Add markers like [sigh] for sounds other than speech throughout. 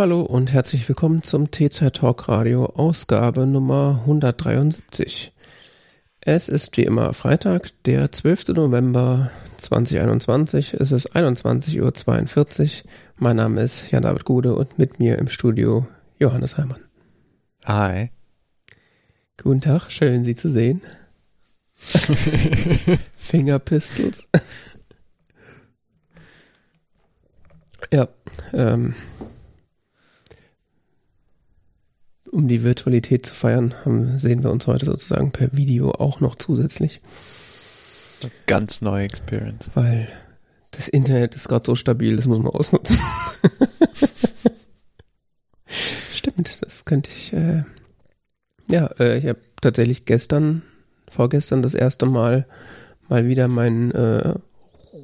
Hallo und herzlich willkommen zum TZ Talk Radio Ausgabe Nummer 173. Es ist wie immer Freitag, der 12. November 2021. Es ist 21.42 Uhr. Mein Name ist Jan-David Gude und mit mir im Studio Johannes Heimann. Hi. Guten Tag, schön Sie zu sehen. [laughs] Fingerpistols. ja, ähm, um die Virtualität zu feiern, haben, sehen wir uns heute sozusagen per Video auch noch zusätzlich. Eine ganz neue Experience. Weil das Internet ist gerade so stabil, das muss man ausnutzen. [laughs] Stimmt, das könnte ich. Äh, ja, äh, ich habe tatsächlich gestern, vorgestern das erste Mal mal wieder meinen äh,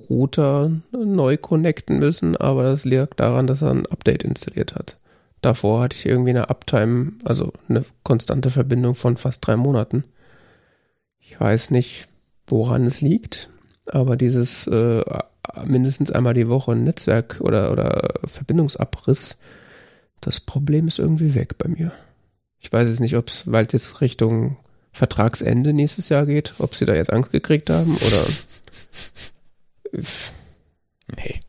Router neu connecten müssen, aber das lag daran, dass er ein Update installiert hat. Davor hatte ich irgendwie eine Uptime, also eine konstante Verbindung von fast drei Monaten. Ich weiß nicht, woran es liegt, aber dieses äh, mindestens einmal die Woche Netzwerk oder, oder Verbindungsabriss, das Problem ist irgendwie weg bei mir. Ich weiß jetzt nicht, ob es, weil es jetzt Richtung Vertragsende nächstes Jahr geht, ob sie da jetzt Angst gekriegt haben oder. [laughs] Nee.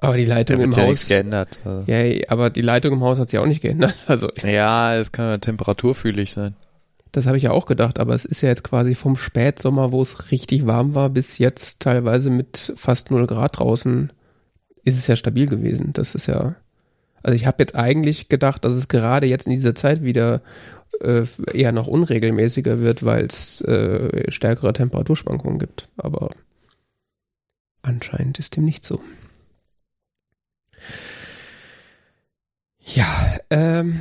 Aber die Leitung Da im ja Haus. geändert. Also. Ja, aber die Leitung im Haus hat sich auch nicht geändert. [laughs] Also, Ja, es kann ja temperaturfühlig sein. das habe ich ja auch gedacht, aber es ist ja jetzt quasi vom Spätsommer, wo es richtig warm war, bis jetzt teilweise mit fast 0 Grad draußen, ist es ja stabil gewesen. Das ist ja. Also ich habe jetzt eigentlich gedacht, dass es gerade jetzt in dieser Zeit wieder äh, eher noch unregelmäßiger wird, weil es äh, stärkere Temperaturschwankungen gibt. Aber anscheinend ist dem nicht so. Ja, ähm,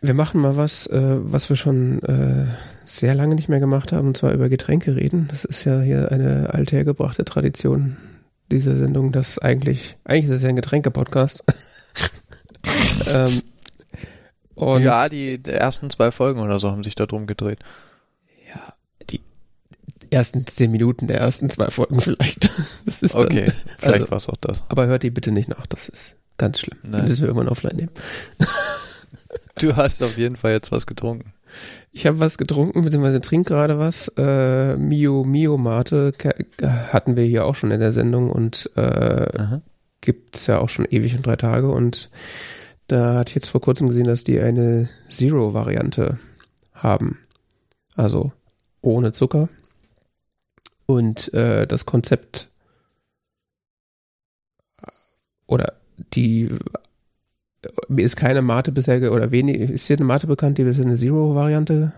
wir machen mal was, äh, was wir schon äh, sehr lange nicht mehr gemacht haben, und zwar über Getränke reden. Das ist ja hier eine althergebrachte Tradition dieser Sendung, das eigentlich, eigentlich ist es ja ein Getränke-Podcast. [laughs] ähm, ja, die ersten zwei Folgen oder so haben sich da drum gedreht. Die ersten zehn Minuten der ersten zwei Folgen vielleicht. [laughs] Das ist dann, Okay, vielleicht also- war es auch das. aber hört die bitte nicht nach, das ist ganz schlimm. Die Nein. müssen wir irgendwann offline nehmen. [laughs] Du hast auf jeden Fall jetzt was getrunken. Ich habe was getrunken, beziehungsweise trink gerade was. Äh, Mio Mio Mate ke- hatten wir hier auch schon in der Sendung und äh, Aha. gibt's ja auch schon ewig und drei Tage. Und da hatte ich jetzt vor kurzem gesehen, dass die eine Zero-Variante haben. Also ohne Zucker. Und äh, das Konzept oder die mir ist keine Mate bisher oder wenig ist hier eine Mate bekannt, die bisher eine Zero-Variante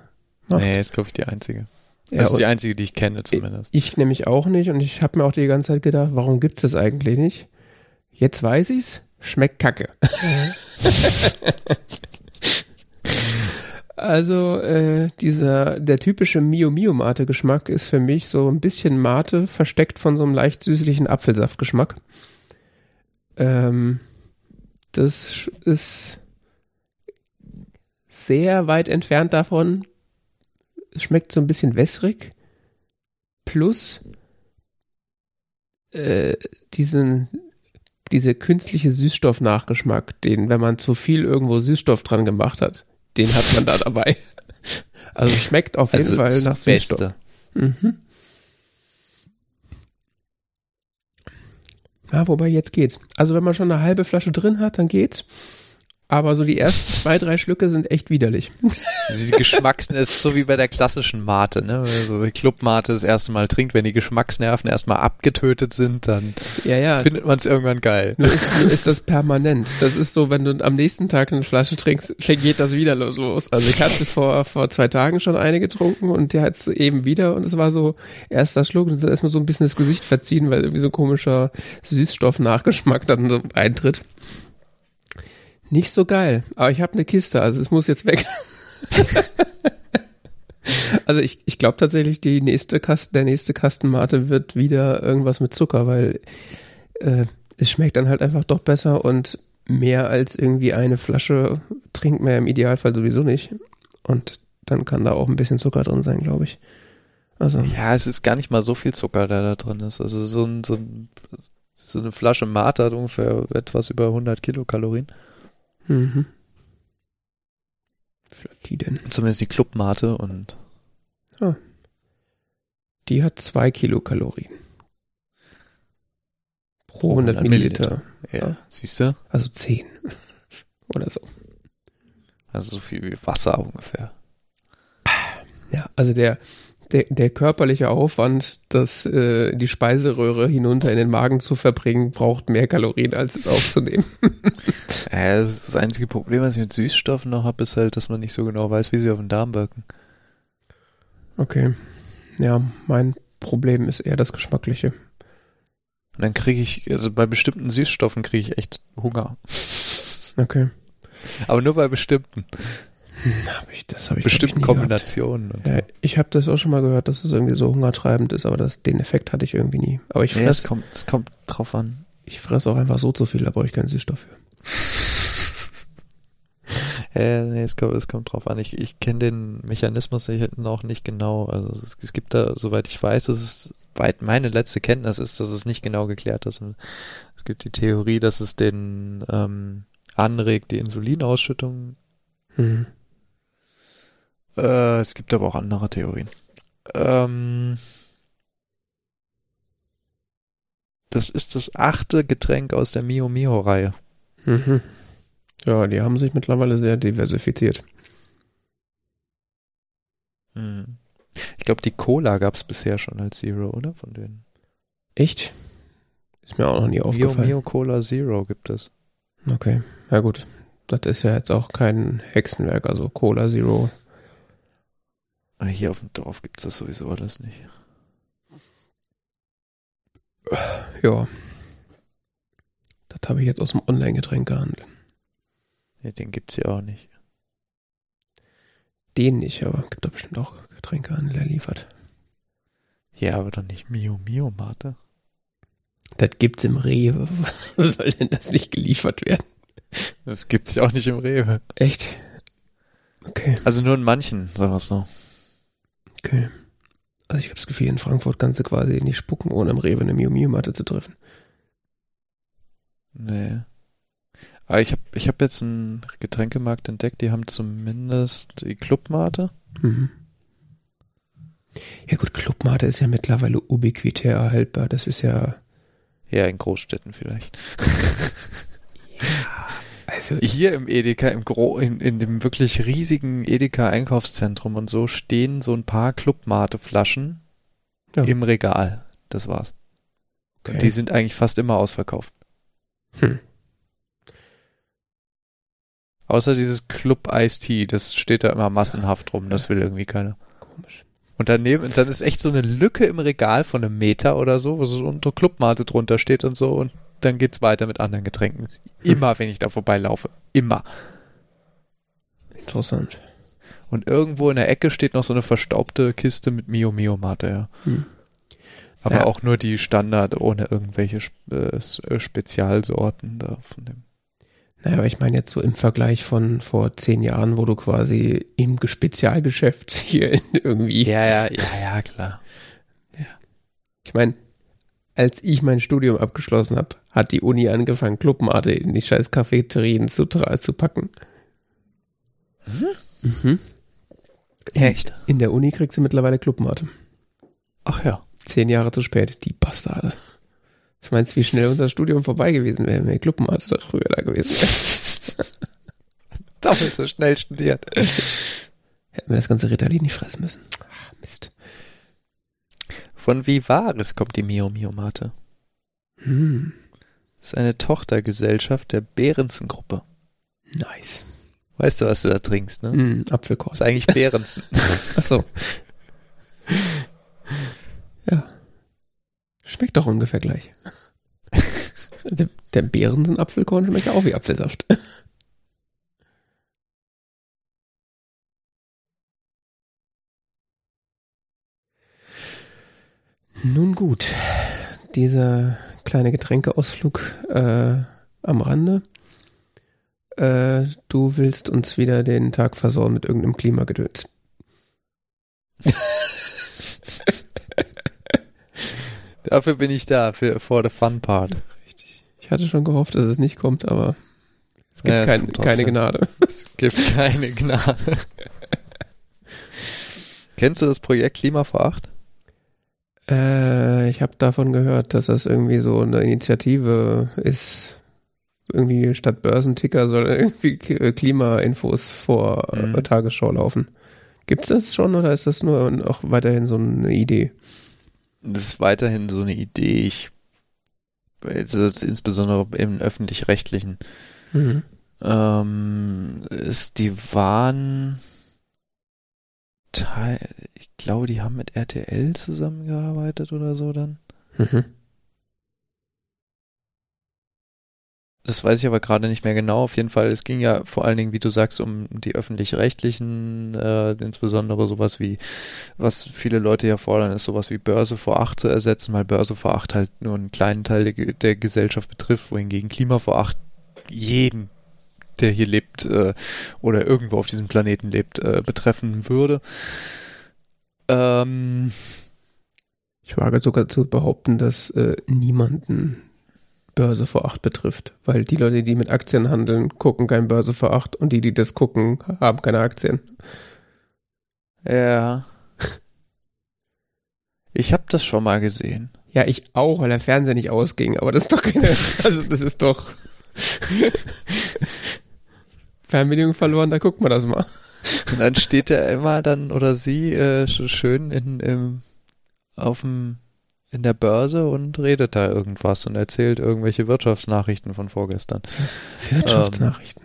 macht? Nee, ist glaube ich die einzige. Ja, das ist die einzige, die ich kenne zumindest. Ich nämlich auch nicht und ich habe mir auch die ganze Zeit gedacht, warum gibt's das eigentlich nicht? Jetzt weiß ich's, schmeckt kacke. [laughs] also äh, dieser der typische Mio Mio Mate Geschmack ist für mich so ein bisschen Mate versteckt von so einem leicht süßlichen Apfelsaftgeschmack. Ähm, das ist sehr weit entfernt davon. Es Schmeckt so ein bisschen wässrig plus äh, diesen diese künstliche Süßstoff-Nachgeschmack, den, wenn man zu viel irgendwo Süßstoff dran gemacht hat, den hat man da dabei. Also schmeckt auf jeden Fall das nach Süßstoff. Beste. Mhm. Ja, wobei jetzt geht's. Also wenn man schon eine halbe Flasche drin hat, dann geht's. Aber so die ersten zwei, drei Schlücke sind echt widerlich. [laughs] Die Geschmacks ist so wie bei der klassischen Mate, ne? Also die Clubmate das erste Mal trinkt, wenn die Geschmacksnerven erstmal abgetötet sind, dann Ja, ja. findet man es irgendwann geil. Nur ist, nur ist das permanent. Das ist so, wenn du am nächsten Tag eine Flasche trinkst, geht das wieder los. Also ich hatte vor, vor zwei Tagen schon eine getrunken und die hat es eben wieder und es war so erster Schluck und es ist erstmal so ein bisschen das Gesicht verziehen, weil irgendwie so ein komischer Süßstoff-Nachgeschmack dann so eintritt. Nicht so geil, aber ich habe eine Kiste, also es muss jetzt weg. [laughs] also ich, ich glaube tatsächlich, die nächste Kasten, der nächste Kastenmate wird wieder irgendwas mit Zucker, weil äh, es schmeckt dann halt einfach doch besser und mehr als irgendwie eine Flasche trinkt man ja im Idealfall sowieso nicht. Und dann kann da auch ein bisschen Zucker drin sein, glaube ich. Also, Ja, es ist gar nicht mal so viel Zucker, der da drin ist. Also so, ein, so, ein, so eine Flasche Mate hat ungefähr etwas über 100 Kilokalorien. Mhm. Wie viel hat die denn? Zumindest die Clubmate und Die hat zwei Kilokalorien. Pro 100 Milliliter. ja, siehst du? Also 10. [laughs] Oder so. Also so viel wie Wasser ungefähr. Ja, also der, der, der körperliche Aufwand, das, äh, die Speiseröhre hinunter in den Magen zu verbringen, braucht mehr Kalorien, als es aufzunehmen. [laughs] Äh, das, das einzige Problem, was ich mit Süßstoffen noch habe, ist halt, dass man nicht so genau weiß, wie sie auf den Darm wirken. Okay. Ja, mein Problem ist eher das Geschmackliche. Und dann kriege ich, also bei bestimmten Süßstoffen kriege ich echt Hunger. Okay. Aber nur bei bestimmten, Hab ich, das habe ich, gehabt. Kombinationen. Und Ja, so. ich habe das auch schon mal gehört, dass es irgendwie so hungertreibend ist, aber das, den Effekt hatte ich irgendwie nie. Aber ich Nee, es fress, kommt, es kommt drauf an. ich fress auch einfach so zu viel, da brauche ich keinen Süßstoff für. [laughs] Äh, nee, es kommt, es kommt drauf an. Ich, ich kenne den Mechanismus noch nicht genau. Also es, es gibt da, soweit ich weiß, das ist weit meine letzte Kenntnis ist, dass es nicht genau geklärt ist. Und es gibt die Theorie, dass es den ähm, anregt, die Insulinausschüttung. Mhm. Äh, es gibt aber auch andere Theorien. Ähm, das ist das achte Getränk aus der Mio Mio Reihe. Mhm. Ja, die haben sich mittlerweile sehr diversifiziert. Hm. Ich glaube, die Cola gab es bisher schon als Zero, oder? Von denen. Echt? Ist mir auch noch nie Mio aufgefallen. Mio Cola Zero gibt es. Okay, ja gut. Das ist ja jetzt auch kein Hexenwerk, also Cola Zero. Aber hier auf dem Dorf gibt es das sowieso alles nicht. Ja. Das habe ich jetzt aus dem Online-Getränkehandel. Nee, den gibt's hier auch nicht. Den nicht, aber gibt da bestimmt auch Getränkehandel, der liefert. Ja, aber doch nicht Mio Mio Mate. Das gibt's im Rewe. [laughs] Was soll denn das nicht geliefert werden? Das gibt's ja auch nicht im Rewe. Echt? Okay, Also nur in manchen, sagen wir so. Okay. Also ich habe das Gefühl, in Frankfurt kannst du quasi nicht spucken, ohne im Rewe eine Miu Miu Matte zu treffen. Nee. Aber ich habe ich hab jetzt einen Getränkemarkt entdeckt, die haben zumindest die Clubmate. Mhm. Ja gut, Clubmate ist ja mittlerweile ubiquitär erhaltbar. Das ist ja, Ja, in Großstädten vielleicht. [laughs] [laughs] also Hier im Edeka, im Gro in, in dem wirklich riesigen Edeka-Einkaufszentrum und so stehen so ein paar Clubmate-Flaschen Ja. im Regal. Das war's. okay. Die sind eigentlich fast immer ausverkauft. Hm. Außer dieses Club Ice Tea, das steht da immer massenhaft rum, das will irgendwie keiner. komisch. Und daneben, dann ist echt so eine Lücke im Regal von einem Meter oder so, wo so unter Clubmate drunter steht und so und dann geht's weiter mit anderen Getränken. Immer, wenn ich da vorbeilaufe. Immer. Interessant. Und irgendwo in der Ecke steht noch so eine verstaubte Kiste mit Mio Mio Mate, ja. Hm. Aber Ja. auch nur die Standard, ohne irgendwelche äh, äh, Spezialsorten da von dem. Naja, aber ich meine jetzt so im Vergleich von vor zehn Jahren, wo du quasi im Ge- Spezialgeschäft [laughs] hier in irgendwie. Ja, ja, ja, ja, klar. Ich meine, als ich mein Studium abgeschlossen habe, hat die Uni angefangen, Clubmate in die scheiß Cafeterien zu, zu packen. Mhm. Echt? In der Uni kriegst du mittlerweile Clubmate. Ach ja. Zehn Jahre zu spät, die Bastarde. Was meinst du, wie schnell unser Studium vorbei gewesen wäre, wenn wir Clubmate da früher da gewesen wäre? Doch, ist so schnell studiert. Hätten wir das ganze Ritalin nicht fressen müssen. Ah, Mist. Von Vivaris kommt die Mio Mio Mate. Hm, ist eine Tochtergesellschaft der Behrensen-Gruppe. nice. Weißt du, was du da trinkst, ne? Das Apfelkorn. ist eigentlich Behrensen. [laughs] Ach so. Ja. Schmeckt doch ungefähr gleich. [laughs] Der, der Beerensen-Apfelkorn schmeckt ja auch wie Apfelsaft. [laughs] Nun gut, dieser kleine Getränkeausflug äh, am Rande. Äh, du willst uns wieder den Tag versauen mit irgendeinem Klimagedöns. [laughs] Dafür bin ich da, für for the fun part. Richtig. Ich hatte schon gehofft, dass es nicht kommt, aber Es gibt Ja, es kein, kommt keine. Gnade. Es gibt keine Gnade. [laughs] Kennst du das Projekt Klima vor acht? Äh, ich habe davon gehört, dass das irgendwie so eine Initiative ist. Irgendwie statt Börsenticker soll [laughs] irgendwie Klimainfos vor Mhm. Tagesschau laufen. Gibt's das schon oder ist das nur auch weiterhin so eine Idee? Das ist weiterhin so eine Idee. Ich, insbesondere im öffentlich-rechtlichen. Mhm. Ähm, ist, die waren Teil, ich glaube, die haben mit RTL zusammengearbeitet oder so dann. Mhm. Das weiß ich aber gerade nicht mehr genau. Auf jeden Fall, es ging ja vor allen Dingen, wie du sagst, um die öffentlich-rechtlichen, äh, insbesondere sowas wie, was viele Leute ja fordern, ist sowas wie Börse vor acht zu ersetzen, weil Börse vor acht halt nur einen kleinen Teil der, der Gesellschaft betrifft, wohingegen Klima vor acht jeden, der hier lebt äh, oder irgendwo auf diesem Planeten lebt, äh, betreffen würde. Ähm, Ich wage sogar zu behaupten, dass äh, niemanden Börse vor acht betrifft, weil die Leute, die mit Aktien handeln, gucken kein Börse vor acht und die, die das gucken, haben keine Aktien. ja. Ich habe das schon mal gesehen. Ja, ich auch, weil der Fernseher nicht ausging, aber das ist doch keine, [laughs] also das ist doch [laughs] Fernbedienung verloren, da guckt man das mal. Und dann steht er immer dann oder sie äh, sch- schön in, im, auf dem, in der Börse und redet da irgendwas und erzählt irgendwelche Wirtschaftsnachrichten von vorgestern. Wirtschaftsnachrichten.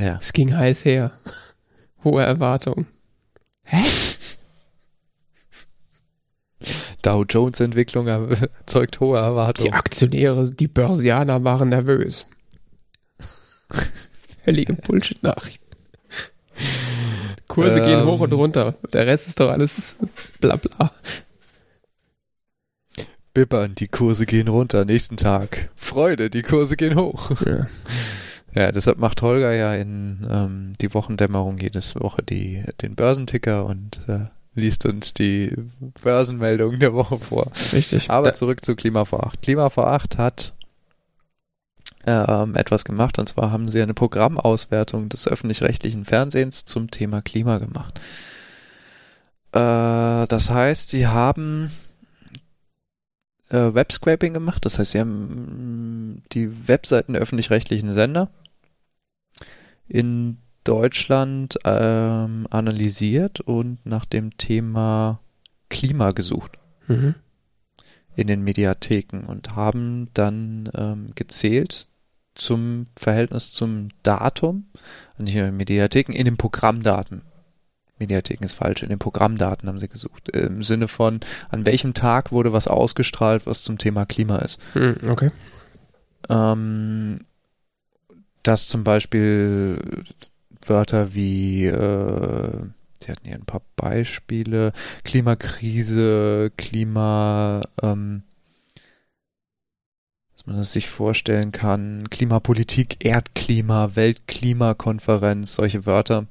Ja. Es ging heiß her. Hohe Erwartungen. Hä? Dow Jones Entwicklung erzeugt [laughs] hohe Die Erwartungen. Aktionäre, die Börsianer waren nervös. [laughs] Völlige Bullshit-Nachrichten. Kurse gehen Ähm. hoch und runter. Der Rest ist doch alles bla bla. Bibbern, die Kurse gehen runter. Nächsten Tag. Freude, die Kurse gehen hoch. Ja. [laughs] Ja, deshalb macht Holger ja in ähm, die Wochendämmerung jedes Woche die, den Börsenticker und äh, liest uns die Börsenmeldungen der Woche vor. Richtig. Aber Da, zurück zu Klima vor acht. Klima vor acht hat ähm, etwas gemacht und zwar haben sie eine Programmauswertung des öffentlich-rechtlichen Fernsehens zum Thema Klima gemacht. Äh, das heißt, sie haben äh, Webscraping gemacht, das heißt, sie haben mm, die Webseiten der öffentlich-rechtlichen Sender in Deutschland ähm, analysiert und nach dem Thema Klima gesucht mhm. In den Mediatheken und haben dann ähm, gezählt zum Verhältnis zum Datum, nicht nur in den Mediatheken, in den Programmdaten. Mediatheken ist falsch, in den Programmdaten haben sie gesucht. Im Sinne von, an welchem Tag wurde was ausgestrahlt, was zum Thema Klima ist. Mhm, Okay. Ähm, dass zum Beispiel Wörter wie, äh, sie hatten hier ein paar Beispiele, Klimakrise, Klima, ähm, dass man das sich vorstellen kann, Klimapolitik, Erdklima, Weltklimakonferenz, solche Wörter.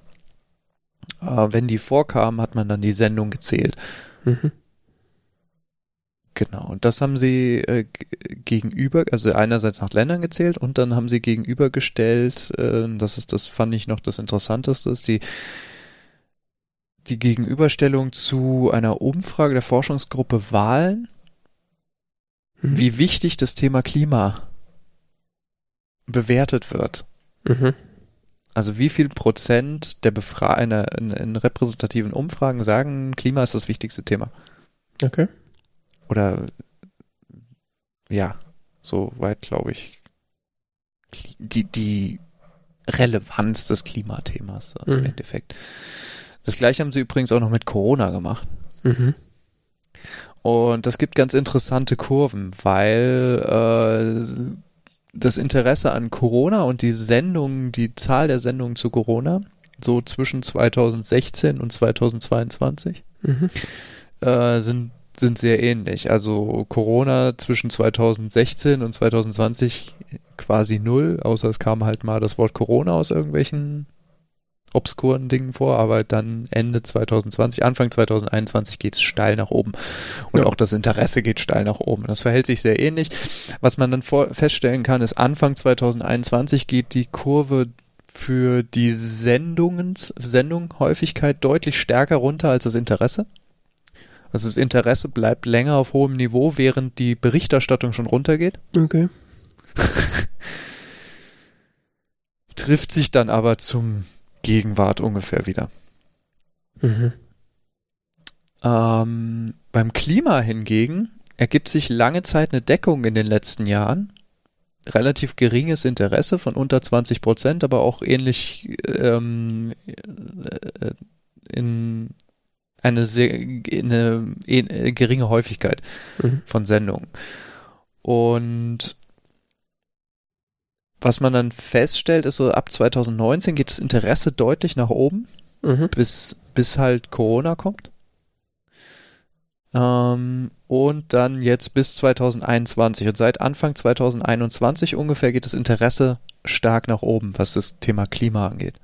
Äh, wenn die vorkamen, hat man dann die Sendung gezählt. Mhm. Genau, und das haben sie äh, gegenüber, also einerseits nach Ländern gezählt und dann haben sie gegenübergestellt, äh, das ist, das fand ich noch das Interessanteste, ist die, die Gegenüberstellung zu einer Umfrage der Forschungsgruppe Wahlen, Mhm. wie wichtig das Thema Klima bewertet wird. Mhm. Also wie viel Prozent der Befra in, in, in repräsentativen Umfragen sagen, Klima ist das wichtigste Thema. Okay. Oder ja, so weit glaube ich. Die, die Relevanz des Klimathemas äh, im Mhm. Endeffekt. Das gleiche haben sie übrigens auch noch mit Corona gemacht. Mhm. Und das gibt ganz interessante Kurven, weil äh, das Interesse an Corona und die Sendungen, die Zahl der Sendungen zu Corona, so zwischen 2016 und 2022, Mhm. äh, sind, sind sehr ähnlich. Also Corona zwischen 2016 und 2020 quasi null, außer es kam halt mal das Wort Corona aus irgendwelchen obskuren Dingen vor, aber dann Ende 2020, Anfang 2021 geht es steil nach oben. Und ja. auch das Interesse geht steil nach oben. Das verhält sich sehr ähnlich. Was man dann vor, feststellen kann, ist Anfang 2021 geht die Kurve für die Sendunghäufigkeit deutlich stärker runter als das Interesse. Also das Interesse bleibt länger auf hohem Niveau, während die Berichterstattung schon runtergeht. Okay. [laughs] Trifft sich dann aber zum Gegenwart ungefähr wieder. Mhm. Ähm, beim Klima hingegen ergibt sich lange Zeit eine Deckung in den letzten Jahren relativ geringes Interesse von unter 20 Prozent, aber auch ähnlich ähm, äh, in eine sehr eine, eine geringe Häufigkeit mhm. von Sendungen. Und was man dann feststellt, ist so ab 2019 geht das Interesse deutlich nach oben, mhm. bis, bis halt Corona kommt. Ähm, und dann jetzt bis 2021. Und seit Anfang 2021 ungefähr geht das Interesse stark nach oben, was das Thema Klima angeht.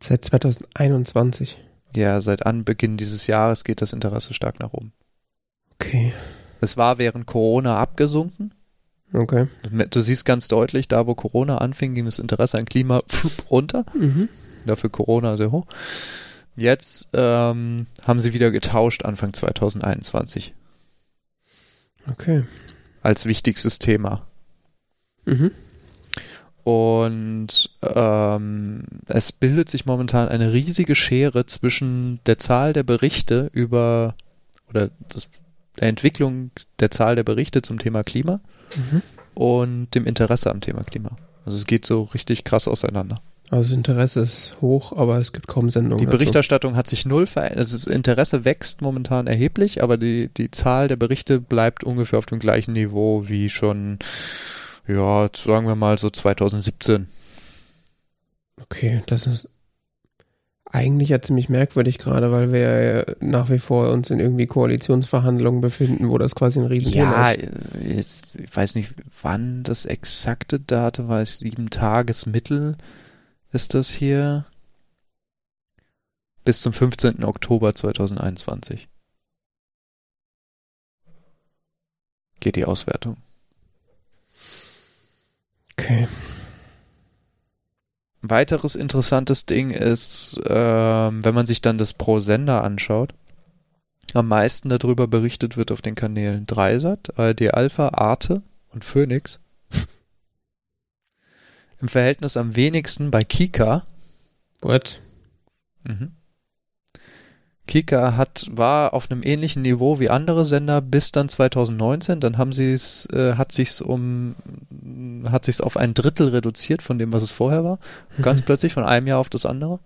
Seit 2021? Ja, seit Anbeginn dieses Jahres geht das Interesse stark nach oben. Okay. Es war während Corona abgesunken. Okay. Du siehst ganz deutlich, da wo Corona anfing, ging das Interesse an Klima [laughs] runter. Mhm. Dafür Corona sehr hoch. Jetzt ähm, haben sie wieder getauscht Anfang 2021. Okay. Als wichtigstes Thema. Mhm. Und ähm, es bildet sich momentan eine riesige Schere zwischen der Zahl der Berichte über oder das, der Entwicklung der Zahl der Berichte zum Thema Klima mhm. und dem Interesse am Thema Klima. Also es geht so richtig krass auseinander. Also das Interesse ist hoch, aber es gibt kaum Sendungen. Die Berichterstattung dazu. hat sich null verändert. Also das Interesse wächst momentan erheblich, aber die, die Zahl der Berichte bleibt ungefähr auf dem gleichen Niveau wie schon, ja, sagen wir mal so 2017. Okay, das ist eigentlich ja ziemlich merkwürdig gerade, weil wir ja nach wie vor uns in irgendwie Koalitionsverhandlungen befinden, wo das quasi ein Riesenthema ja, ist. Ja, ich weiß nicht, wann das exakte Datum war, es sieben Tagesmittel ist das hier bis zum 15. Oktober 2021. Geht die Auswertung. Okay. Weiteres interessantes Ding ist, äh, wenn man sich dann das pro Sender anschaut, am meisten darüber berichtet wird auf den Kanälen Dreisat, ARD Alpha, Arte und Phoenix [laughs] im Verhältnis am wenigsten bei Kika. What? Mhm. Kika hat, war auf einem ähnlichen Niveau wie andere Sender bis dann 2019. Dann haben sie es, äh, hat sich's um, hat sich's auf ein Drittel reduziert von dem, was es vorher war. Mhm. Ganz plötzlich von einem Jahr auf das andere.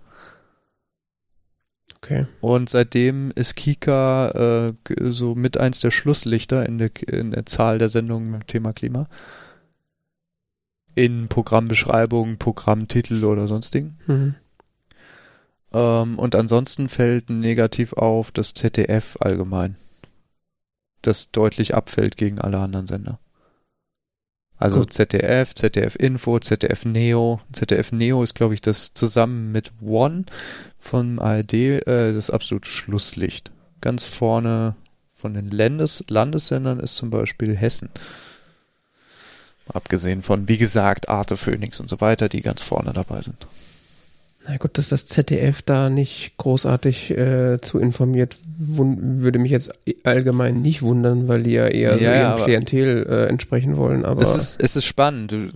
Okay. Und seitdem ist Kika äh, so mit eins der Schlusslichter in der, in der Zahl der Sendungen mit dem Thema Klima in Programmbeschreibung, Programmtitel oder sonstigen. Mhm. Ähm, und ansonsten fällt negativ auf das ZDF allgemein. Das deutlich abfällt gegen alle anderen Sender. Also Gut. ZDF, ZDF Info, ZDF Neo. ZDF Neo ist, glaube ich, das zusammen mit One von ARD äh, das absolute Schlusslicht. Ganz vorne von den Landes Landessendern ist zum Beispiel Hessen. Abgesehen von, wie gesagt, Arte, Phoenix und so weiter, die ganz vorne dabei sind. Na gut, dass das ZDF da nicht großartig äh, zu informiert, würde mich jetzt allgemein nicht wundern, weil die ja eher ja, so ihrem Klientel äh, entsprechen wollen. Aber es ist, es ist spannend. Du,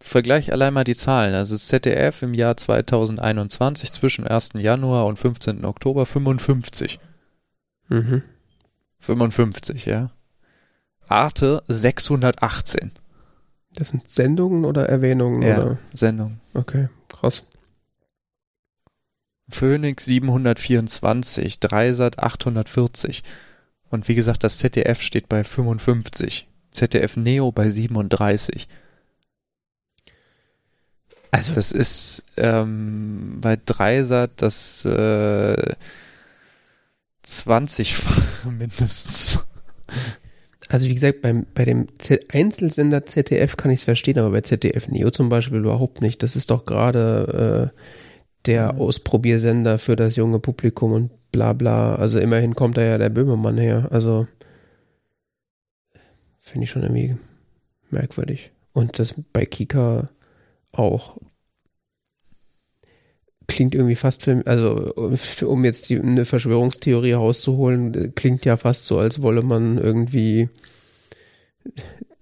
vergleich allein mal die Zahlen. Also ZDF im Jahr 2021 zwischen 1. Januar und 15. Oktober 55. Mhm. 55, ja. Arte 618. Das sind Sendungen oder Erwähnungen? Ja, oder? Sendungen. Okay, krass. Phoenix 724, Dreisat 840. Und wie gesagt, das ZDF steht bei 55. ZDF Neo bei 37. Also das ist ähm, bei Dreisat das äh, 20 [laughs] mindestens. Also wie gesagt, beim, bei dem Z Einzelsender ZDF kann ich es verstehen, aber bei ZDF Neo zum Beispiel überhaupt nicht. Das ist doch gerade äh, der Mhm. Ausprobiersender für das junge Publikum und bla bla. Also immerhin kommt da ja der Böhmermann her. Also finde ich schon irgendwie merkwürdig. Und das bei Kika auch. Klingt irgendwie fast für, also um jetzt die, eine Verschwörungstheorie rauszuholen, klingt ja fast so, als wolle man irgendwie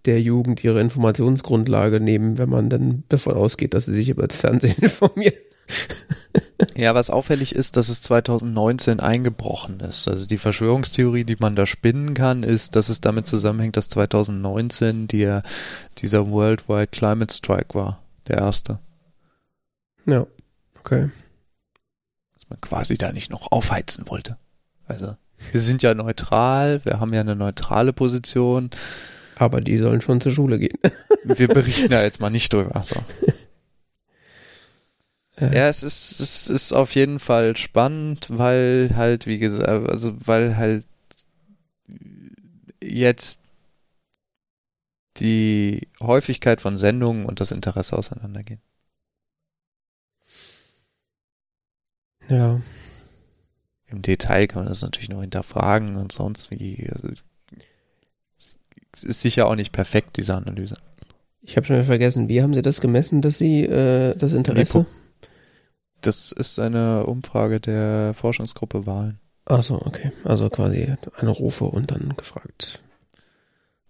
der Jugend ihre Informationsgrundlage nehmen, wenn man dann davon ausgeht, dass sie sich über das Fernsehen [laughs] informieren. [laughs] Ja, was auffällig ist, dass es 2019 eingebrochen ist. Also die Verschwörungstheorie, die man da spinnen kann, ist, dass es damit zusammenhängt, dass 2019 die, dieser Worldwide Climate Strike war. Der erste. Ja, okay. Dass man quasi da nicht noch aufheizen wollte. Also, wir sind ja neutral, wir haben ja eine neutrale Position. Aber die sollen schon zur Schule gehen. Wir berichten [laughs] da jetzt mal nicht drüber. So. Äh, Ja, es ist, es ist auf jeden Fall spannend, weil halt, wie gesagt, also weil halt jetzt die Häufigkeit von Sendungen und das Interesse auseinandergehen. ja. Im Detail kann man das natürlich noch hinterfragen und sonst wie. Also, es ist sicher auch nicht perfekt, diese Analyse. Ich habe schon wieder vergessen, wie haben sie das gemessen, dass sie äh, das Interesse? Das ist eine Umfrage der Forschungsgruppe Wahlen. Achso, okay. Also quasi Anrufe und dann gefragt.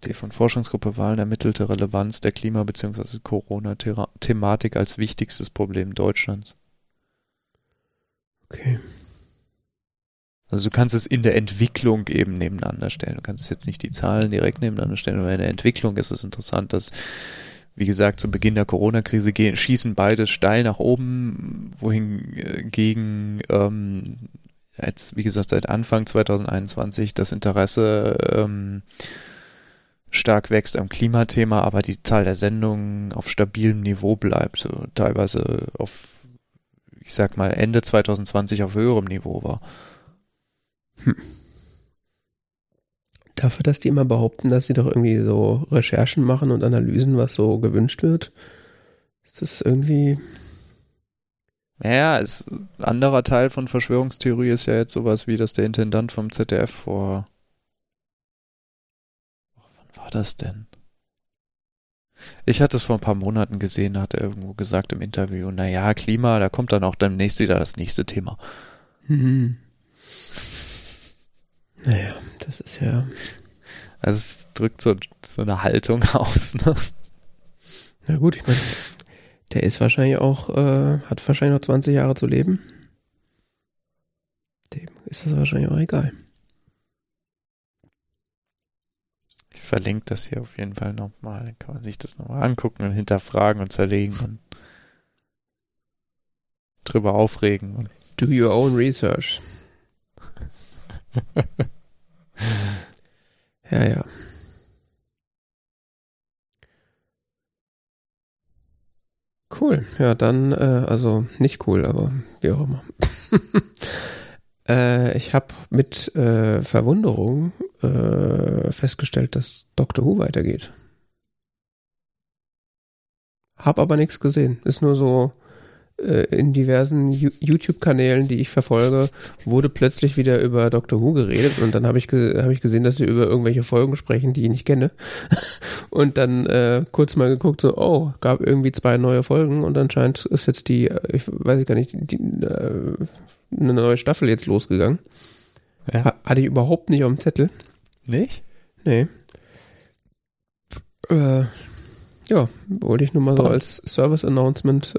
Die von Forschungsgruppe Wahlen ermittelte Relevanz der Klima- bzw. Corona-Thematik als wichtigstes Problem Deutschlands. Okay. Also du kannst es in der Entwicklung eben nebeneinander stellen. Du kannst jetzt nicht die Zahlen direkt nebeneinander stellen, aber in der Entwicklung ist es interessant, dass, wie gesagt, zu Beginn der Corona-Krise gehen, schießen beide steil nach oben, wohingegen ähm, jetzt, wie gesagt, seit Anfang 2021 das Interesse ähm, stark wächst am Klimathema, aber die Zahl der Sendungen auf stabilem Niveau bleibt, teilweise auf, ich sag mal, Ende 2020 auf höherem Niveau war. Dafür, dass die immer behaupten, dass sie doch irgendwie so Recherchen machen und Analysen, was so gewünscht wird, ist das irgendwie. Naja, ist, ein anderer Teil von Verschwörungstheorie ist ja jetzt sowas wie, dass der Intendant vom ZDF vor. Wann war das denn? Ich hatte es vor ein paar Monaten gesehen, hat er irgendwo gesagt im Interview, naja, Klima, da kommt dann auch demnächst wieder das nächste Thema. Mhm. Naja, das ist ja. Also es drückt so, so eine Haltung [laughs] aus, ne? Na gut, ich meine, der ist wahrscheinlich auch, äh, hat wahrscheinlich noch 20 Jahre zu leben. Dem ist das wahrscheinlich auch egal. Ich verlinke das hier auf jeden Fall nochmal. Dann kann man sich das nochmal angucken und hinterfragen und zerlegen und drüber aufregen. Do your own research. [laughs] ja, ja. Cool. Ja, dann, äh, also nicht cool, aber wie auch immer. [laughs] äh, ich habe mit äh, Verwunderung äh, festgestellt, dass Doctor Who weitergeht. Hab aber nichts gesehen. Ist nur so in diversen YouTube-Kanälen, die ich verfolge, wurde plötzlich wieder über Doctor Who geredet und dann habe ich, ge hab ich gesehen, dass sie über irgendwelche Folgen sprechen, die ich nicht kenne. [laughs] Und dann äh, kurz mal geguckt, so, oh, gab irgendwie zwei neue Folgen und anscheinend ist jetzt die, äh, ich weiß gar nicht, die, äh, eine neue Staffel jetzt losgegangen. Ja. Ha hatte ich überhaupt nicht auf dem Zettel. Nicht? Nee. Äh, ja, wollte ich nur mal so als Service-Announcement,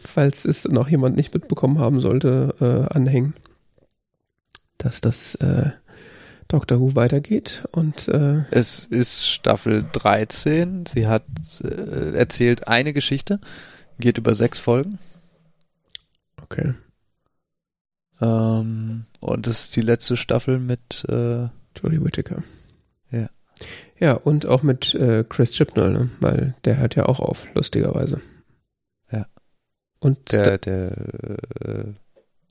falls es noch jemand nicht mitbekommen haben sollte, äh, anhängen, dass das äh, Doctor Who weitergeht und äh, Es ist Staffel 13. Sie hat äh, erzählt eine Geschichte, geht über sechs Folgen. okay, Ähm, und das ist die letzte Staffel mit äh, Jodie Whittaker. Ja. Ja, und auch mit äh, Chris Chibnall, ne? weil der hört ja auch auf, lustigerweise. Und der, der äh,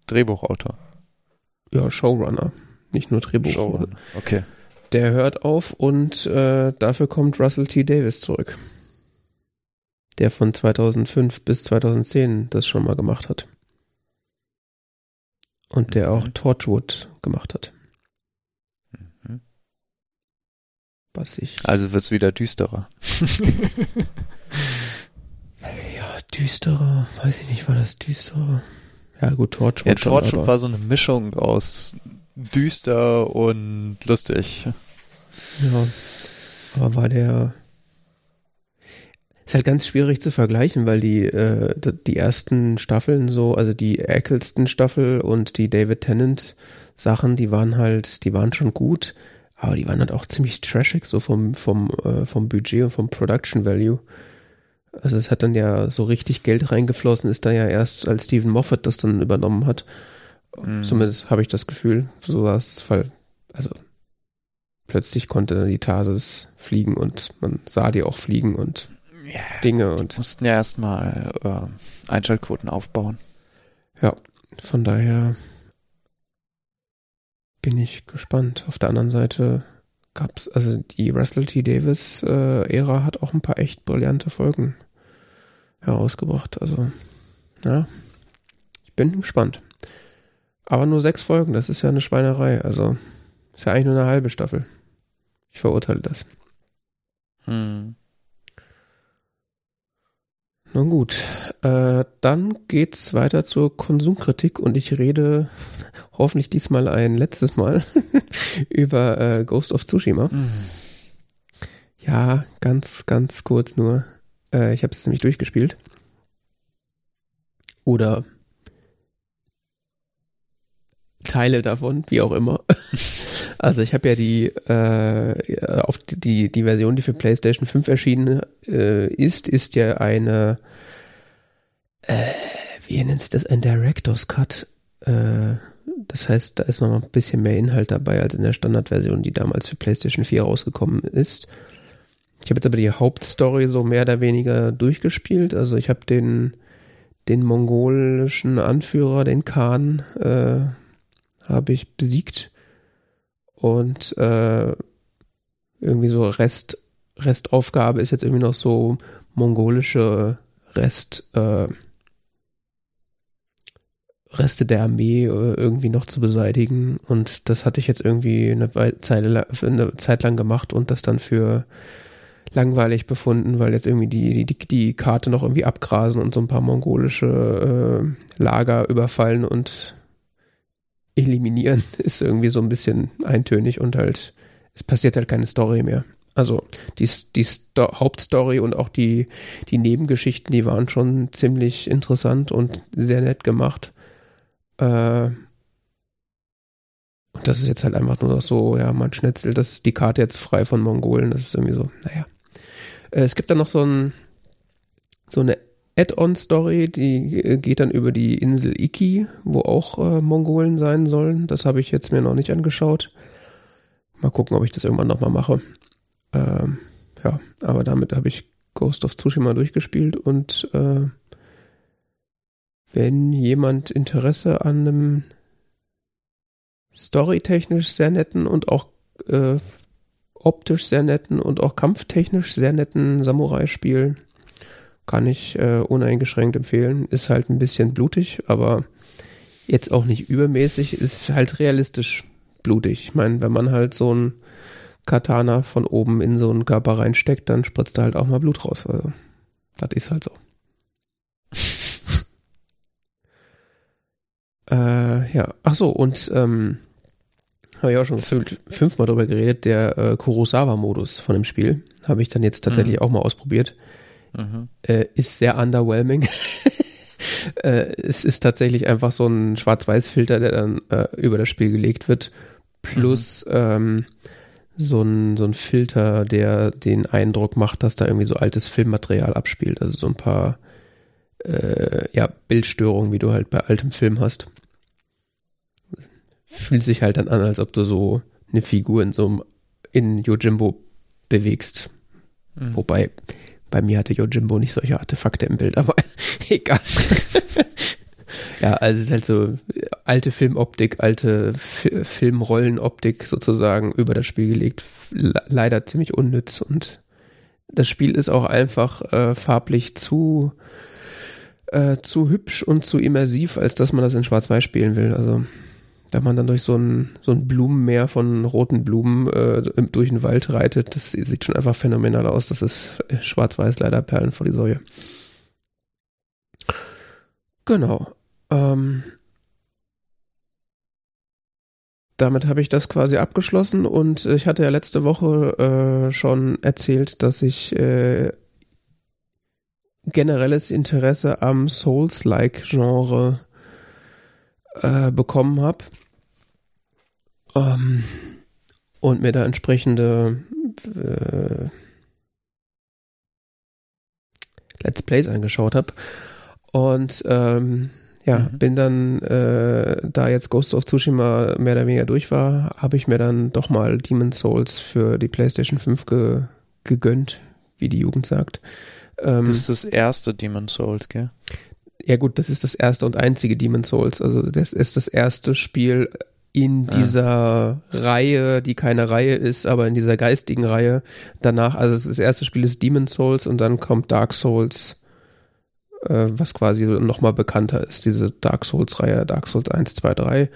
Drehbuchautor. ja, Showrunner, nicht nur Drehbuch. Showrunner. Okay. der hört auf und äh, dafür kommt Russell T. Davis zurück. Der von 2005 bis 2010 das schon mal gemacht hat. Und der auch Mhm. Torchwood gemacht hat. Mhm. Was ich. Also wird's wieder düsterer. [laughs] [laughs] Ja, düsterer. Weiß ich nicht, war das düsterer? Ja, gut, Torchwood. Ja, Torchwood war so eine Mischung aus düster und lustig. Ja, aber war der. Ist halt ganz schwierig zu vergleichen, weil die, äh, die ersten Staffeln so, also die Eccleston Staffel und die David Tennant Sachen, die waren halt, die waren schon gut, aber die waren halt auch ziemlich trashig, so vom, vom, äh, vom Budget und vom Production Value. Also es hat dann ja so richtig Geld reingeflossen, ist da ja erst, als Stephen Moffat das dann übernommen hat. Mhm. Zumindest habe ich das Gefühl, so war es, weil, also plötzlich konnte dann die Tarsis fliegen und man sah die auch fliegen und Ja, Dinge und mussten ja erstmal äh, Einschaltquoten aufbauen. von daher bin ich gespannt. Auf der anderen Seite gab's, also die Russell T. Davis äh, Ära hat auch ein paar echt brillante Folgen herausgebracht. Also, ja, ich bin gespannt. Aber nur sechs Folgen, das ist ja eine Schweinerei. Also, ist ja eigentlich nur eine halbe Staffel. Ich verurteile das. Hm. Nun gut, äh, dann geht's weiter zur Konsumkritik und ich rede [laughs] hoffentlich diesmal ein letztes Mal [laughs] über äh, Ghost of Tsushima. Hm. Ja, ganz, ganz kurz nur. Äh, ich habe es nämlich durchgespielt. Oder Teile davon, wie auch immer. [laughs] Also ich habe ja die äh, auf die, die Version, die für PlayStation 5 erschienen äh, ist, ist ja eine äh, wie nennt sich das ein Director's Cut. Äh, das heißt, da ist noch ein bisschen mehr Inhalt dabei als in der Standardversion, die damals für PlayStation 4 rausgekommen ist. Ich habe jetzt aber die Hauptstory so mehr oder weniger durchgespielt. Also ich habe den den mongolischen Anführer, den Khan, äh, habe ich besiegt und äh, irgendwie so Rest Restaufgabe ist jetzt irgendwie noch so mongolische Rest äh, Reste der Armee äh, irgendwie noch zu beseitigen und das hatte ich jetzt irgendwie eine Zeit, eine Zeit lang gemacht und das dann für langweilig befunden, weil jetzt irgendwie die, die, die Karte noch irgendwie abgrasen und so ein paar mongolische äh, Lager überfallen und eliminieren [laughs] ist irgendwie so ein bisschen eintönig und halt, es passiert halt keine Story mehr. Also die, die Sto Hauptstory und auch die, die Nebengeschichten, die waren schon ziemlich interessant und sehr nett gemacht. Äh, und das ist jetzt halt einfach nur noch so, ja, man schnetzelt das, die Karte jetzt frei von Mongolen, das ist irgendwie so, naja. Äh, es gibt dann noch so ein, so eine Add-on-Story, die äh, geht dann über die Insel Iki, wo auch äh, Mongolen sein sollen. Das habe ich jetzt mir noch nicht angeschaut. Mal gucken, ob ich das irgendwann nochmal mache. Ähm, ja, aber damit habe ich Ghost of Tsushima durchgespielt und äh, wenn jemand Interesse an einem storytechnisch sehr netten und auch äh, optisch sehr netten und auch kampftechnisch sehr netten Samurai-Spiel kann ich äh, uneingeschränkt empfehlen. Ist halt ein bisschen blutig, aber jetzt auch nicht übermäßig, ist halt realistisch blutig. Ich meine, wenn man halt so ein Katana von oben in so einen Körper reinsteckt, dann spritzt da halt auch mal Blut raus. Also, das ist halt so. [laughs] äh, ja, ach so, und ähm, habe ich auch schon fünf, fünfmal drüber geredet, der äh, Kurosawa-Modus von dem Spiel. Habe ich dann jetzt tatsächlich auch mal ausprobiert. Mhm. Äh, ist sehr underwhelming. [laughs] äh, es ist tatsächlich einfach so ein Schwarz-Weiß-Filter, der dann äh, über das Spiel gelegt wird, plus ähm, so, ein, so ein Filter, der den Eindruck macht, dass da irgendwie so altes Filmmaterial abspielt. Also so ein paar äh, ja, Bildstörungen, wie du halt bei altem Film hast. Fühlt sich halt dann an, als ob du so eine Figur in so einem in Yojimbo bewegst. Mhm. Wobei, bei mir hatte Yojimbo nicht solche Artefakte im Bild, aber [laughs] egal. [laughs] ja, also es ist halt so alte Filmoptik, alte F Filmrollenoptik sozusagen über das Spiel gelegt. Leider ziemlich unnütz und das Spiel ist auch einfach äh, farblich zu äh, zu hübsch und zu immersiv, als dass man das in Schwarz-Weiß spielen will. Also wenn man dann durch so ein, so ein Blumenmeer von roten Blumen äh, durch den Wald reitet, das sieht schon einfach phänomenal aus. Das ist schwarz-weiß leider Perlen vor die Säue. Genau. Ähm, damit habe ich das quasi abgeschlossen und ich hatte ja letzte Woche äh, schon erzählt, dass ich äh, generelles Interesse am Souls-like-Genre äh, bekommen habe ähm, und mir da entsprechende äh, Let's Plays angeschaut habe. Und ähm, ja, mhm. bin dann, äh, da jetzt Ghost of Tsushima mehr oder weniger durch war, habe ich mir dann doch mal Demon's Souls für die PlayStation 5 ge gegönnt, wie die Jugend sagt. Ähm, das ist das erste Demon's Souls, gell? Ja gut, das ist das erste und einzige Demon's Souls. Also das ist das erste Spiel in dieser ja. Reihe, die keine Reihe ist, aber in dieser geistigen Reihe. Danach, also das erste Spiel ist Demon's Souls und dann kommt Dark Souls äh, was quasi nochmal bekannter ist, diese Dark Souls-Reihe, Dark Souls 1, 2, 3.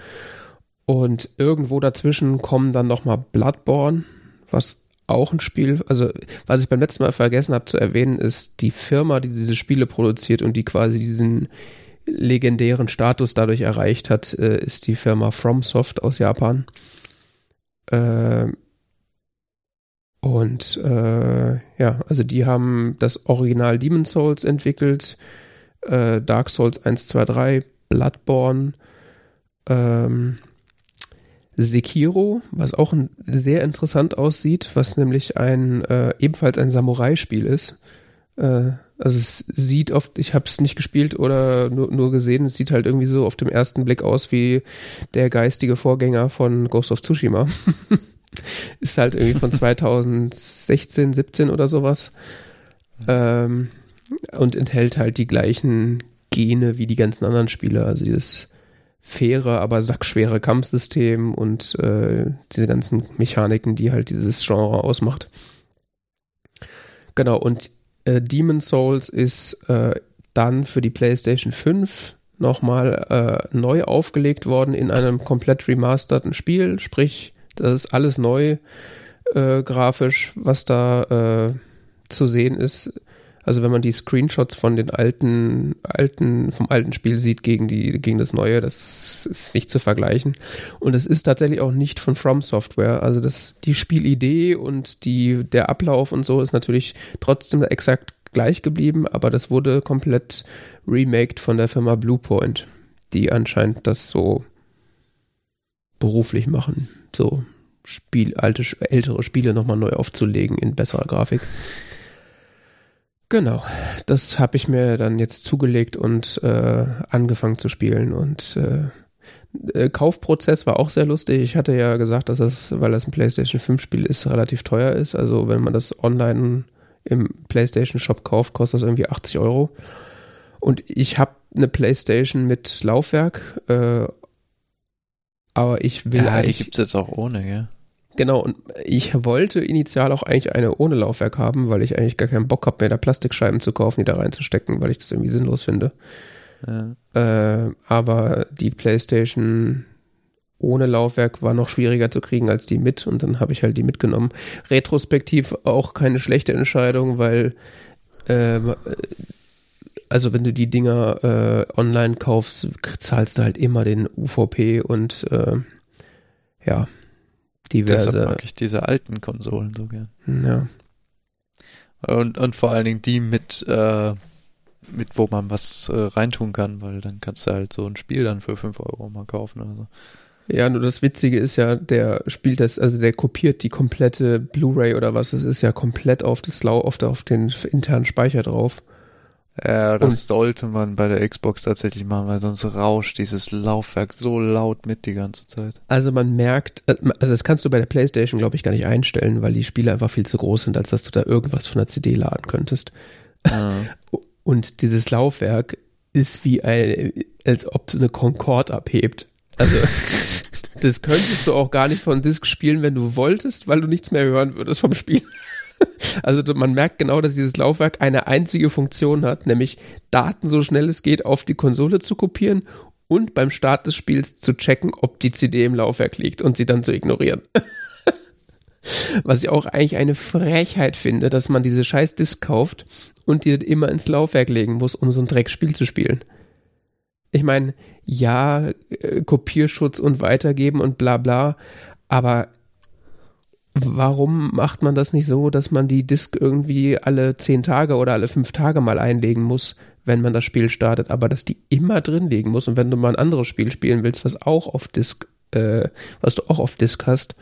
Und irgendwo dazwischen kommen dann nochmal Bloodborne, was auch ein Spiel, also was ich beim letzten Mal vergessen habe zu erwähnen, ist die Firma, die diese Spiele produziert und die quasi diesen legendären Status dadurch erreicht hat, äh, ist die Firma FromSoft aus Japan. Äh, und äh, ja, also die haben das Original Demon Souls entwickelt, äh, Dark Souls 1, 2, 3, Bloodborne, ähm, Sekiro, was auch ein, sehr interessant aussieht, was nämlich ein äh, ebenfalls ein Samurai-Spiel ist. Äh, also es sieht oft, ich habe es nicht gespielt oder nur, nur gesehen, es sieht halt irgendwie so auf dem ersten Blick aus wie der geistige Vorgänger von Ghost of Tsushima. [laughs] Ist halt irgendwie von [laughs] 2016, 17 oder sowas. Ähm, und enthält halt die gleichen Gene wie die ganzen anderen Spiele. Also dieses faire, aber sackschwere Kampfsystem und äh, diese ganzen Mechaniken, die halt dieses Genre ausmacht. Genau, und äh, Demon Souls ist äh, dann für die PlayStation 5 nochmal äh, neu aufgelegt worden in einem komplett remasterten Spiel, sprich das ist alles neu äh, grafisch, was da äh, zu sehen ist. Also wenn man die Screenshots von den alten, alten, vom alten Spiel sieht gegen die, gegen das neue, das ist nicht zu vergleichen. Und es ist tatsächlich auch nicht von From Software. Also das, die Spielidee und die, der Ablauf und so ist natürlich trotzdem exakt gleich geblieben, aber das wurde komplett remaked von der Firma Bluepoint, die anscheinend das so beruflich machen so Spiel, alte, ältere Spiele nochmal neu aufzulegen in besserer Grafik. Genau, das habe ich mir dann jetzt zugelegt und äh, angefangen zu spielen und äh, äh Kaufprozess war auch sehr lustig. Ich hatte ja gesagt, dass das, weil das ein PlayStation 5 Spiel ist, relativ teuer ist. Also wenn man das online im PlayStation Shop kauft, kostet das irgendwie 80 Euro. Und ich habe eine PlayStation mit Laufwerk äh, aber ich will ja, eigentlich. Die gibt's jetzt auch ohne, ja. Genau, und ich wollte initial auch eigentlich eine ohne Laufwerk haben, weil ich eigentlich gar keinen Bock habe, mehr da Plastikscheiben zu kaufen, die da reinzustecken, weil ich das irgendwie sinnlos finde. Ja. Äh, aber die PlayStation ohne Laufwerk war noch schwieriger zu kriegen als die mit und dann habe ich halt die mitgenommen. Retrospektiv auch keine schlechte Entscheidung, weil äh, also wenn du die Dinger äh, online kaufst, zahlst du halt immer den UVP und äh, ja, diverse. Deshalb mag ich diese alten Konsolen so gern. Ja. Und, und vor allen Dingen die mit, äh, mit wo man was äh, reintun kann, weil dann kannst du halt so ein Spiel dann für 5 Euro mal kaufen oder so. Ja, nur das Witzige ist ja, der spielt das, also der kopiert die komplette Blu-ray oder was, das ist ja komplett auf das Lau, auf, auf den internen Speicher drauf. Ja, das und sollte man bei der Xbox tatsächlich machen, weil sonst rauscht dieses Laufwerk so laut mit die ganze Zeit. Also man merkt, äh, also das kannst du bei der PlayStation, glaube ich, gar nicht einstellen, weil die Spiele einfach viel zu groß sind, als dass du da irgendwas von der CD laden könntest. Ja. [laughs] Und dieses Laufwerk ist wie ein, als ob eine Concorde abhebt. Also, [laughs] das könntest du auch gar nicht von Disk spielen, wenn du wolltest, weil du nichts mehr hören würdest vom Spiel. [laughs] Also man merkt genau, dass dieses Laufwerk eine einzige Funktion hat, nämlich Daten so schnell es geht auf die Konsole zu kopieren und beim Start des Spiels zu checken, ob die CD im Laufwerk liegt und sie dann zu ignorieren. [laughs] Was ich auch eigentlich eine Frechheit finde, dass man diese scheiß Disk kauft und die immer ins Laufwerk legen muss, um so ein Dreckspiel zu spielen. Ich meine, ja, äh, Kopierschutz und weitergeben und bla bla, aber warum macht man das nicht so, dass man die Disk irgendwie alle zehn Tage oder alle fünf Tage mal einlegen muss, wenn man das Spiel startet, aber dass die immer drin liegen muss und wenn du mal ein anderes Spiel spielen willst, was auch auf Disk, äh, was du auch auf Disk hast,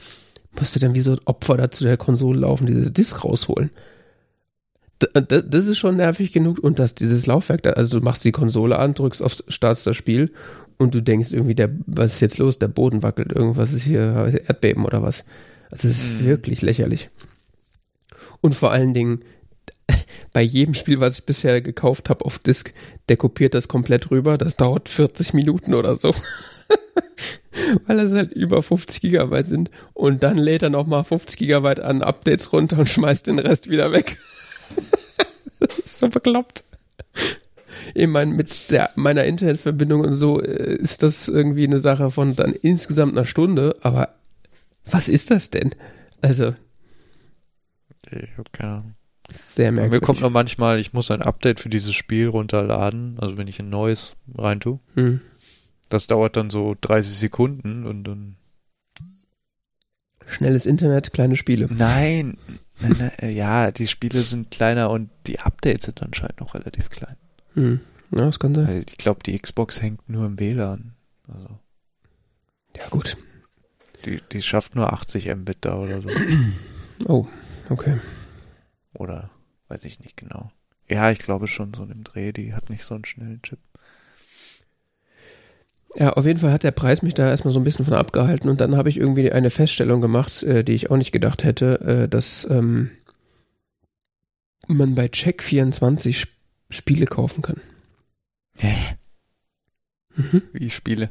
musst du dann wie so ein Opfer dazu der Konsole laufen, dieses Disk rausholen. das ist schon nervig genug und dass dieses Laufwerk da, also du machst die Konsole an, drückst auf Start das Spiel und du denkst irgendwie, der, was ist jetzt los? Der Boden wackelt, irgendwas ist hier Erdbeben oder was. Also es ist mhm. wirklich lächerlich. Und vor allen Dingen, [laughs] bei jedem Spiel, was ich bisher gekauft habe auf Disk, der kopiert das komplett rüber. Das dauert 40 Minuten oder so. [laughs] Weil es halt über 50 Gigabyte sind. Und dann lädt er nochmal 50 Gigabyte an Updates runter und schmeißt den Rest wieder weg. [laughs] das ist so bekloppt. Ich meine, mit der, meiner Internetverbindung und so äh, ist das irgendwie eine Sache von dann insgesamt einer Stunde, aber was ist das denn? Also. Ich hab keine Ahnung. Sehr merkwürdig. Mir kommt noch manchmal, ich muss ein Update für dieses Spiel runterladen, also wenn ich ein neues reintue. Hm. Das dauert dann so 30 Sekunden und dann. Schnelles Internet, kleine Spiele. Nein, nein, nein äh, ja, die Spiele sind kleiner und die Updates sind anscheinend noch relativ klein. Hm. Ja, das kann sein. Weil ich glaube, die Xbox hängt nur im WLAN. Also. Ja, gut. Die, die schafft nur 80 Mbit da oder so. Oh, okay. Oder weiß ich nicht genau. Ja, ich glaube schon so im Dreh, die hat nicht so einen schnellen Chip. Ja, auf jeden Fall hat der Preis mich da erstmal so ein bisschen von abgehalten und dann habe ich irgendwie eine Feststellung gemacht, äh, die ich auch nicht gedacht hätte, äh, dass ähm, man bei Check24 Sp Spiele kaufen kann. Hä? Mhm. Wie Spiele?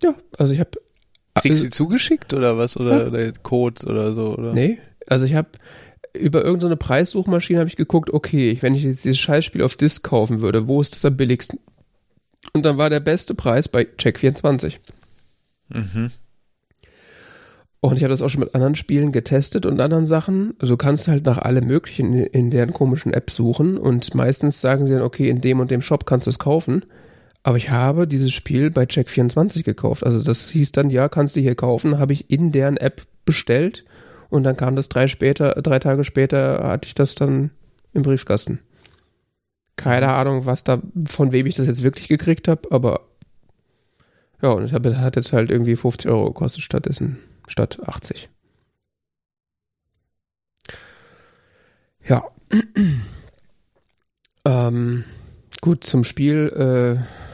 Ja, also ich habe Kriegst du sie zugeschickt oder was? Oder, oder Code oder so? Oder? Nee, also ich habe über irgendeine so Preissuchmaschine habe ich geguckt, okay, wenn ich jetzt dieses Scheißspiel auf Disc kaufen würde, wo ist das am billigsten? Und dann war der beste Preis bei Check24. Mhm. Und ich habe das auch schon mit anderen Spielen getestet und anderen Sachen. Also du kannst halt nach allem möglichen in deren komischen App suchen und meistens sagen sie dann, okay, in dem und dem Shop kannst du es kaufen. Aber ich habe dieses Spiel bei Check24 gekauft. Also das hieß dann, ja, kannst du hier kaufen, habe ich in deren App bestellt und dann kam das drei später, drei Tage später hatte ich das dann im Briefkasten. Keine Ahnung, was da, von wem ich das jetzt wirklich gekriegt habe, aber ja, und es hat jetzt halt irgendwie 50 Euro gekostet stattdessen, statt 80. Ja. [clears throat] ähm, gut, zum Spiel, äh,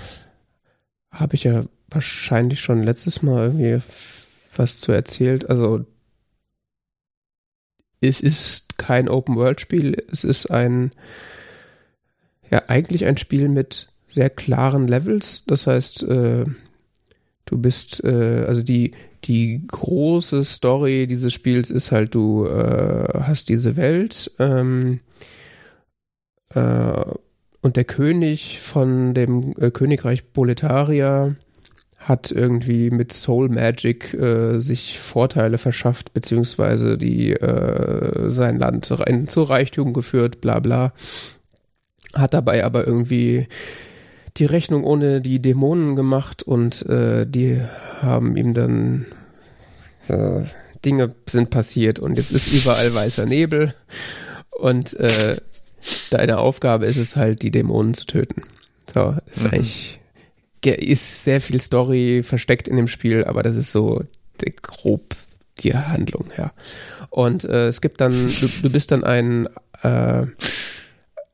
habe ich ja wahrscheinlich schon letztes Mal irgendwie was zu erzählt. Also es ist kein Open-World-Spiel, es ist ein, ja, eigentlich ein Spiel mit sehr klaren Levels. Das heißt, äh, du bist, äh, also die, die große Story dieses Spiels ist halt, du äh, hast diese Welt, ähm, äh, und der König von dem äh, Königreich Boletaria hat irgendwie mit Soul Magic äh, sich Vorteile verschafft, beziehungsweise die äh, sein Land rein zu Reichtum geführt, bla bla. Hat dabei aber irgendwie die Rechnung ohne die Dämonen gemacht und äh, die haben ihm dann äh, Dinge sind passiert und jetzt ist überall weißer Nebel und äh, deine Aufgabe ist es halt, die Dämonen zu töten. So, ist mhm. eigentlich, ist sehr viel Story versteckt in dem Spiel, aber das ist so grob die Handlung, ja. Und äh, es gibt dann, du, du bist dann ein, äh,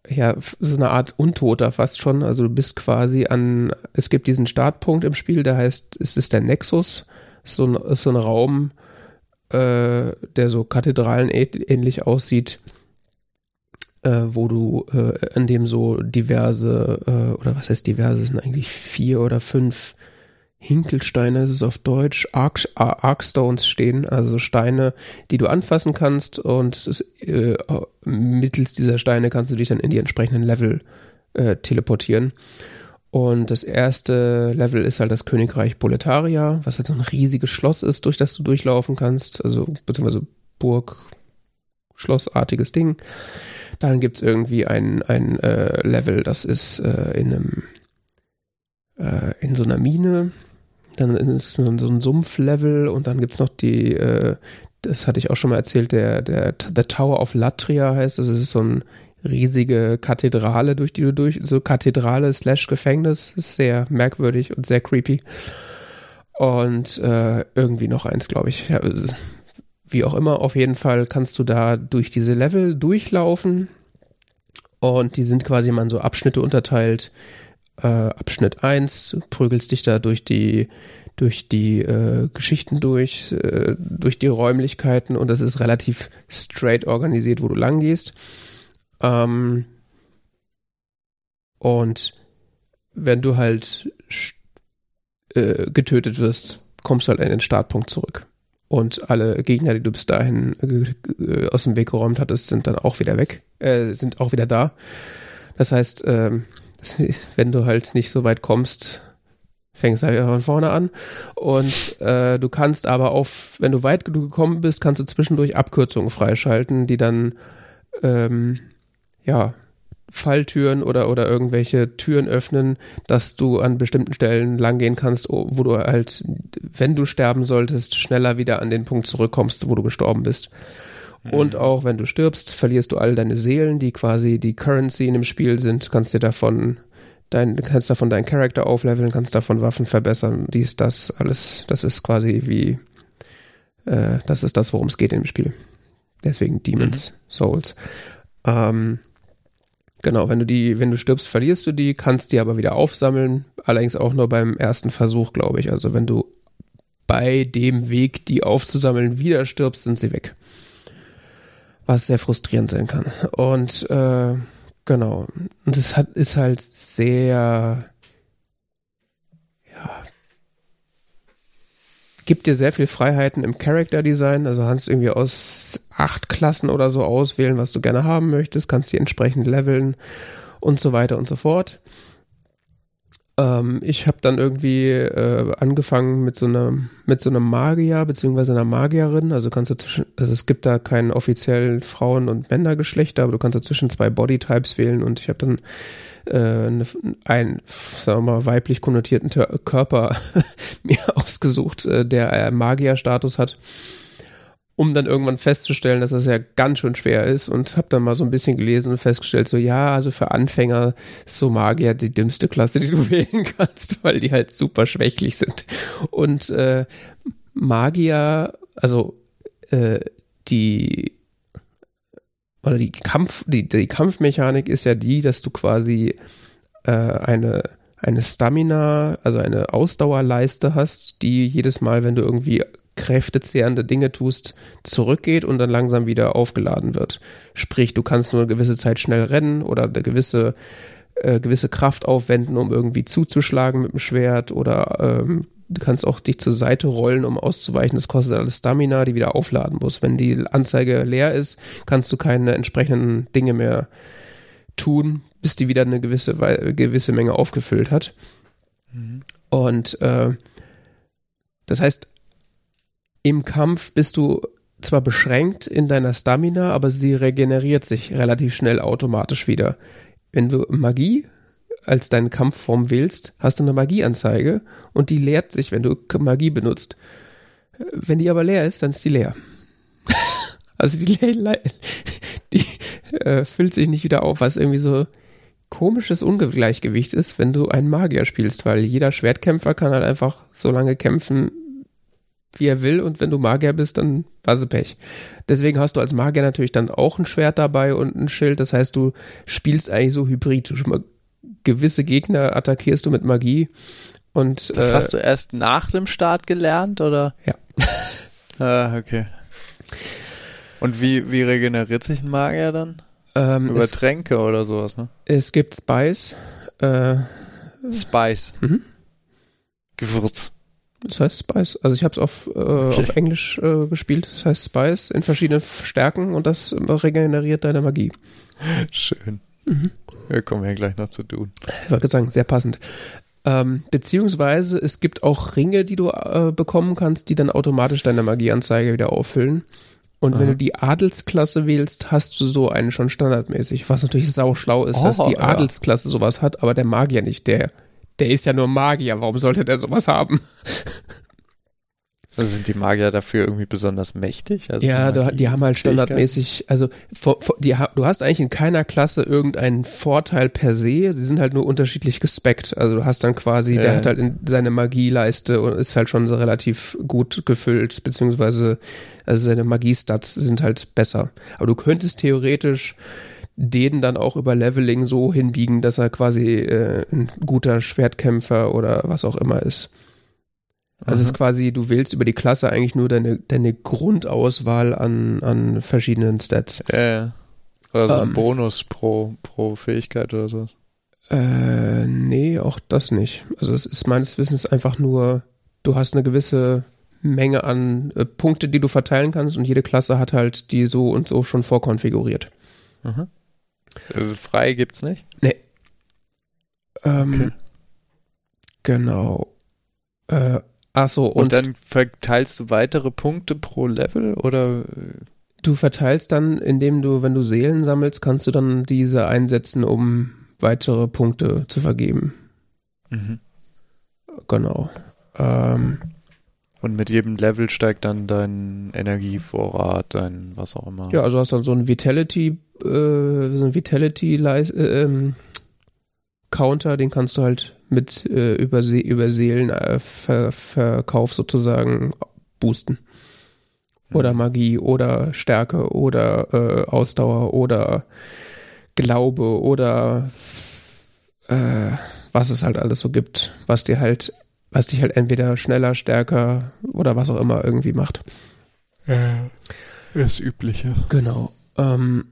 ja, so eine Art Untoter fast schon. Also du bist quasi an, es gibt diesen Startpunkt im Spiel, der heißt, es ist der Nexus, so ein, ist so ein Raum, äh, der so Kathedralen ähnlich aussieht äh, wo du, äh, in dem so diverse, äh, oder was heißt diverse, sind eigentlich vier oder fünf Hinkelsteine, ist es auf Deutsch, Arc, Arcstones stehen, also Steine, die du anfassen kannst und es, äh, mittels dieser Steine kannst du dich dann in die entsprechenden Level äh, teleportieren. Und das erste Level ist halt das Königreich Boletaria, was halt so ein riesiges Schloss ist, durch das du durchlaufen kannst, also beziehungsweise Burg, Schlossartiges Ding. Dann gibt's irgendwie ein, ein äh, Level, das ist äh, in einem äh, in so einer Mine. Dann ist es so, so ein Sumpflevel und dann gibt's noch die, äh, das hatte ich auch schon mal erzählt, der, der The Tower of Latria heißt. Das ist so ein riesige Kathedrale, durch die du durch, so Kathedrale slash Gefängnis, ist sehr merkwürdig und sehr creepy. Und äh, irgendwie noch eins, glaube ich. Ja, wie auch immer, auf jeden Fall kannst du da durch diese Level durchlaufen und die sind quasi mal in so Abschnitte unterteilt. Äh, Abschnitt 1, prügelst dich da durch die durch die äh, Geschichten durch, äh, durch die Räumlichkeiten und das ist relativ straight organisiert, wo du lang gehst. Ähm, und wenn du halt äh, getötet wirst, kommst du halt an den Startpunkt zurück und alle Gegner, die du bis dahin äh, aus dem Weg geräumt hattest, sind dann auch wieder weg, äh, sind auch wieder da. Das heißt, ähm, [laughs] wenn du halt nicht so weit kommst, fängst du halt von vorne an. Und äh, du kannst aber auch, wenn du weit genug gekommen bist, kannst du zwischendurch Abkürzungen freischalten, die dann ähm, ja Falltüren oder, oder irgendwelche Türen öffnen, dass du an bestimmten Stellen langgehen kannst, wo du halt, wenn du sterben solltest, schneller wieder an den Punkt zurückkommst, wo du gestorben bist. Mhm. Und auch wenn du stirbst, verlierst du all deine Seelen, die quasi die Currency in dem Spiel sind, kannst dir davon dein, kannst davon deinen Charakter aufleveln, kannst davon Waffen verbessern, dies, das, alles, das ist quasi wie, äh, das ist das, worum es geht dem Spiel. Deswegen Demons mhm. Souls. Ähm, Genau, wenn du die, wenn du stirbst, verlierst du die, kannst die aber wieder aufsammeln. Allerdings auch nur beim ersten Versuch, glaube ich. Also wenn du bei dem Weg, die aufzusammeln, wieder stirbst, sind sie weg. Was sehr frustrierend sein kann. Und äh, genau. Und es hat, ist halt sehr gibt dir sehr viel Freiheiten im Character Design. Also kannst irgendwie aus acht Klassen oder so auswählen, was du gerne haben möchtest, kannst die entsprechend leveln und so weiter und so fort. Ähm, ich habe dann irgendwie äh, angefangen mit so einem mit so einem Magier beziehungsweise einer Magierin. Also kannst du zwischen, also es gibt da kein offiziell Frauen- und Männergeschlechter, aber du kannst dazwischen zwei Bodytypes wählen und ich habe dann äh, ne, einen, sagen wir mal, weiblich konnotierten Körper [laughs] mir ausgesucht, äh, der äh, Magier-Status hat, um dann irgendwann festzustellen, dass das ja ganz schön schwer ist und habe dann mal so ein bisschen gelesen und festgestellt, so ja, also für Anfänger ist so Magier die dümmste Klasse, die du [laughs] wählen kannst, weil die halt super schwächlich sind. Und äh, Magier, also äh, die oder die Kampf, die, die Kampfmechanik ist ja die, dass du quasi äh, eine, eine Stamina, also eine Ausdauerleiste hast, die jedes Mal, wenn du irgendwie kräftezehrende Dinge tust, zurückgeht und dann langsam wieder aufgeladen wird. Sprich, du kannst nur eine gewisse Zeit schnell rennen oder eine gewisse, äh, gewisse Kraft aufwenden, um irgendwie zuzuschlagen mit dem Schwert oder ähm, du kannst auch dich zur Seite rollen, um auszuweichen. Das kostet alles Stamina, die wieder aufladen muss. Wenn die Anzeige leer ist, kannst du keine entsprechenden Dinge mehr tun, bis die wieder eine gewisse, gewisse Menge aufgefüllt hat. Mhm. Und äh, das heißt, im Kampf bist du zwar beschränkt in deiner Stamina, aber sie regeneriert sich relativ schnell automatisch wieder. Wenn du Magie als deine Kampfform wählst, hast du eine Magieanzeige und die leert sich, wenn du Magie benutzt. Wenn die aber leer ist, dann ist die leer. [laughs] also die, [laughs] die äh, füllt sich nicht wieder auf, was irgendwie so komisches Ungleichgewicht ist, wenn du einen Magier spielst, weil jeder Schwertkämpfer kann halt einfach so lange kämpfen, wie er will und wenn du Magier bist, dann war sie Pech. Deswegen hast du als Magier natürlich dann auch ein Schwert dabei und ein Schild, das heißt, du spielst eigentlich so hybrid. Du gewisse Gegner attackierst du mit Magie. Und, das äh, hast du erst nach dem Start gelernt, oder? Ja. [laughs] ah, okay. Und wie, wie regeneriert sich ein Magier dann? Ähm, Über es, Tränke oder sowas, ne? Es gibt Spice. Äh, Spice. Mhm. Gewürz. Das heißt Spice. Also ich habe es auf, äh, auf [laughs] Englisch äh, gespielt. Das heißt Spice in verschiedenen Stärken und das regeneriert deine Magie. Schön. Mhm. Wir kommen ja gleich noch zu tun. Ich wollte sagen, sehr passend. Ähm, beziehungsweise es gibt auch Ringe, die du äh, bekommen kannst, die dann automatisch deine Magieanzeige wieder auffüllen. Und Aha. wenn du die Adelsklasse wählst, hast du so einen schon standardmäßig, was natürlich sauschlau ist, oh, dass die Adelsklasse sowas hat, aber der Magier nicht. Der, der ist ja nur Magier, warum sollte der sowas haben? Also sind die Magier dafür irgendwie besonders mächtig? Also ja, die, die, haben halt standardmäßig, also vor, vor, die, du hast eigentlich in keiner Klasse irgendeinen Vorteil per se, sie sind halt nur unterschiedlich gespeckt. Also du hast dann quasi, äh. der hat halt in seine Magieleiste und ist halt schon so relativ gut gefüllt, beziehungsweise also seine Magiestats sind halt besser. Aber du könntest theoretisch den dann auch über Leveling so hinbiegen, dass er quasi äh, ein guter Schwertkämpfer oder was auch immer ist. Also es ist quasi, du wählst über die Klasse eigentlich nur deine, deine Grundauswahl an, an verschiedenen Stats. Ja, Oder so ein ähm, Bonus pro, pro Fähigkeit oder so. Äh, nee, auch das nicht. Also es ist meines Wissens einfach nur, du hast eine gewisse Menge an äh, Punkte, die du verteilen kannst und jede Klasse hat halt die so und so schon vorkonfiguriert. Mhm. Also frei gibt's nicht? Nee. Ähm, okay. Genau. Äh, Ach so, und, und dann verteilst du weitere Punkte pro Level oder? Du verteilst dann, indem du, wenn du Seelen sammelst, kannst du dann diese einsetzen, um weitere Punkte zu vergeben. Mhm. Genau. Ähm, und mit jedem Level steigt dann dein Energievorrat, dein was auch immer. Ja, also hast dann so ein Vitality, äh, so ein Vitality äh, ähm, Counter, den kannst du halt mit äh, über, See, über Seelenverkauf äh, sozusagen boosten. Oder mhm. Magie oder Stärke oder äh, Ausdauer oder Glaube oder äh, was es halt alles so gibt, was dir halt, was dich halt entweder schneller, stärker oder was auch immer irgendwie macht. Ja, das Übliche. Genau. Ähm,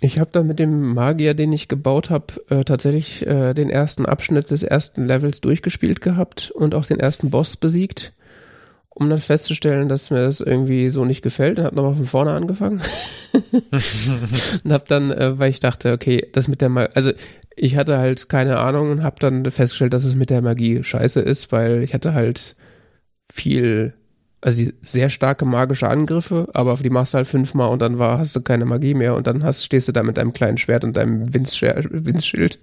ich habe dann mit dem Magier, den ich gebaut habe, äh, tatsächlich äh, den ersten Abschnitt des ersten Levels durchgespielt gehabt und auch den ersten Boss besiegt, um dann festzustellen, dass mir das irgendwie so nicht gefällt und habe nochmal von vorne angefangen. [laughs] [laughs] und habe dann, äh, weil ich dachte, okay, das mit der Magie, also ich hatte halt keine Ahnung und habe dann festgestellt, dass es mit der Magie scheiße ist, weil ich hatte halt viel also sehr starke magische Angriffe, aber die machst du halt fünfmal und dann war, hast du keine Magie mehr und dann hast, stehst du da mit deinem kleinen Schwert und deinem Windschild.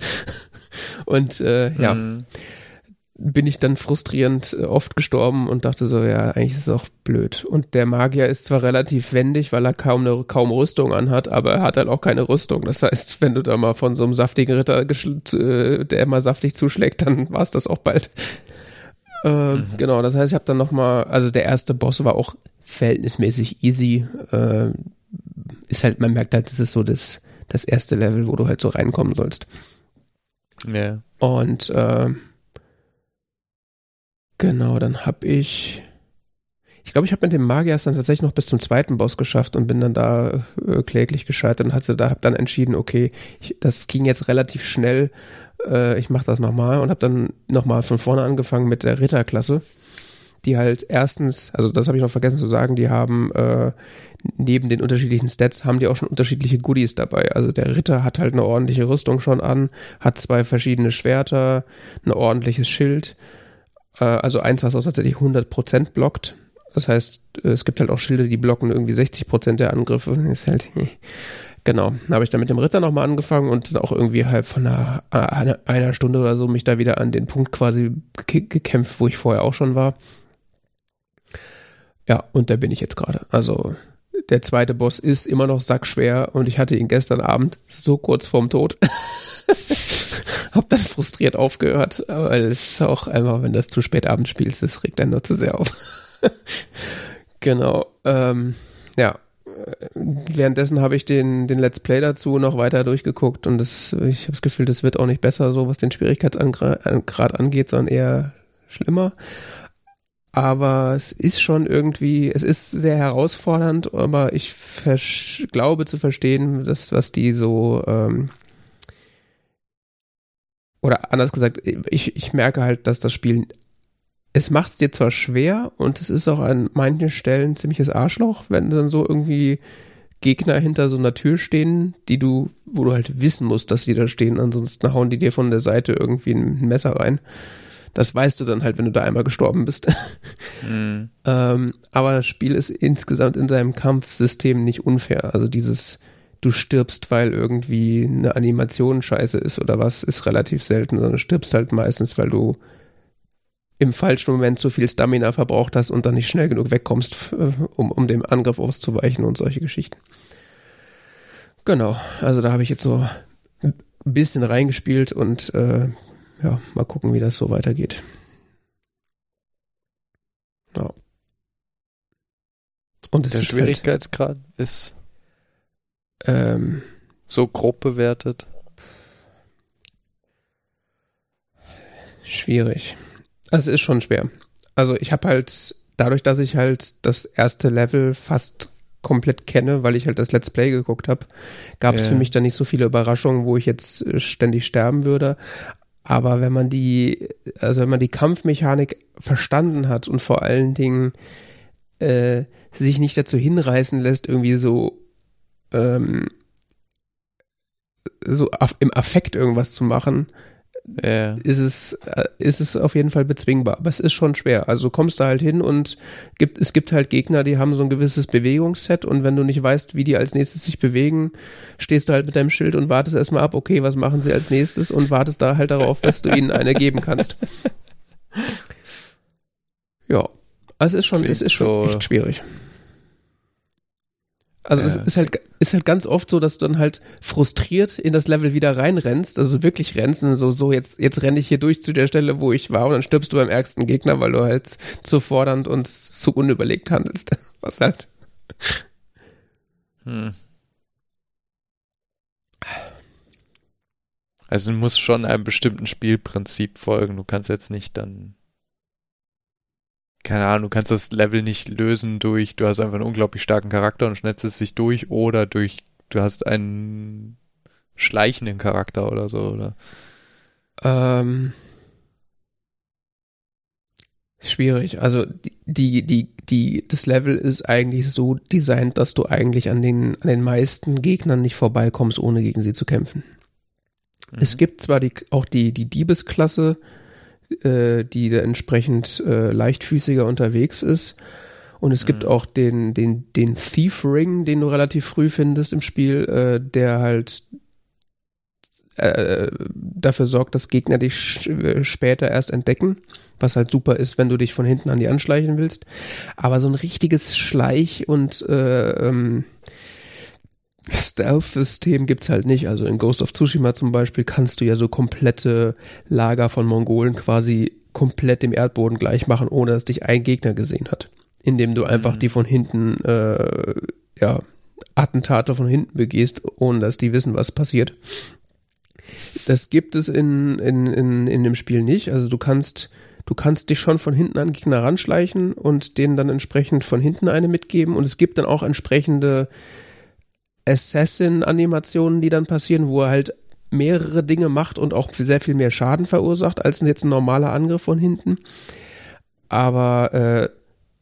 [laughs] und äh, ja, mhm. Bin ich dann frustrierend äh, oft gestorben und dachte so, ja, eigentlich ist es auch blöd. Und der Magier ist zwar relativ wendig, weil er kaum eine kaum Rüstung anhat, aber er hat halt auch keine Rüstung. Das heißt, wenn du da mal von so einem saftigen Ritter, äh, der immer saftig zuschlägt, dann war es das auch bald. Äh, mhm. Genau, das heißt, ich habe dann nochmal, also der erste Boss war auch verhältnismäßig easy. Äh, ist halt, man merkt halt, das ist so das, das erste Level, wo du halt so reinkommen sollst. Ja. Und äh, genau, dann habe ich, ich glaube, ich habe mit dem Magier dann tatsächlich noch bis zum zweiten Boss geschafft und bin dann da äh, kläglich gescheitert und hatte da hab dann entschieden, okay, ich, das ging jetzt relativ schnell äh, ich mache das nochmal und habe dann nochmal von vorne angefangen mit der Ritterklasse, die halt erstens, also das habe ich noch vergessen zu sagen, die haben äh, neben den unterschiedlichen Stats haben die auch schon unterschiedliche Goodies dabei. Also der Ritter hat halt eine ordentliche Rüstung schon an, hat zwei verschiedene Schwerter, ein ordentliches Schild. Äh, also eins, was auch tatsächlich 100% blockt. Das heißt, es gibt halt auch Schilde, die blocken irgendwie 60% der Angriffe. [laughs] Ist halt, Genau, habe ich dann mit dem Ritter nochmal angefangen und auch irgendwie halb von einer, einer, einer, Stunde oder so mich da wieder an den Punkt quasi gekämpft, wo ich vorher auch schon war. Ja, und da bin ich jetzt gerade. Also der zweite Boss ist immer noch sackschwer und ich hatte ihn gestern Abend so kurz vorm Tod. [laughs] hab dann frustriert aufgehört, weil es ist auch einfach, wenn das zu spät abends spielst, das regt einen nur zu sehr auf. [laughs] genau. Ähm, ja, währenddessen habe ich den, den Let's Play dazu noch weiter durchgeguckt und das, ich habe das Gefühl, das wird auch nicht besser, so was den Schwierigkeitsgrad angeht, sondern eher schlimmer. Aber es ist schon irgendwie, es ist sehr herausfordernd, aber ich glaube zu verstehen, dass, was die so, ähm, oder anders gesagt, ich, ich merke halt, dass das Spiel, es macht es dir zwar schwer und es ist auch an manchen Stellen ziemliches Arschloch, wenn dann so irgendwie Gegner hinter so einer Tür stehen, die du, wo du halt wissen musst, dass die da stehen, ansonsten hauen die dir von der Seite irgendwie ein Messer rein. Das weißt du dann halt, wenn du da einmal gestorben bist. Mhm. [laughs] ähm, aber das Spiel ist insgesamt in seinem Kampfsystem nicht unfair. Also dieses, du stirbst, weil irgendwie eine Animation scheiße ist oder was, ist relativ selten, sondern du stirbst halt meistens, weil du im falschen Moment zu viel Stamina verbraucht hast und dann nicht schnell genug wegkommst, um, um dem Angriff auszuweichen und solche Geschichten. Genau, also da habe ich jetzt so ein bisschen reingespielt und äh, ja, mal gucken, wie das so weitergeht. Ja. Und der halt Schwierigkeitsgrad halt, ist ähm, so grob bewertet. Schwierig. Also es ist schon schwer. Also ich habe halt, dadurch, dass ich halt das erste Level fast komplett kenne, weil ich halt das Let's Play geguckt habe, gab es yeah. für mich da nicht so viele Überraschungen, wo ich jetzt äh, ständig sterben würde. Aber wenn man die, also wenn man die Kampfmechanik verstanden hat und vor allen Dingen äh, sich nicht dazu hinreißen lässt, irgendwie so ähm, so im Affekt irgendwas zu machen, ja. ist, es, äh, ist es auf jeden Fall bezwingbar. Aber es ist schon schwer. Also du kommst da halt hin und gibt, es gibt halt Gegner, die haben so ein gewisses Bewegungsset und wenn du nicht weißt, wie die als nächstes sich bewegen, stehst du halt mit deinem Schild und wartest erstmal ab, okay, was machen sie als nächstes und wartest da halt darauf, dass du ihnen eine geben kannst. [laughs] Ja. Also es ist schon, es ist schon echt schwierig. Also ja. es ist halt, ist halt ganz oft so, dass du dann halt frustriert in das Level wieder reinrennst, also wirklich rennst und so, so jetzt, jetzt renne ich hier durch zu der Stelle, wo ich war und dann stirbst du beim ärgsten Gegner, weil du halt zu fordernd und zu unüberlegt handelst. [laughs] Was halt. Hm. Also du musst schon einem bestimmten Spielprinzip folgen. Du kannst jetzt nicht dann keine Ahnung, du kannst das Level nicht lösen durch, du hast einfach einen unglaublich starken Charakter und schnetzelst dich durch oder durch, du hast einen schleichenden Charakter oder so, oder? Ähm, schwierig. Also die, die, die, das Level ist eigentlich so designt, dass du eigentlich an den, an den meisten Gegnern nicht vorbeikommst, ohne gegen sie zu kämpfen. Mhm. Es gibt zwar die, auch die, die Diebesklasse, äh, die da entsprechend äh, leichtfüßiger unterwegs ist. Und es mhm. gibt auch den, den, den Thief Ring, den du relativ früh findest im Spiel, äh, der halt äh, dafür sorgt, dass Gegner dich äh, später erst entdecken. Was halt super ist, wenn du dich von hinten an die anschleichen willst. Aber so ein richtiges Schleich- und äh, ähm, Stealth-System gibt's halt nicht. Also in Ghost of Tsushima zum Beispiel kannst du ja so komplette Lager von Mongolen quasi komplett dem Erdboden gleich machen, ohne dass dich ein Gegner gesehen hat. Indem du einfach mhm. die von hinten, äh, ja, Attentate von hinten begehst, ohne dass die wissen, was passiert. Das gibt es in, in, in, in dem Spiel nicht. Also du kannst, du kannst dich schon von hinten an Gegner ranschleichen und denen dann entsprechend von hinten eine mitgeben. Und es gibt dann auch entsprechende Assassin-Animationen, die dann passieren, wo er halt mehrere Dinge macht und auch sehr viel mehr Schaden verursacht als jetzt ein normaler Angriff von hinten. Aber äh,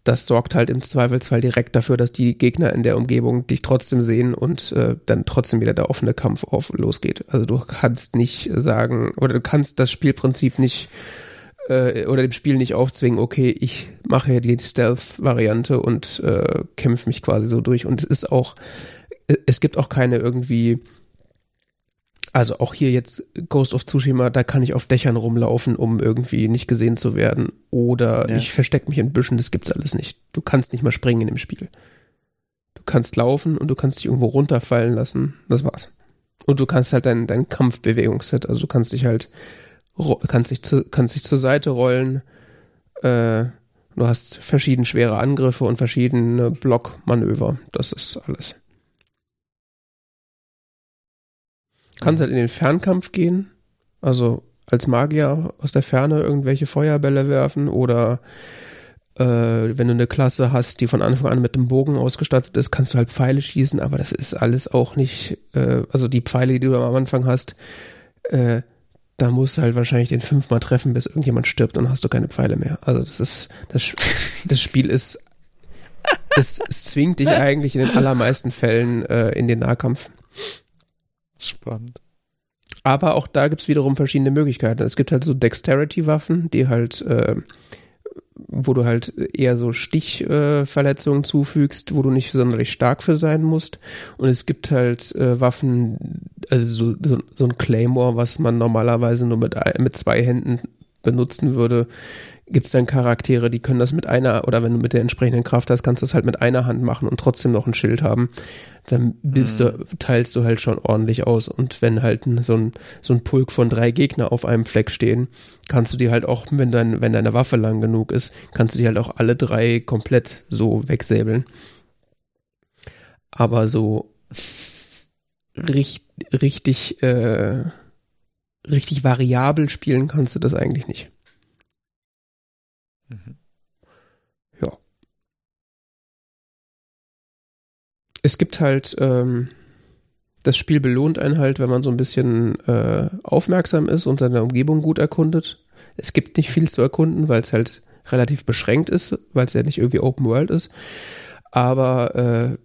das sorgt halt im Zweifelsfall direkt dafür, dass die Gegner in der Umgebung dich trotzdem sehen und äh, dann trotzdem wieder der offene Kampf auf losgeht. Also du kannst nicht sagen oder du kannst das Spielprinzip nicht äh, oder dem Spiel nicht aufzwingen, okay, ich mache hier die Stealth-Variante und äh, kämpfe mich quasi so durch. Und es ist auch es gibt auch keine irgendwie, also auch hier jetzt Ghost of Tsushima, da kann ich auf Dächern rumlaufen, um irgendwie nicht gesehen zu werden. Oder ja. ich verstecke mich in Büschen, das gibt's alles nicht. Du kannst nicht mal springen in dem Spiel. Du kannst laufen und du kannst dich irgendwo runterfallen lassen. Das war's. Und du kannst halt dein, dein Kampfbewegungsset, also du kannst dich halt, kannst dich, zu, kannst dich zur Seite rollen, äh, du hast verschiedene schwere Angriffe und verschiedene Blockmanöver. Das ist alles. Kannst halt in den Fernkampf gehen, also als Magier aus der Ferne irgendwelche Feuerbälle werfen oder äh, wenn du eine Klasse hast, die von Anfang an mit dem Bogen ausgestattet ist, kannst du halt Pfeile schießen, aber das ist alles auch nicht, äh, also die Pfeile, die du am Anfang hast, äh, da musst du halt wahrscheinlich den fünfmal treffen, bis irgendjemand stirbt und hast du keine Pfeile mehr. Also das ist, das, [laughs] das Spiel ist, es, es zwingt dich [laughs] eigentlich in den allermeisten Fällen äh, in den Nahkampf. Spannend. Aber auch da gibt's wiederum verschiedene Möglichkeiten. Es gibt halt so Dexterity-Waffen, die halt, äh, wo du halt eher so Stichverletzungen äh, zufügst, wo du nicht sonderlich stark für sein musst. Und es gibt halt äh, Waffen, also so, so, so ein Claymore, was man normalerweise nur mit, mit zwei Händen benutzen würde, gibt es dann Charaktere, die können das mit einer, oder wenn du mit der entsprechenden Kraft hast, kannst du das halt mit einer Hand machen und trotzdem noch ein Schild haben. Dann bist mhm. du, teilst du halt schon ordentlich aus. Und wenn halt so ein, so ein Pulk von drei Gegner auf einem Fleck stehen, kannst du die halt auch, wenn dein, wenn deine Waffe lang genug ist, kannst du die halt auch alle drei komplett so wegsäbeln. Aber so richtig, richtig, äh, richtig variabel spielen kannst du das eigentlich nicht. Mhm. Ja. Es gibt halt, ähm, das Spiel belohnt einen halt, wenn man so ein bisschen äh, aufmerksam ist und seine Umgebung gut erkundet. Es gibt nicht viel zu erkunden, weil es halt relativ beschränkt ist, weil es ja nicht irgendwie Open World ist. Aber äh,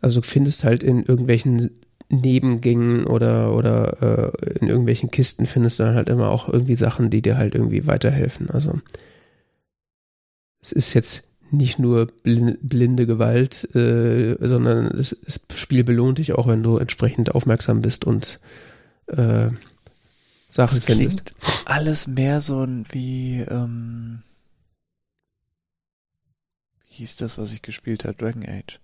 also findest halt in irgendwelchen Nebengängen oder oder äh, in irgendwelchen Kisten findest du dann halt immer auch irgendwie Sachen, die dir halt irgendwie weiterhelfen. Also es ist jetzt nicht nur blinde Gewalt, äh, sondern das, das, Spiel belohnt dich auch, wenn du entsprechend aufmerksam bist und äh, Sachen das findest. Alles mehr so wie, ähm, wie hieß das, was ich gespielt habe? Dragon Age.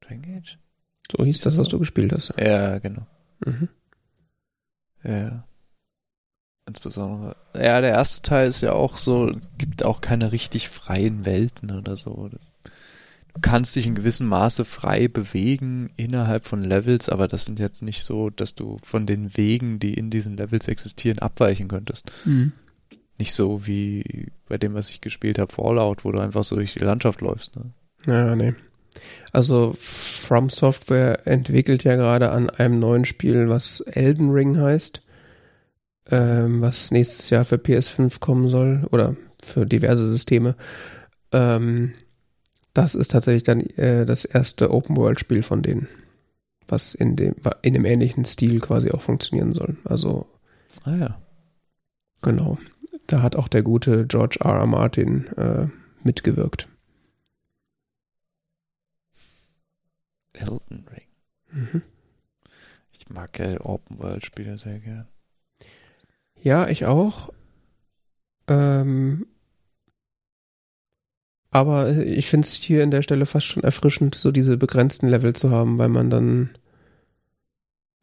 Dragon Age? So hieß, hieß das, was so? du gespielt hast. Ja, ja genau. Mhm. Ja. Insbesondere. Ja, der erste Teil ist ja auch so, gibt auch keine richtig freien Welten oder so. Du kannst dich in gewissem Maße frei bewegen innerhalb von Levels, aber das sind jetzt nicht so, dass du von den Wegen, die in diesen Levels existieren, abweichen könntest. Mhm. Nicht so wie bei dem, was ich gespielt habe, Fallout, wo du einfach so durch die Landschaft läufst. Ne? Ja, nee. Also From Software entwickelt ja gerade an einem neuen Spiel, was Elden Ring heißt ähm, was nächstes Jahr für PS5 kommen soll oder für diverse Systeme. Ähm, das ist tatsächlich dann äh, das erste Open-World-Spiel von denen, was in dem, in dem ähnlichen Stil quasi auch funktionieren soll. Also. Ah ja. Genau. Da hat auch der gute George R. R. Martin äh, mitgewirkt. Elden Ring. Mhm. Ich mag ja Open-World-Spiele sehr gern. Ja, ich auch. Ähm, aber ich finde es hier in der Stelle fast schon erfrischend, so diese begrenzten Level zu haben, weil man dann,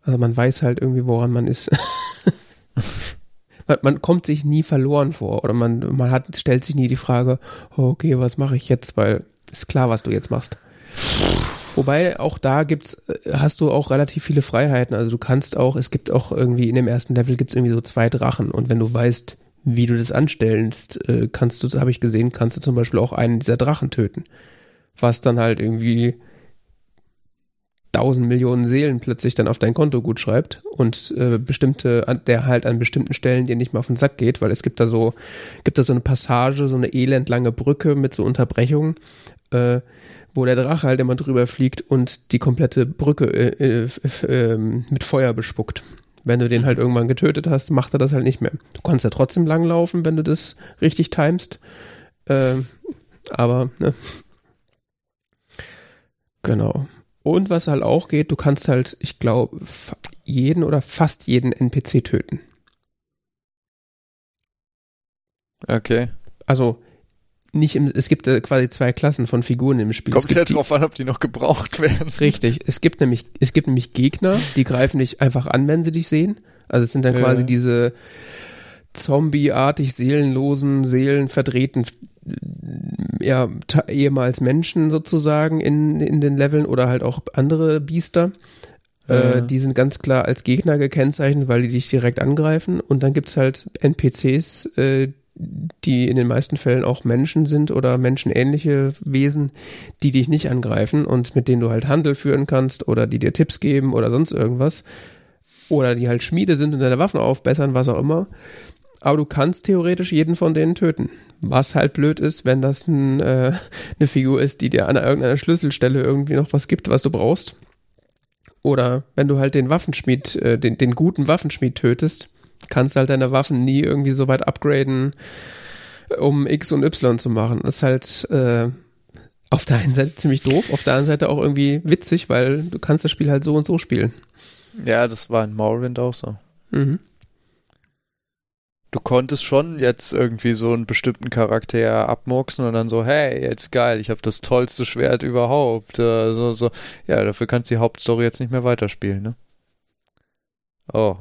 also man weiß halt irgendwie, woran man ist. [laughs] man, man, kommt sich nie verloren vor oder man, man hat, stellt sich nie die Frage, okay, was mache ich jetzt, weil ist klar, was du jetzt machst. [laughs] Wobei auch da gibt's, äh, hast du auch relativ viele Freiheiten. Also du kannst auch, es gibt auch irgendwie in dem ersten Level gibt's irgendwie so zwei Drachen und wenn du weißt, wie du das anstellst, äh, kannst du, habe ich gesehen, kannst du zum Beispiel auch einen dieser Drachen töten. Was dann halt irgendwie tausend Millionen Seelen plötzlich dann auf dein Konto gut schreibt und äh, bestimmte, der halt an bestimmten Stellen dir nicht mal auf den Sack geht, weil es gibt da so, gibt da so eine Passage, so eine elendlange Brücke mit so Unterbrechungen, äh, wo der Drache halt immer drüber fliegt und die komplette Brücke äh, äh, äh, mit Feuer bespuckt. Wenn du den halt irgendwann getötet hast, macht er das halt nicht mehr. Du kannst ja trotzdem langlaufen, wenn du das richtig timest. Äh, aber, ne? Genau. Und was halt auch geht, du kannst halt, ich glaube, jeden oder fast jeden NPC töten. Okay. Also nicht im, es gibt äh, quasi zwei Klassen von Figuren im Spiel. Kommt ja drauf an, ob die noch gebraucht werden. Richtig. Es gibt nämlich, es gibt nämlich Gegner, die greifen dich einfach an, wenn sie dich sehen. Also es sind dann ja. quasi diese Zombie-artig seelenlosen, seelenverdrehten, ja, ehemals Menschen sozusagen in, in den Leveln oder halt auch andere Biester. Äh, ja. Äh, die sind ganz klar als Gegner gekennzeichnet, weil die dich direkt angreifen. Und dann gibt's halt NPCs, äh, die in den meisten Fällen auch Menschen sind oder menschenähnliche Wesen, die dich nicht angreifen und mit denen du halt Handel führen kannst oder die dir Tipps geben oder sonst irgendwas. oder die halt Schmiede sind und deine Waffen aufbessern, was auch immer. Aber du kannst theoretisch jeden von denen töten. Was halt blöd ist, wenn das ein, äh, [laughs] eine Figur ist, die dir an irgendeiner Schlüsselstelle irgendwie noch was gibt, was du brauchst. Oder wenn du halt den Waffenschmied, äh, den, den guten Waffenschmied tötest, kannst du halt deine Waffen nie irgendwie so weit upgraden, um X und Y zu machen. Das ist halt äh, auf der einen Seite ziemlich doof, auf der anderen Seite auch irgendwie witzig, weil du kannst das Spiel halt so und so spielen. Ja, das war in Morrowind auch so. Mhm. Du konntest schon jetzt irgendwie so einen bestimmten Charakter abmurksen und dann so, hey, jetzt geil, ich habe das tollste Schwert überhaupt. Äh, so, so. Ja, dafür kannst du die Hauptstory jetzt nicht mehr weiterspielen, ne? Oh.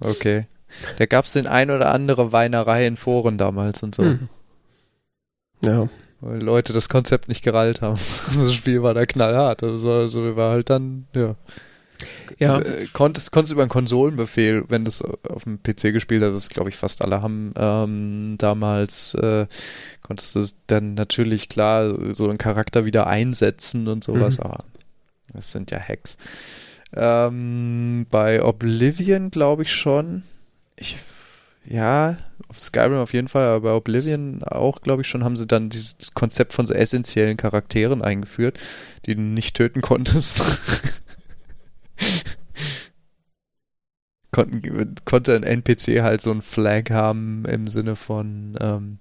Okay. Da gab's den ein oder andere Weinerei in Foren damals und so. Mhm. Ja. Weil Leute das Konzept nicht gerallt haben. [laughs] Das Spiel war da knallhart. Also, also war halt dann, ja. Ja. Äh, konntest, konntest über einen Konsolenbefehl, wenn du es auf dem PC gespielt hast, was glaube ich fast alle haben, ähm, damals äh, konntest du es dann natürlich klar so einen Charakter wieder einsetzen und sowas, Mhm. aber das sind ja Hacks. Ähm, bei Oblivion glaube ich schon. Ich, ja, auf Skyrim auf jeden Fall, aber bei Oblivion auch, glaube ich schon, haben sie dann dieses Konzept von so essentiellen Charakteren eingeführt, die du nicht töten konntest. [laughs] Konnten, konnte ein NPC halt so ein Flag haben im Sinne von ähm,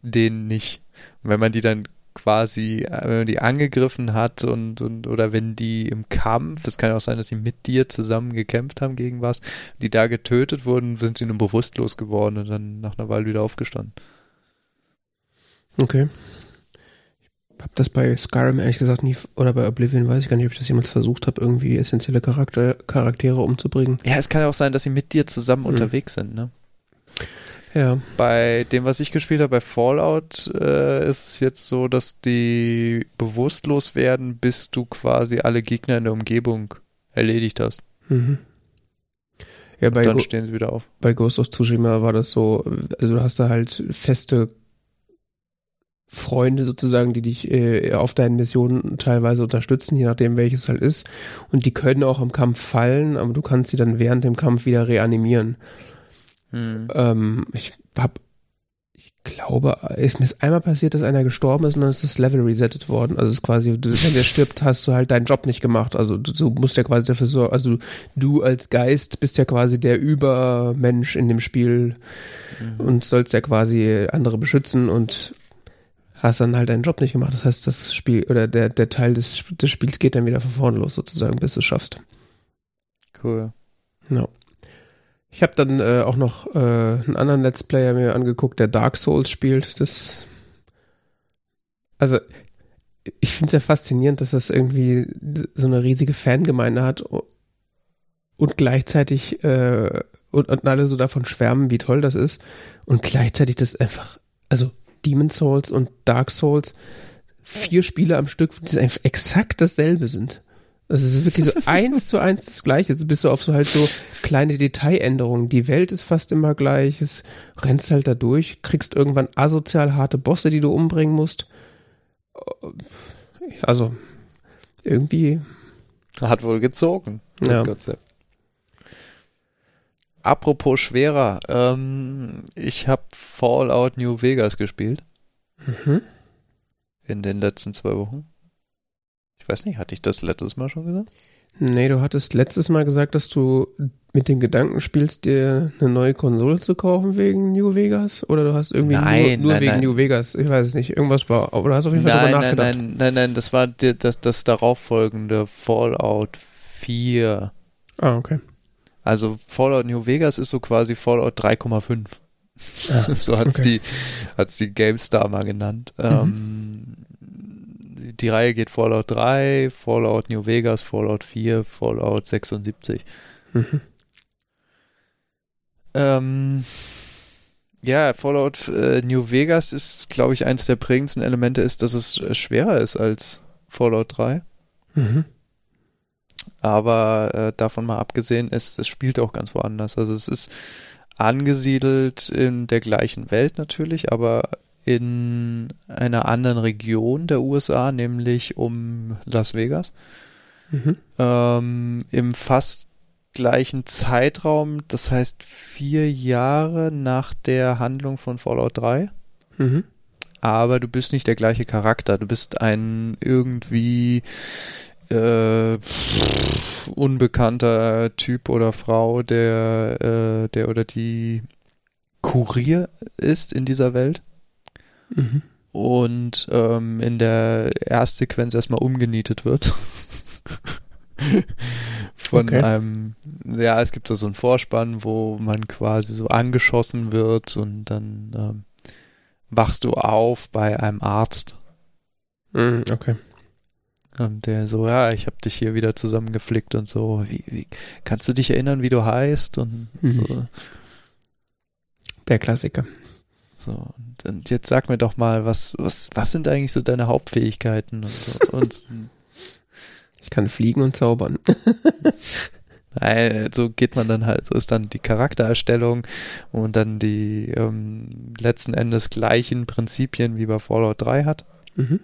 den nicht. Und wenn man die dann quasi, äh, wenn man die angegriffen hat und, und oder wenn die im Kampf, es kann ja auch sein, dass sie mit dir zusammen gekämpft haben gegen was, die da getötet wurden, sind sie nur bewusstlos geworden und dann nach einer Weile wieder aufgestanden. Okay. Ich habe das bei Skyrim ehrlich gesagt nie, oder bei Oblivion weiß ich gar nicht, ob ich das jemals versucht habe, irgendwie essentielle Charakter, Charaktere umzubringen. Ja, es kann ja auch sein, dass sie mit dir zusammen Hm. unterwegs sind, ne? Ja. Bei dem, was ich gespielt habe, bei Fallout, äh, ist es jetzt so, dass die bewusstlos werden, bis du quasi alle Gegner in der Umgebung erledigt hast. Mhm. Ja, bei, Dann Go stehen sie wieder auf. bei Ghost of Tsushima war das so, also du hast da halt feste Freunde sozusagen, die dich äh, auf deinen Missionen teilweise unterstützen, je nachdem welches halt ist. Und die können auch im Kampf fallen, aber du kannst sie dann während dem Kampf wieder reanimieren. Hm. Ähm, ich hab, ich glaube, ist mir ist einmal passiert, dass einer gestorben ist und dann ist das Level resettet worden. Also es ist quasi, wenn der stirbt, hast du halt deinen Job nicht gemacht. Also du, du musst ja quasi dafür sorgen, also du als Geist bist ja quasi der Übermensch in dem Spiel Mhm. und sollst ja quasi andere beschützen und hast dann halt deinen Job nicht gemacht. Das heißt, das Spiel oder der, der Teil des, des Spiels geht dann wieder von vorne los sozusagen, bis du es schaffst. Cool. Ja. Ich habe dann äh, auch noch äh, einen anderen Let's Player mir angeguckt, der Dark Souls spielt. Das also ich finde es ja faszinierend, dass das irgendwie so eine riesige Fangemeinde hat und gleichzeitig äh, und, und alle so davon schwärmen, wie toll das ist und gleichzeitig das einfach, also Demon Souls und Dark Souls, vier Spiele am Stück, die einfach exakt dasselbe sind. Also es ist wirklich so eins zu eins das gleiche. Also bist du auf so halt so kleine Detailänderungen. Die Welt ist fast immer gleich. Es rennst halt da durch, kriegst irgendwann asozial harte Bosse, die du umbringen musst. Also irgendwie. Hat wohl gezogen, das Ja. Konzept. Apropos schwerer, ähm, ich habe Fallout New Vegas gespielt Mhm. in den letzten zwei Wochen. Ich weiß nicht, hatte ich das letztes Mal schon gesagt? Nee, du hattest letztes Mal gesagt, dass du mit dem Gedanken spielst, dir eine neue Konsole zu kaufen wegen New Vegas? Oder du hast irgendwie Nein, nur, nur nein, wegen nein. New Vegas? Ich weiß es nicht. Irgendwas war. Aber du hast auf jeden Fall Nein, drüber nein, nachgedacht. nein, nein, nein, das war die, das, das darauffolgende Fallout 4. Ah, okay. Also Fallout New Vegas ist so quasi Fallout 3,5. Ah, [laughs] so hat's okay. die, hat's die GameStar mal genannt. Ähm, die, Reihe geht Fallout 3, Fallout New Vegas, Fallout 4, Fallout 76. Mhm. Ähm, ja, Fallout äh, New Vegas ist, glaube ich, eins der prägendsten Elemente ist, dass es äh, schwerer ist als Fallout 3. Mhm. Aber äh, davon mal abgesehen, es, es spielt auch ganz woanders. Also es ist angesiedelt in der gleichen Welt natürlich, aber in einer anderen Region der USA, nämlich um Las Vegas. Mhm. Ähm, Im fast gleichen Zeitraum, das heißt vier Jahre nach der Handlung von Fallout 3. Mhm. Aber du bist nicht der gleiche Charakter. Du bist ein irgendwie äh, unbekannter Typ oder Frau, der, äh, der oder die Kurier ist in dieser Welt. Mhm. Und ähm, in der Erstsequenz erstmal umgenietet wird. [laughs] Von Okay. einem, ja, es gibt da so einen Vorspann, wo man quasi so angeschossen wird und dann ähm, wachst du auf bei einem Arzt. Mhm, okay. Und der so, ja, ich habe dich hier wieder zusammengeflickt und so. Wie, wie kannst du dich erinnern, wie du heißt? Und Mhm. so. Der Klassiker. so. Und, und jetzt sag mir doch mal, was, was, was sind eigentlich so deine Hauptfähigkeiten? Und, und [laughs] Ich kann fliegen und zaubern. [laughs] Nein, so geht man dann halt, so ist dann die Charaktererstellung und dann die ähm, letzten Endes gleichen Prinzipien wie bei Fallout 3 hat. Mhm.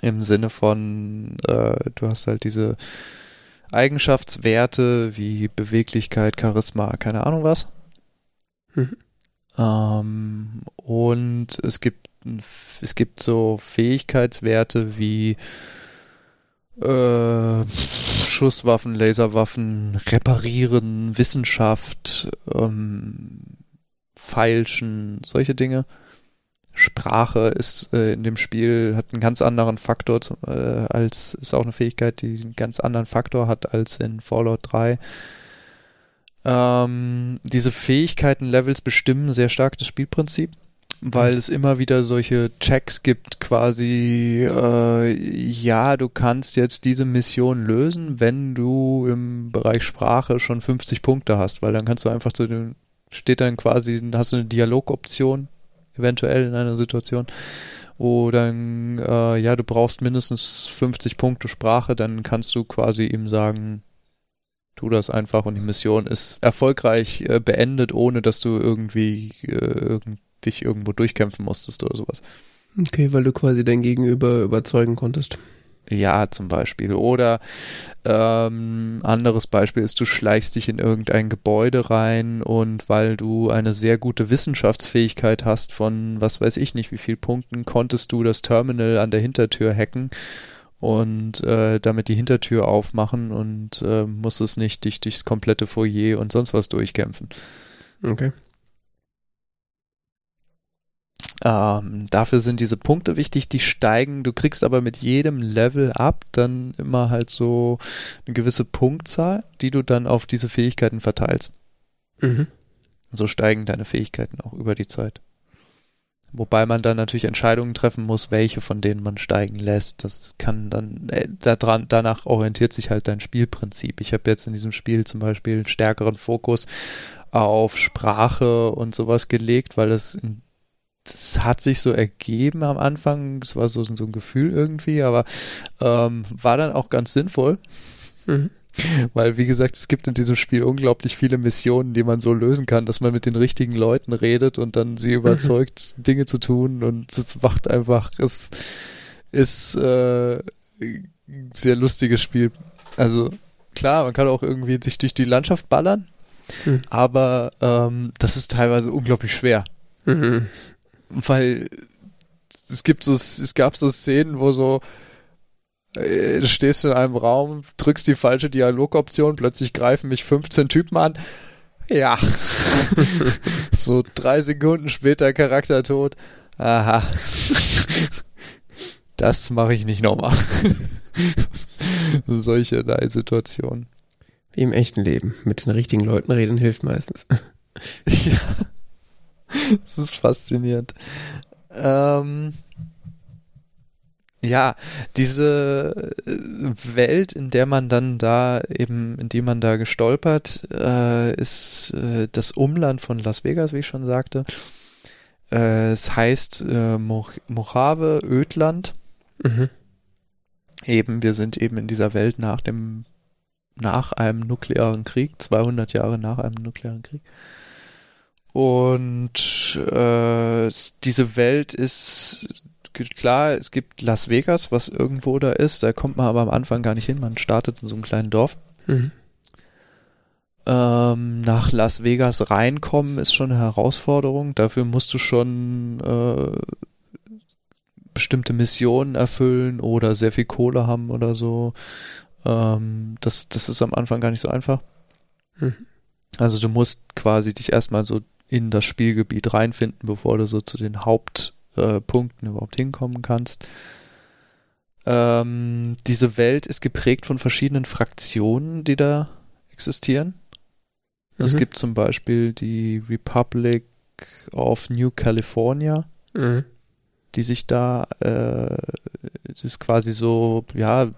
Im Sinne von, äh, du hast halt diese Eigenschaftswerte wie Beweglichkeit, Charisma, keine Ahnung was. Mhm. Ähm, und es gibt, es gibt so Fähigkeitswerte wie äh, Schusswaffen, Laserwaffen, Reparieren, Wissenschaft, ähm, Feilschen, solche Dinge. Sprache ist äh, in dem Spiel, hat einen ganz anderen Faktor, äh, als, ist auch eine Fähigkeit, die einen ganz anderen Faktor hat als in Fallout 3. Ähm, diese Fähigkeiten-Levels bestimmen sehr stark das Spielprinzip, weil es immer wieder solche Checks gibt, quasi, äh, ja, du kannst jetzt diese Mission lösen, wenn du im Bereich Sprache schon 50 Punkte hast, weil dann kannst du einfach zu dem, steht dann quasi, hast du eine Dialogoption, eventuell in einer Situation, wo dann, äh, ja, du brauchst mindestens 50 Punkte Sprache, dann kannst du quasi ihm sagen, tu das einfach und die Mission ist erfolgreich äh, beendet, ohne dass du irgendwie äh, irgend, dich irgendwo durchkämpfen musstest oder sowas. Okay, weil du quasi dein Gegenüber überzeugen konntest. Ja, zum Beispiel. Oder ähm, anderes Beispiel ist, du schleichst dich in irgendein Gebäude rein und weil du eine sehr gute Wissenschaftsfähigkeit hast von was weiß ich nicht wie viel Punkten, konntest du das Terminal an der Hintertür hacken und äh, damit die Hintertür aufmachen und äh, musstest nicht dich durchs komplette Foyer und sonst was durchkämpfen. Okay. Ähm, dafür sind diese Punkte wichtig, die steigen. Du kriegst aber mit jedem Level up dann immer halt so eine gewisse Punktzahl, die du dann auf diese Fähigkeiten verteilst. Mhm. So steigen deine Fähigkeiten auch über die Zeit. Wobei man dann natürlich Entscheidungen treffen muss, welche von denen man steigen lässt. Das kann dann, äh, daran, danach orientiert sich halt dein Spielprinzip. Ich habe jetzt in diesem Spiel zum Beispiel einen stärkeren Fokus auf Sprache und sowas gelegt, weil das, das hat sich so ergeben am Anfang. Es war so, so ein Gefühl irgendwie, aber ähm, war dann auch ganz sinnvoll. Mhm. Weil, wie gesagt, es gibt in diesem Spiel unglaublich viele Missionen, die man so lösen kann, dass man mit den richtigen Leuten redet und dann sie überzeugt, Dinge zu tun und es macht einfach, es ist äh, ein sehr lustiges Spiel. Also klar, man kann auch irgendwie sich durch die Landschaft ballern, Mhm. aber ähm, das ist teilweise unglaublich schwer, Mhm. weil es gibt so, es gab so Szenen, wo so äh, du stehst in einem Raum, drückst die falsche Dialogoption, plötzlich greifen mich 15 Typen an. Ja. [laughs] so drei Sekunden später Charakter tot. Aha. Das mache ich nicht nochmal. [laughs] Solche Situationen. Wie im echten Leben. Mit den richtigen Leuten reden hilft meistens. [laughs] Ja. Das ist faszinierend. Ähm, ja, diese äh, Welt, in der man dann da eben, in die man da gestolpert, äh, ist äh, das Umland von Las Vegas, wie ich schon sagte. Äh, es heißt äh, Mo Mojave, Ödland. Mhm. Eben, wir sind eben in dieser Welt nach dem, nach einem nuklearen Krieg, 200 Jahre nach einem nuklearen Krieg. Und äh, es- diese Welt ist klar, es gibt Las Vegas, was irgendwo da ist. Da kommt man aber am Anfang gar nicht hin. Man startet in so einem kleinen Dorf. Mhm. Ähm, nach Las Vegas reinkommen ist schon eine Herausforderung. Dafür musst du schon äh, bestimmte Missionen erfüllen oder sehr viel Kohle haben oder so. Ähm, das, das ist am Anfang gar nicht so einfach. Mhm. Also du musst quasi dich erstmal so in das Spielgebiet reinfinden, bevor du so zu den Hauptpunkten äh, überhaupt hinkommen kannst. Ähm, diese Welt ist geprägt von verschiedenen Fraktionen, die da existieren. Mhm. Es gibt zum Beispiel die Republic of New California, Mhm. die sich da, äh, das ist quasi so, ja,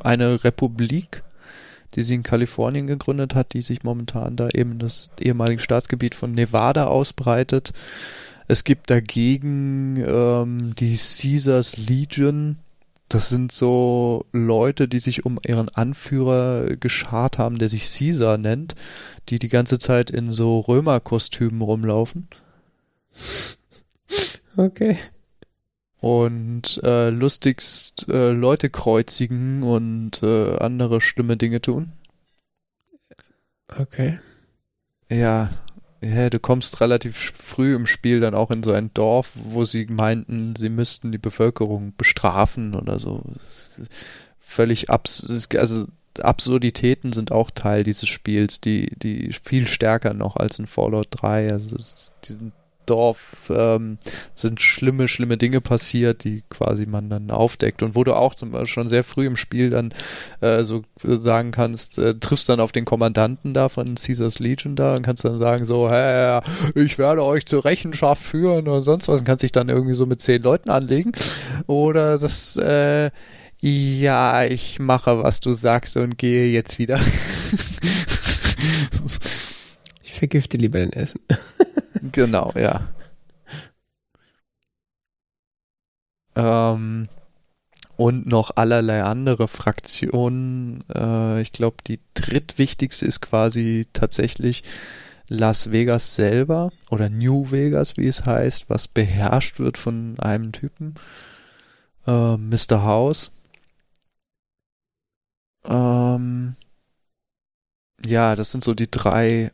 eine Republik, die sie in Kalifornien gegründet hat, die sich momentan da eben das ehemalige Staatsgebiet von Nevada ausbreitet. Es gibt dagegen ähm, die Caesars Legion. Das sind so Leute, die sich um ihren Anführer geschart haben, der sich Caesar nennt, die die ganze Zeit in so Römerkostümen rumlaufen Okay. und äh, lustigst äh, Leute kreuzigen und äh, andere schlimme Dinge tun. Okay. Ja, ja, du kommst relativ früh im Spiel dann auch in so ein Dorf, wo sie meinten, sie müssten die Bevölkerung bestrafen oder so. Völlig abs also Absurditäten sind auch Teil dieses Spiels, die die viel stärker noch als in Fallout 3. Also es ist, diesen Dorf ähm, sind schlimme, schlimme Dinge passiert, die quasi man dann aufdeckt und wo du auch zum Beispiel schon sehr früh im Spiel dann äh, so sagen kannst, äh, triffst dann auf den Kommandanten da von Caesars Legion da und kannst dann sagen so, hey, ich werde euch zur Rechenschaft führen und sonst was und kannst dich dann irgendwie so mit zehn Leuten anlegen oder das äh, ja, ich mache, was du sagst und gehe jetzt wieder. Ich vergifte lieber dein Essen. Genau, ja. Ähm, und noch allerlei andere Fraktionen. Äh, ich glaube, die drittwichtigste ist quasi tatsächlich Las Vegas selber oder New Vegas, wie es heißt, was beherrscht wird von einem Typen, äh, Mr. House. Ähm, ja, das sind so die drei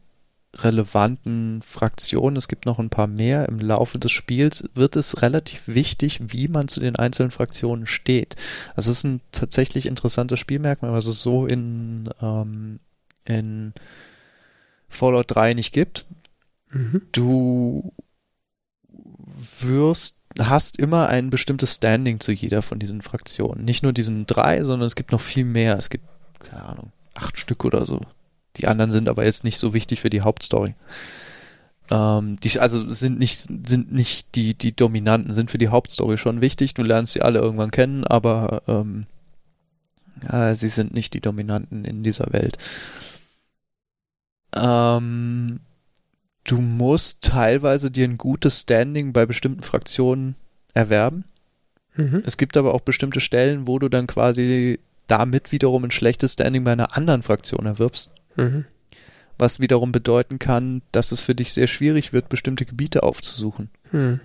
relevanten Fraktionen. Es gibt noch ein paar mehr. Im Laufe des Spiels wird es relativ wichtig, wie man zu den einzelnen Fraktionen steht. Also es ist ein tatsächlich interessantes Spielmerkmal, was es so in, ähm, in Fallout 3 nicht gibt. Mhm. Du wirst, hast immer ein bestimmtes Standing zu jeder von diesen Fraktionen. Nicht nur diesen drei, sondern es gibt noch viel mehr. Es gibt, keine Ahnung, acht Stück oder so. Die anderen sind aber jetzt nicht so wichtig für die Hauptstory. Ähm, die, also sind nicht, sind nicht die, die Dominanten, sind für die Hauptstory schon wichtig. Du lernst sie alle irgendwann kennen, aber ähm, äh, sie sind nicht die Dominanten in dieser Welt. Ähm, du musst teilweise dir ein gutes Standing bei bestimmten Fraktionen erwerben. Mhm. Es gibt aber auch bestimmte Stellen, wo du dann quasi damit wiederum ein schlechtes Standing bei einer anderen Fraktion erwirbst. Mhm. Was wiederum bedeuten kann, dass es für dich sehr schwierig wird, bestimmte Gebiete aufzusuchen. Mhm.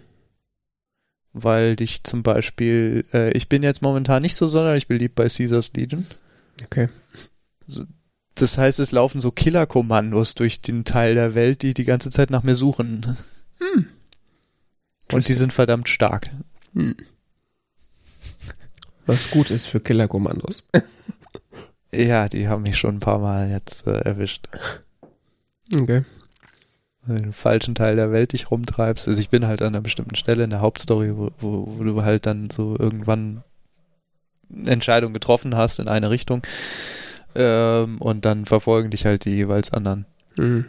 Weil dich zum Beispiel, äh, ich bin jetzt momentan nicht so sonderlich beliebt bei Caesars Legion. Okay. Das heißt, es laufen so Killerkommandos durch den Teil der Welt, die die ganze Zeit nach mir suchen. Hm. Und die sind verdammt stark. Hm. Was gut ist für Killerkommandos. Ja, die haben mich schon ein paar Mal jetzt äh, erwischt. Okay. Wenn du im falschen Teil der Welt dich rumtreibst. Also ich bin halt an einer bestimmten Stelle in der Hauptstory, wo, wo, wo du halt dann so irgendwann eine Entscheidung getroffen hast in eine Richtung. Ähm, und dann verfolgen dich halt die jeweils anderen. Mhm.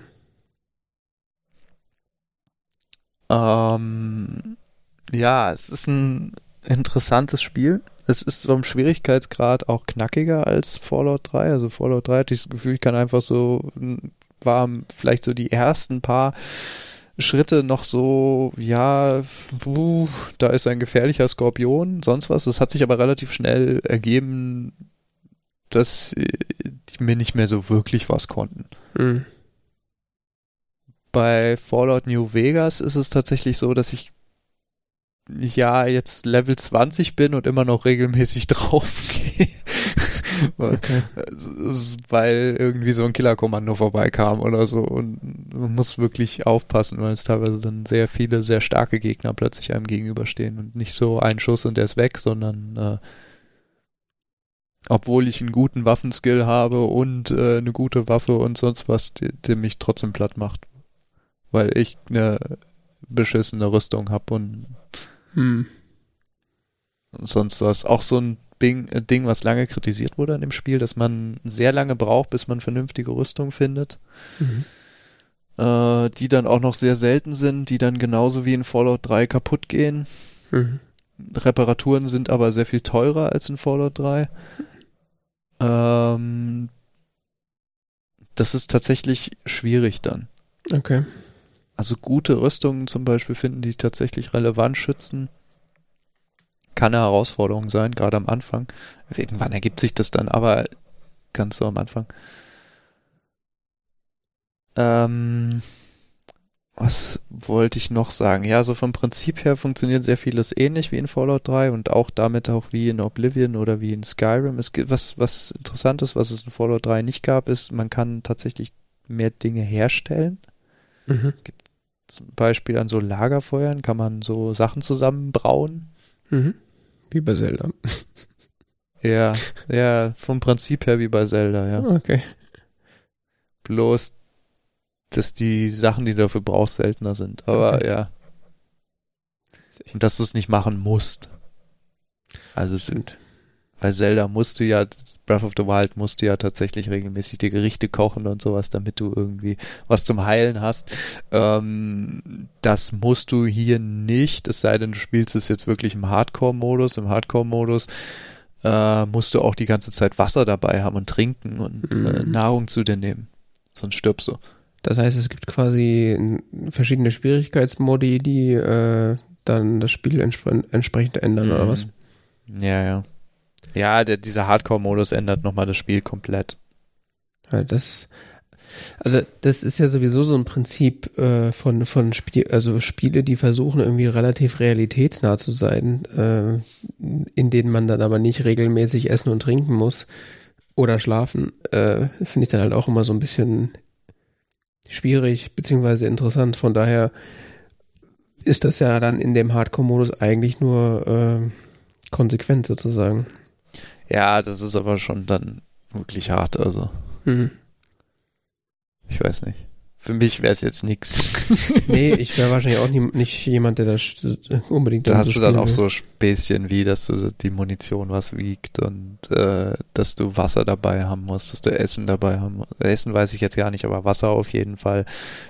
Ähm, ja, es ist ein interessantes Spiel. Es ist vom Schwierigkeitsgrad auch knackiger als Fallout 3. Also Fallout 3 hatte ich das Gefühl, ich kann einfach so, war vielleicht so die ersten paar Schritte noch so, ja, uh, da ist ein gefährlicher Skorpion, sonst was. Es hat sich aber relativ schnell ergeben, dass äh, die mir nicht mehr so wirklich was konnten. Mhm. Bei Fallout New Vegas ist es tatsächlich so, dass ich ja jetzt Level 20 bin und immer noch regelmäßig [laughs] draufgehe. okay. weil irgendwie so ein Killerkommando vorbeikam oder so und man muss wirklich aufpassen, weil es teilweise dann sehr viele, sehr starke Gegner plötzlich einem gegenüberstehen und nicht so ein Schuss und der ist weg, sondern äh, obwohl ich einen guten Waffenskill habe und äh, eine gute Waffe und sonst was, die, die mich trotzdem platt macht. Weil ich eine beschissene Rüstung habe und hm. sonst was. Auch so ein Ding, äh, Ding, was lange kritisiert wurde an dem Spiel, dass man sehr lange braucht, bis man vernünftige Rüstung findet. Mhm. Äh, die dann auch noch sehr selten sind, die dann genauso wie in Fallout 3 kaputt gehen. Mhm. Reparaturen sind aber sehr viel teurer als in Fallout 3. Ähm, das ist tatsächlich schwierig dann. Okay. Also gute Rüstungen zum Beispiel finden, die tatsächlich relevant schützen, kann eine Herausforderung sein, gerade am Anfang. Irgendwann ergibt sich das dann, aber ganz so am Anfang. Ähm, was wollte ich noch sagen? Ja, so vom Prinzip her funktioniert sehr vieles ähnlich wie in Fallout 3 und auch damit auch wie in Oblivion oder wie in Skyrim. Es gibt was, was interessant ist, was es in Fallout 3 nicht gab, ist, man kann tatsächlich mehr Dinge herstellen. Mhm. Es gibt zum Beispiel an so Lagerfeuern kann man so Sachen zusammenbrauen. Mhm. Wie bei Zelda. Ja, ja, vom Prinzip her wie bei Zelda, ja. Okay. Bloß dass die Sachen, die du dafür brauchst, seltener sind. Aber okay. ja. Und dass du es nicht machen musst. Also sind. Bei Zelda musst du ja, Breath of the Wild musst du ja tatsächlich regelmäßig die Gerichte kochen und sowas, damit du irgendwie was zum Heilen hast. Ähm, das musst du hier nicht, es sei denn, du spielst es jetzt wirklich im Hardcore-Modus. Im Hardcore-Modus äh, musst du auch die ganze Zeit Wasser dabei haben und trinken und äh, mhm. äh, Nahrung zu dir nehmen. Sonst stirbst du. Das heißt, es gibt quasi verschiedene Schwierigkeitsmodi, die äh, dann das Spiel entsp entsprechend ändern, mhm. oder was? Ja, ja. Ja, der, dieser Hardcore-Modus ändert nochmal das Spiel komplett. Ja, das, also das ist ja sowieso so ein Prinzip äh, von, von Spiel, also Spiele, die versuchen irgendwie relativ realitätsnah zu sein, äh, in denen man dann aber nicht regelmäßig essen und trinken muss oder schlafen, äh, finde ich dann halt auch immer so ein bisschen schwierig beziehungsweise interessant. Von daher ist das ja dann in dem Hardcore-Modus eigentlich nur äh, konsequent sozusagen. Ja, das ist aber schon dann wirklich hart, also. Mhm. Ich weiß nicht. Für mich wäre es jetzt nichts. [laughs] Nee, ich wäre wahrscheinlich auch nie, nicht jemand, der das unbedingt. Da hast so du dann auch so Späßchen wie, dass du die Munition was wiegt und äh, dass du Wasser dabei haben musst, dass du Essen dabei haben musst. Essen weiß ich jetzt gar nicht, aber Wasser auf jeden Fall.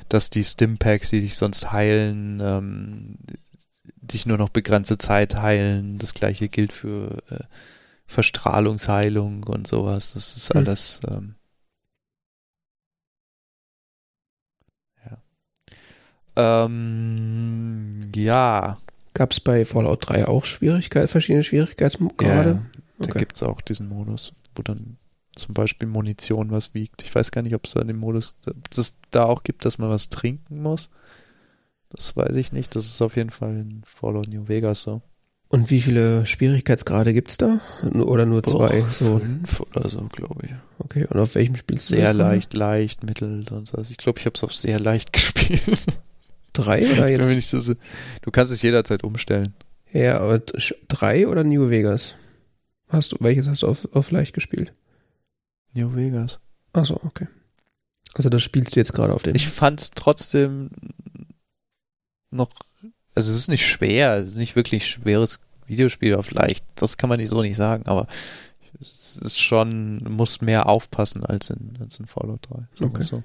Dass die Stimpacks, die dich sonst heilen, ähm, dich nur noch begrenzte Zeit heilen. Das gleiche gilt für äh, Verstrahlungsheilung und sowas. Das ist hm. alles. Ähm, Ähm, ja. Gab es bei Fallout 3 auch Schwierigkeiten, verschiedene Schwierigkeitsgrade? Ja, da okay. gibt es auch diesen Modus, wo dann zum Beispiel Munition was wiegt. Ich weiß gar nicht, ob es da den Modus, das da auch gibt, dass man was trinken muss. Das weiß ich nicht. Das ist auf jeden Fall in Fallout New Vegas so. Und wie viele Schwierigkeitsgrade gibt es da? Oder nur zwei? Boah, so. Fünf oder so, glaube ich. Okay, und auf welchem spielst du Sehr leicht, leicht, mittel, sonst was. Ich glaube, ich habe es auf sehr leicht [laughs] gespielt. Drei oder jetzt? Ich bin so, du kannst es jederzeit umstellen. Ja, aber drei oder New Vegas? Hast du, welches hast du auf, auf leicht gespielt? New Vegas. Achso, okay. Also das spielst du jetzt gerade auf dem. Ich fand es trotzdem noch, also es ist nicht schwer, es ist nicht wirklich schweres Videospiel auf leicht. Das kann man nicht so nicht sagen, aber es ist schon, muss mehr aufpassen als in, als in Fallout 3. Okay. So.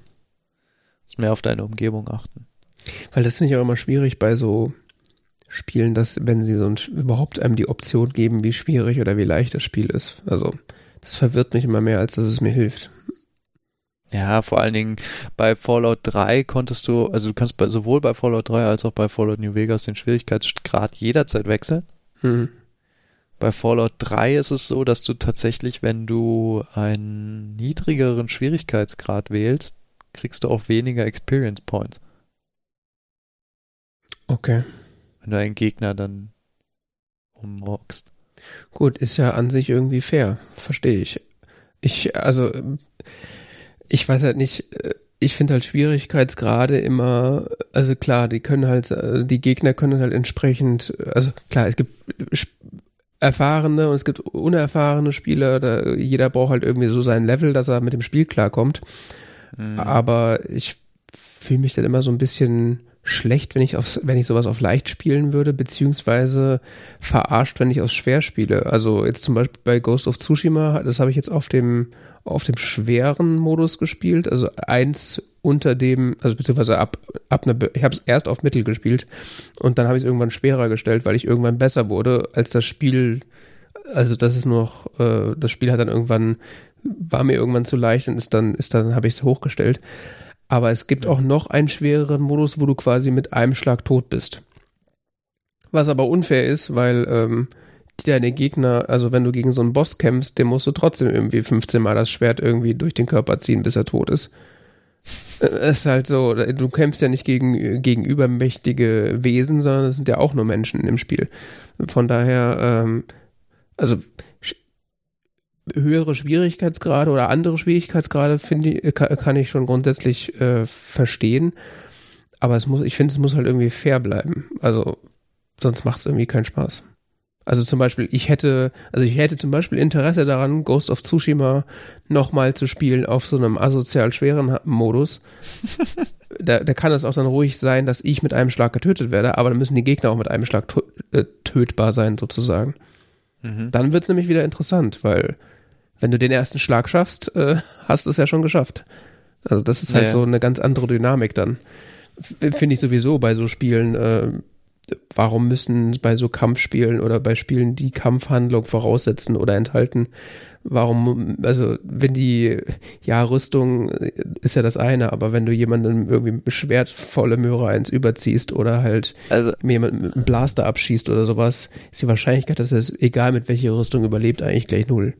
Muss mehr auf deine Umgebung achten. Weil das finde ich auch immer schwierig bei so Spielen, dass, wenn sie so ein, überhaupt einem die Option geben, wie schwierig oder wie leicht das Spiel ist. Also, das verwirrt mich immer mehr, als dass es mir hilft. Ja, vor allen Dingen bei Fallout 3 konntest du, also du kannst bei, sowohl bei Fallout 3 als auch bei Fallout New Vegas den Schwierigkeitsgrad jederzeit wechseln. Mhm. Bei Fallout 3 ist es so, dass du tatsächlich, wenn du einen niedrigeren Schwierigkeitsgrad wählst, kriegst du auch weniger Experience Points. Okay. Wenn du einen Gegner dann ummorkst. Gut, ist ja an sich irgendwie fair, verstehe ich. Ich, also, ich weiß halt nicht, ich finde halt Schwierigkeitsgrade immer, also klar, die können halt, äh, die Gegner können halt entsprechend, also klar, es gibt erfahrene und es gibt unerfahrene Spieler, da jeder braucht halt irgendwie so sein Level, dass er mit dem Spiel klarkommt. Mhm. Aber ich fühle mich dann immer so ein bisschen schlecht, wenn ich aufs, wenn ich sowas auf leicht spielen würde, beziehungsweise verarscht, wenn ich aus schwer spiele. Also jetzt zum Beispiel bei Ghost of Tsushima, das habe ich jetzt auf dem auf dem schweren Modus gespielt, also eins unter dem, also beziehungsweise ab, ab einer, ich habe es erst auf Mittel gespielt und dann habe ich es irgendwann schwerer gestellt, weil ich irgendwann besser wurde, als das Spiel, also das ist noch, äh, das Spiel hat dann irgendwann, war mir irgendwann zu leicht und ist dann, ist dann, habe ich es hochgestellt. Aber es gibt auch noch einen schwereren Modus, wo du quasi mit einem Schlag tot bist. Was aber unfair ist, weil ähm, deine Gegner, also wenn du gegen so einen Boss kämpfst, dem musst du trotzdem irgendwie 15 Mal das Schwert irgendwie durch den Körper ziehen, bis er tot ist. Äh, es ist halt so, du kämpfst ja nicht gegen, gegen übermächtige Wesen, sondern es sind ja auch nur Menschen im Spiel. Von daher, ähm, also höhere Schwierigkeitsgrade oder andere Schwierigkeitsgrade finde ich, kann ich schon grundsätzlich äh, verstehen. Aber es muss, ich finde, es muss halt irgendwie fair bleiben. Also, sonst macht es irgendwie keinen Spaß. Also zum Beispiel, ich hätte, also ich hätte zum Beispiel Interesse daran, Ghost of Tsushima nochmal zu spielen auf so einem asozial schweren Modus. [laughs] da, da kann es auch dann ruhig sein, dass ich mit einem Schlag getötet werde, aber dann müssen die Gegner auch mit einem Schlag äh, tötbar sein, sozusagen. Mhm. Dann wird es nämlich wieder interessant, weil wenn du den ersten Schlag schaffst, äh, hast du es ja schon geschafft. Also das ist halt ja, so eine ganz andere Dynamik dann. Finde ich sowieso bei so Spielen, äh, warum müssen bei so Kampfspielen oder bei Spielen, die Kampfhandlung voraussetzen oder enthalten, warum, also wenn die, ja, Rüstung ist ja das eine, aber wenn du jemanden irgendwie mit Schwert volle Möhre eins überziehst oder halt also, jemanden mit einem Blaster abschießt oder sowas, ist die Wahrscheinlichkeit, dass es, egal mit welcher Rüstung überlebt, eigentlich gleich null.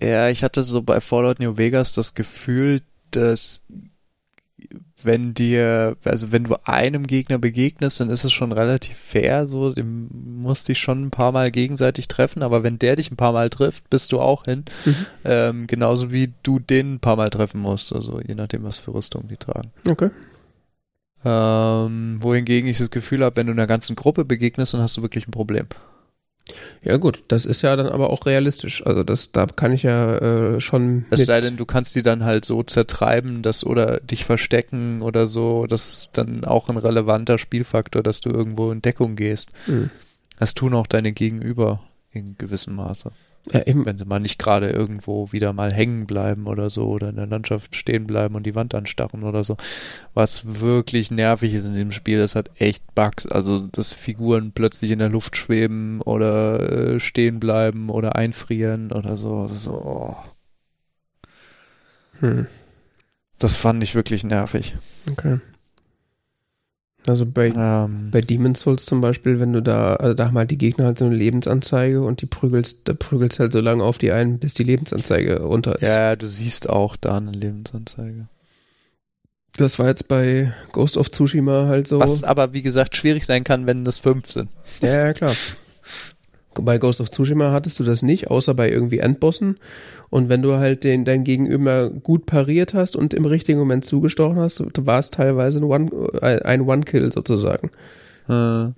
Ja, ich hatte so bei Fallout New Vegas das Gefühl, dass wenn dir, also wenn du einem Gegner begegnest, dann ist es schon relativ fair, so, dem musst dich schon ein paar Mal gegenseitig treffen, aber wenn der dich ein paar Mal trifft, bist du auch hin. Mhm. Ähm, genauso wie du den ein paar Mal treffen musst, also je nachdem, was für Rüstung die tragen. Okay. Ähm, wohingegen ich das Gefühl habe, wenn du einer ganzen Gruppe begegnest, dann hast du wirklich ein Problem. Ja gut, das ist ja dann aber auch realistisch. Also das, da kann ich ja äh, schon. Es sei denn, du kannst die dann halt so zertreiben, dass oder dich verstecken oder so. Das ist dann auch ein relevanter Spielfaktor, dass du irgendwo in Deckung gehst. Mhm. Das tun auch deine Gegenüber in gewissem Maße. Ja, eben. Wenn sie mal nicht gerade irgendwo wieder mal hängen bleiben oder so oder in der Landschaft stehen bleiben und die Wand anstarren oder so. Was wirklich nervig ist in dem Spiel, das hat echt Bugs. Also, dass Figuren plötzlich in der Luft schweben oder äh, stehen bleiben oder einfrieren oder so. so oh. hm. Das fand ich wirklich nervig. Okay. Also bei, ähm, bei Demon's Souls zum Beispiel, wenn du da, also da haben halt die Gegner halt so eine Lebensanzeige und die prügelst, da prügelst halt so lange auf die ein, bis die Lebensanzeige runter ist. Ja, du siehst auch da eine Lebensanzeige. Das war jetzt bei Ghost of Tsushima halt so. Was aber, wie gesagt, schwierig sein kann, wenn das fünf sind. Ja, ja, klar. [laughs] Bei Ghost of Tsushima hattest du das nicht, außer bei irgendwie Endbossen. Und wenn du halt den, dein Gegenüber gut pariert hast und im richtigen Moment zugestochen hast, war es teilweise ein One, äh, ein One-Kill sozusagen. Hm.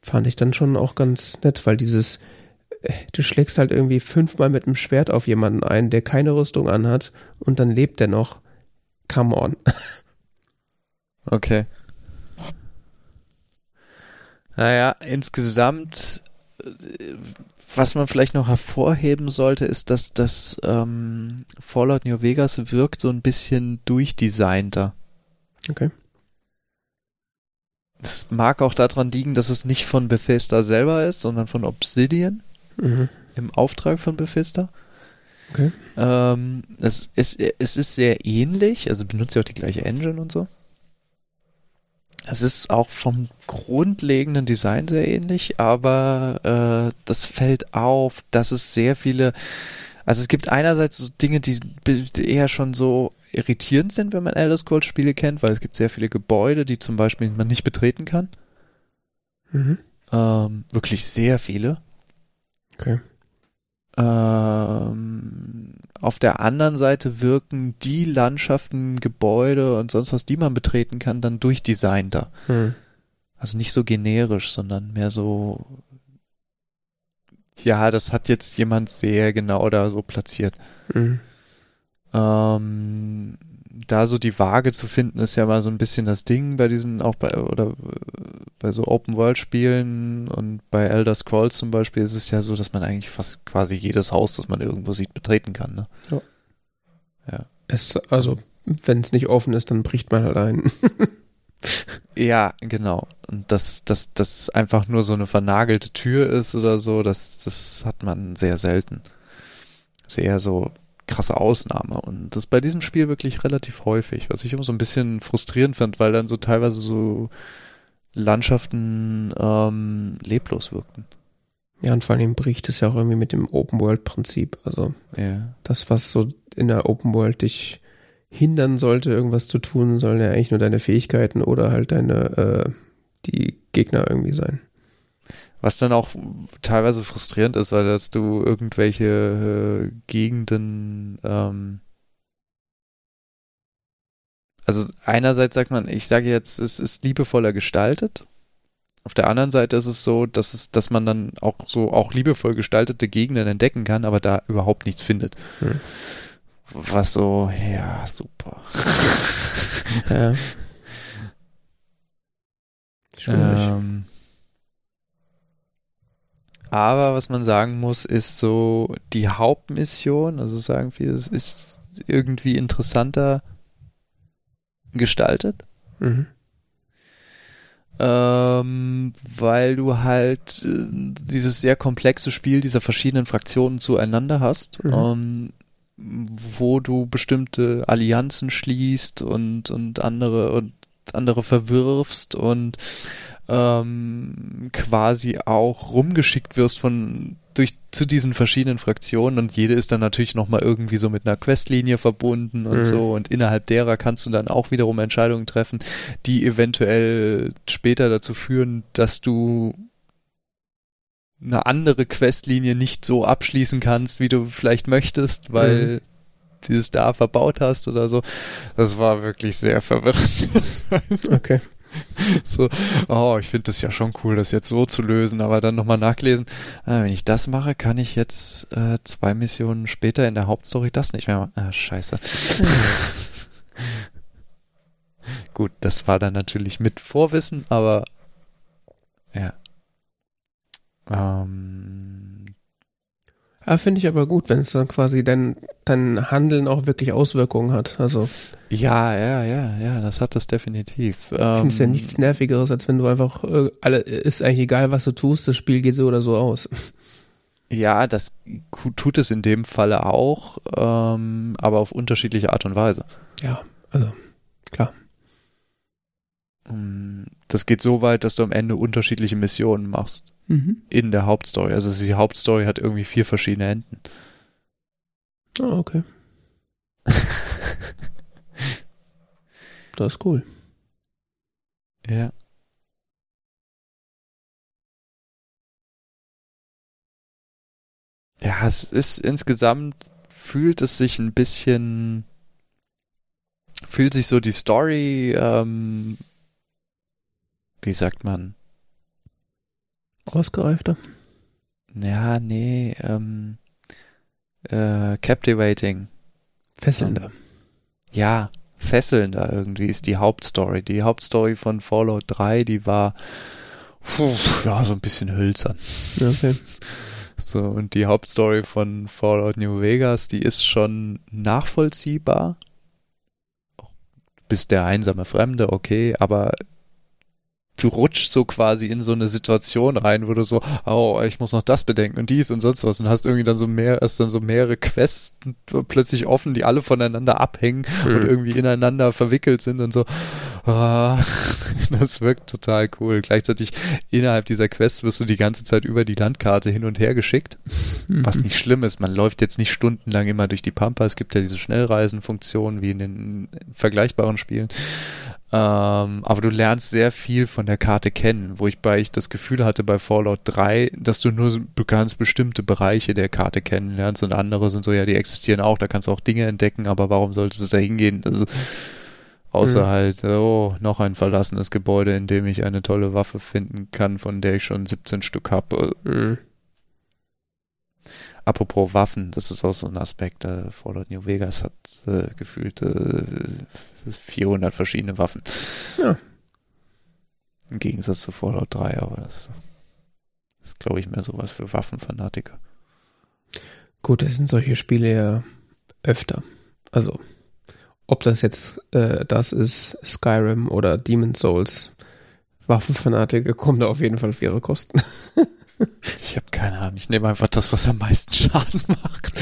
Fand ich dann schon auch ganz nett, weil dieses, äh, du schlägst halt irgendwie fünfmal mit einem Schwert auf jemanden ein, der keine Rüstung anhat und dann lebt der noch. Come on. [laughs] Okay. Naja, insgesamt, was man vielleicht noch hervorheben sollte, ist, dass das ähm, Fallout New Vegas wirkt so ein bisschen durchdesignter. Okay. Es mag auch daran liegen, dass es nicht von Bethesda selber ist, sondern von Obsidian mhm. im Auftrag von Bethesda. Okay. Ähm, es, ist, es ist sehr ähnlich, also benutzt ja auch die gleiche Engine und so. Es ist auch vom grundlegenden Design sehr ähnlich, aber äh, das fällt auf, dass es sehr viele, also es gibt einerseits so Dinge, die eher schon so irritierend sind, wenn man Elder Scrolls Spiele kennt, weil es gibt sehr viele Gebäude, die zum Beispiel man nicht betreten kann. Mhm. Ähm, wirklich sehr viele. Okay. Ähm, auf der anderen Seite wirken die Landschaften, Gebäude und sonst was, die man betreten kann, dann durchdesignter. Hm. Also nicht so generisch, sondern mehr so, ja, das hat jetzt jemand sehr genau da so platziert. Hm. Ähm, da so die Waage zu finden, ist ja mal so ein bisschen das Ding bei diesen, auch bei, oder äh, bei so Open-World-Spielen und bei Elder Scrolls zum Beispiel ist es ja so, dass man eigentlich fast quasi jedes Haus, das man irgendwo sieht, betreten kann, ne? Ja. Ja. Es, also, wenn es nicht offen ist, dann bricht man halt ein. [laughs] Ja, genau. Und dass das, das einfach nur so eine vernagelte Tür ist oder so, das, das hat man sehr selten. Sehr so krasse Ausnahme. Und das bei diesem Spiel wirklich relativ häufig, was ich immer so ein bisschen frustrierend fand, weil dann so teilweise so Landschaften ähm, leblos wirkten. Ja, und vor allem bricht es ja auch irgendwie mit dem Open-World-Prinzip. Also, Ja. das, was so in der Open World dich hindern sollte, irgendwas zu tun, sollen ja eigentlich nur deine Fähigkeiten oder halt deine, äh, die Gegner irgendwie sein. Was dann auch teilweise frustrierend ist, weil dass du irgendwelche äh, Gegenden, ähm, also einerseits sagt man, ich sage jetzt, es ist liebevoller gestaltet. Auf der anderen Seite ist es so, dass es, dass man dann auch so auch liebevoll gestaltete Gegenden entdecken kann, aber da überhaupt nichts findet. Hm. Was so, ja, super. Ja. [laughs] Schwierig. Ähm, aber was man sagen muss, ist so die Hauptmission, also sagen wir, es ist irgendwie interessanter gestaltet, Mhm. ähm, weil du halt äh, dieses sehr komplexe Spiel dieser verschiedenen Fraktionen zueinander hast, Mhm. ähm, wo du bestimmte Allianzen schließt und, und andere und andere verwirfst und ähm, quasi auch rumgeschickt wirst von durch zu diesen verschiedenen Fraktionen und jede ist dann natürlich noch mal irgendwie so mit einer Questlinie verbunden und Mhm. so und innerhalb derer kannst du dann auch wiederum Entscheidungen treffen, die eventuell später dazu führen, dass du eine andere Questlinie nicht so abschließen kannst, wie du vielleicht möchtest, weil dieses da verbaut hast oder so. Das war wirklich sehr verwirrend. Okay. [laughs] so, oh, ich finde das ja schon cool, das jetzt so zu lösen, aber dann nochmal nachlesen, ah, wenn ich das mache, kann ich jetzt äh, zwei Missionen später in der Hauptstory das nicht mehr machen. Ah, scheiße. [laughs] Gut, das war dann natürlich mit Vorwissen, aber ja. Ähm, Ah, finde ich aber gut, wenn es dann quasi dein, dein Handeln auch wirklich Auswirkungen hat. Also, ja, ja, ja, ja, das hat das definitiv. ich finde es ja Ähm, nichts Nervigeres, als wenn du einfach, äh, alle, ist eigentlich egal, was du tust, das Spiel geht so oder so aus. Ja, das tut es in dem Falle auch, ähm, aber auf unterschiedliche Art und Weise. Ja, also, klar. Ähm, Das geht so weit, dass du am Ende unterschiedliche Missionen machst Mhm. in der Hauptstory. Also die Hauptstory hat irgendwie vier verschiedene Enden. Ah, okay. [laughs] Das ist cool. Ja. Ja, es ist insgesamt fühlt es sich ein bisschen fühlt sich so die Story ähm, wie sagt man Ausgereifter. ja nee ähm, äh, captivating Fesselnder. ja, fesselnder irgendwie ist die Hauptstory. Die Hauptstory von Fallout 3, die war puh, ja, so ein bisschen hölzern. Okay. So, und die Hauptstory von Fallout New Vegas, die ist schon nachvollziehbar. Bist der einsame Fremde, okay, aber du rutschst so quasi in so eine Situation rein, wo du so, oh, ich muss noch das bedenken und dies und sonst was und hast irgendwie dann so mehr, hast dann so mehrere Quests plötzlich offen, die alle voneinander abhängen und Mhm. irgendwie ineinander verwickelt sind und so. Ah, [laughs] das wirkt total cool. Gleichzeitig innerhalb dieser Quest wirst du die ganze Zeit über die Landkarte hin und her geschickt, was nicht schlimm ist. Man läuft jetzt nicht stundenlang immer durch die Pampa. Es gibt ja diese Schnellreisenfunktion wie in den vergleichbaren Spielen. Ähm, aber du lernst sehr viel von der Karte kennen, wo ich bei ich das Gefühl hatte bei Fallout 3, dass du nur du ganz bestimmte Bereiche der Karte kennenlernst und andere sind so, ja, die existieren auch, da kannst du auch Dinge entdecken, aber warum solltest du da hingehen? Also, außer mhm. halt, oh, noch ein verlassenes Gebäude, in dem ich eine tolle Waffe finden kann, von der ich schon 17 Stück habe. Apropos Waffen, das ist auch so ein Aspekt. Äh, Fallout New Vegas hat äh, gefühlt äh, 400 verschiedene Waffen. Ja. Im Gegensatz zu Fallout 3, aber das, das ist, glaube ich, mehr sowas für Waffenfanatiker. Gut, das sind solche Spiele ja öfter. Also, ob das jetzt äh, das ist, Skyrim oder Demon's Souls, Waffenfanatiker kommen da auf jeden Fall auf ihre Kosten. [laughs] Ich habe keine Ahnung. Ich nehme einfach das, was am meisten Schaden macht.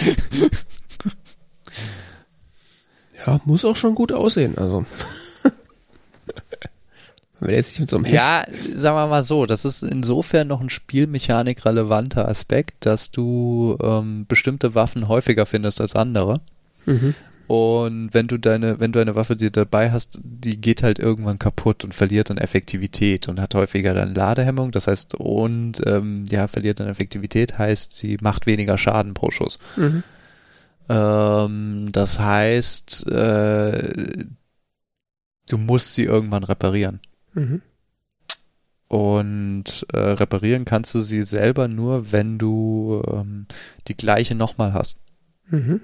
Ja, muss auch schon gut aussehen. Also. [laughs] Wenn jetzt nicht mit so einem Hess Ja, sagen wir mal so, das ist insofern noch ein Spielmechanik relevanter Aspekt, dass du ähm, bestimmte Waffen häufiger findest als andere. Mhm. Und wenn du deine, wenn du eine Waffe dir dabei hast, die geht halt irgendwann kaputt und verliert dann Effektivität und hat häufiger dann Ladehemmung, das heißt, und ähm, ja, verliert dann Effektivität, heißt, sie macht weniger Schaden pro Schuss. Mhm. Ähm, das heißt, äh, du musst sie irgendwann reparieren. Mhm. Und äh, reparieren kannst du sie selber nur, wenn du ähm, die gleiche nochmal hast. Mhm.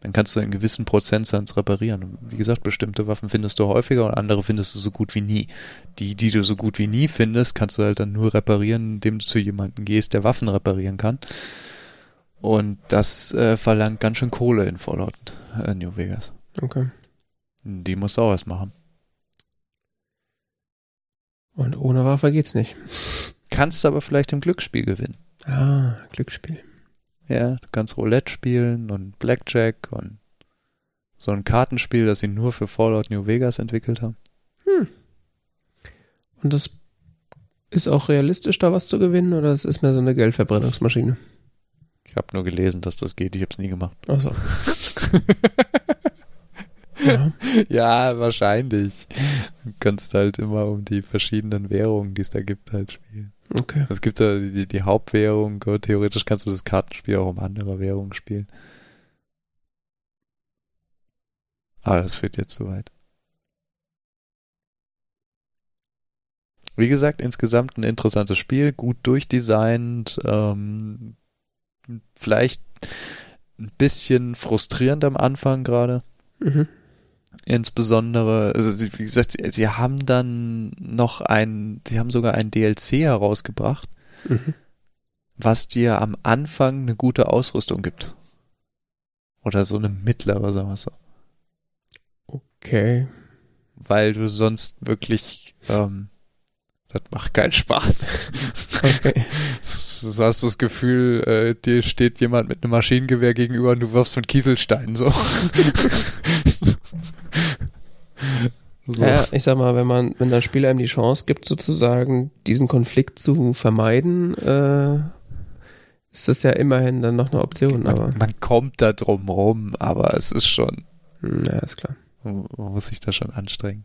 Dann kannst du einen gewissen Prozentsatz reparieren. Und wie gesagt, bestimmte Waffen findest du häufiger und andere findest du so gut wie nie. Die, die du so gut wie nie findest, kannst du halt dann nur reparieren, indem du zu jemandem gehst, der Waffen reparieren kann. Und das äh, verlangt ganz schön Kohle in Fallout äh, New Vegas. Okay. Die musst du auch erst machen. Und ohne Waffe geht's nicht. Kannst aber vielleicht im Glücksspiel gewinnen. Ah, Glücksspiel. Ja, du kannst Roulette spielen und Blackjack und so ein Kartenspiel, das sie nur für Fallout New Vegas entwickelt haben. Hm. Und das ist auch realistisch, da was zu gewinnen, oder es ist mehr so eine Geldverbrennungsmaschine? Ich habe nur gelesen, dass das geht. Ich habe es nie gemacht. Achso. [laughs] ja. ja, wahrscheinlich. Du kannst halt immer um die verschiedenen Währungen, die es da gibt, halt spielen. Okay. Es gibt ja die, die Hauptwährung, theoretisch kannst du das Kartenspiel auch um andere Währungen spielen. Aber das führt jetzt zu weit. Wie gesagt, insgesamt ein interessantes Spiel, gut durchdesignt, ähm, vielleicht ein bisschen frustrierend am Anfang gerade. Mhm. Insbesondere, also wie gesagt, sie, sie, haben dann noch ein, sie haben sogar ein DLC herausgebracht, mhm. was dir am Anfang eine gute Ausrüstung gibt. Oder so eine mittlere, sagen wir so. Okay. Weil du sonst wirklich, ähm, das macht keinen Spaß. Okay. [laughs] so hast du das Gefühl, äh, dir steht jemand mit einem Maschinengewehr gegenüber und du wirfst von Kieselsteinen so. [laughs] so. Ja, ich sag mal, wenn man, wenn das Spiel einem die Chance gibt, sozusagen diesen Konflikt zu vermeiden, äh, ist das ja immerhin dann noch eine Option. Man, aber man kommt da drum rum, aber es ist schon. Hm, ja, ist klar. Man muss sich da schon anstrengen.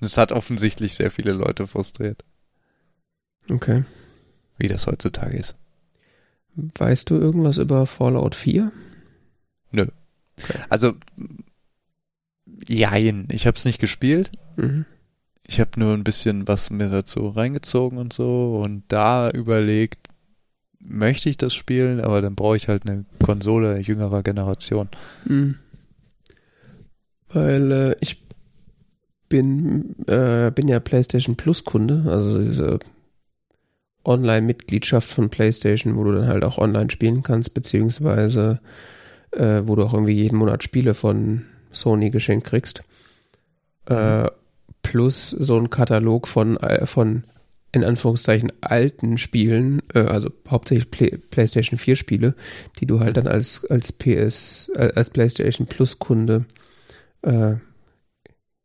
Es hat offensichtlich sehr viele Leute frustriert. Okay wie das heutzutage ist. Weißt du irgendwas über Fallout 4? Nö. Okay. Also, jein, ich habe es nicht gespielt. Mhm. Ich habe nur ein bisschen was mir dazu reingezogen und so und da überlegt, möchte ich das spielen, aber dann brauche ich halt eine Konsole jüngerer Generation. Mhm. Weil äh, ich bin, äh, bin ja PlayStation Plus Kunde, also diese Online-Mitgliedschaft von PlayStation, wo du dann halt auch online spielen kannst, beziehungsweise äh, wo du auch irgendwie jeden Monat Spiele von Sony geschenkt kriegst. Äh, plus so ein Katalog von, äh, von in Anführungszeichen alten Spielen, äh, also hauptsächlich Play PlayStation 4 Spiele, die du halt dann als, als PS, äh, als PlayStation Plus Kunde äh,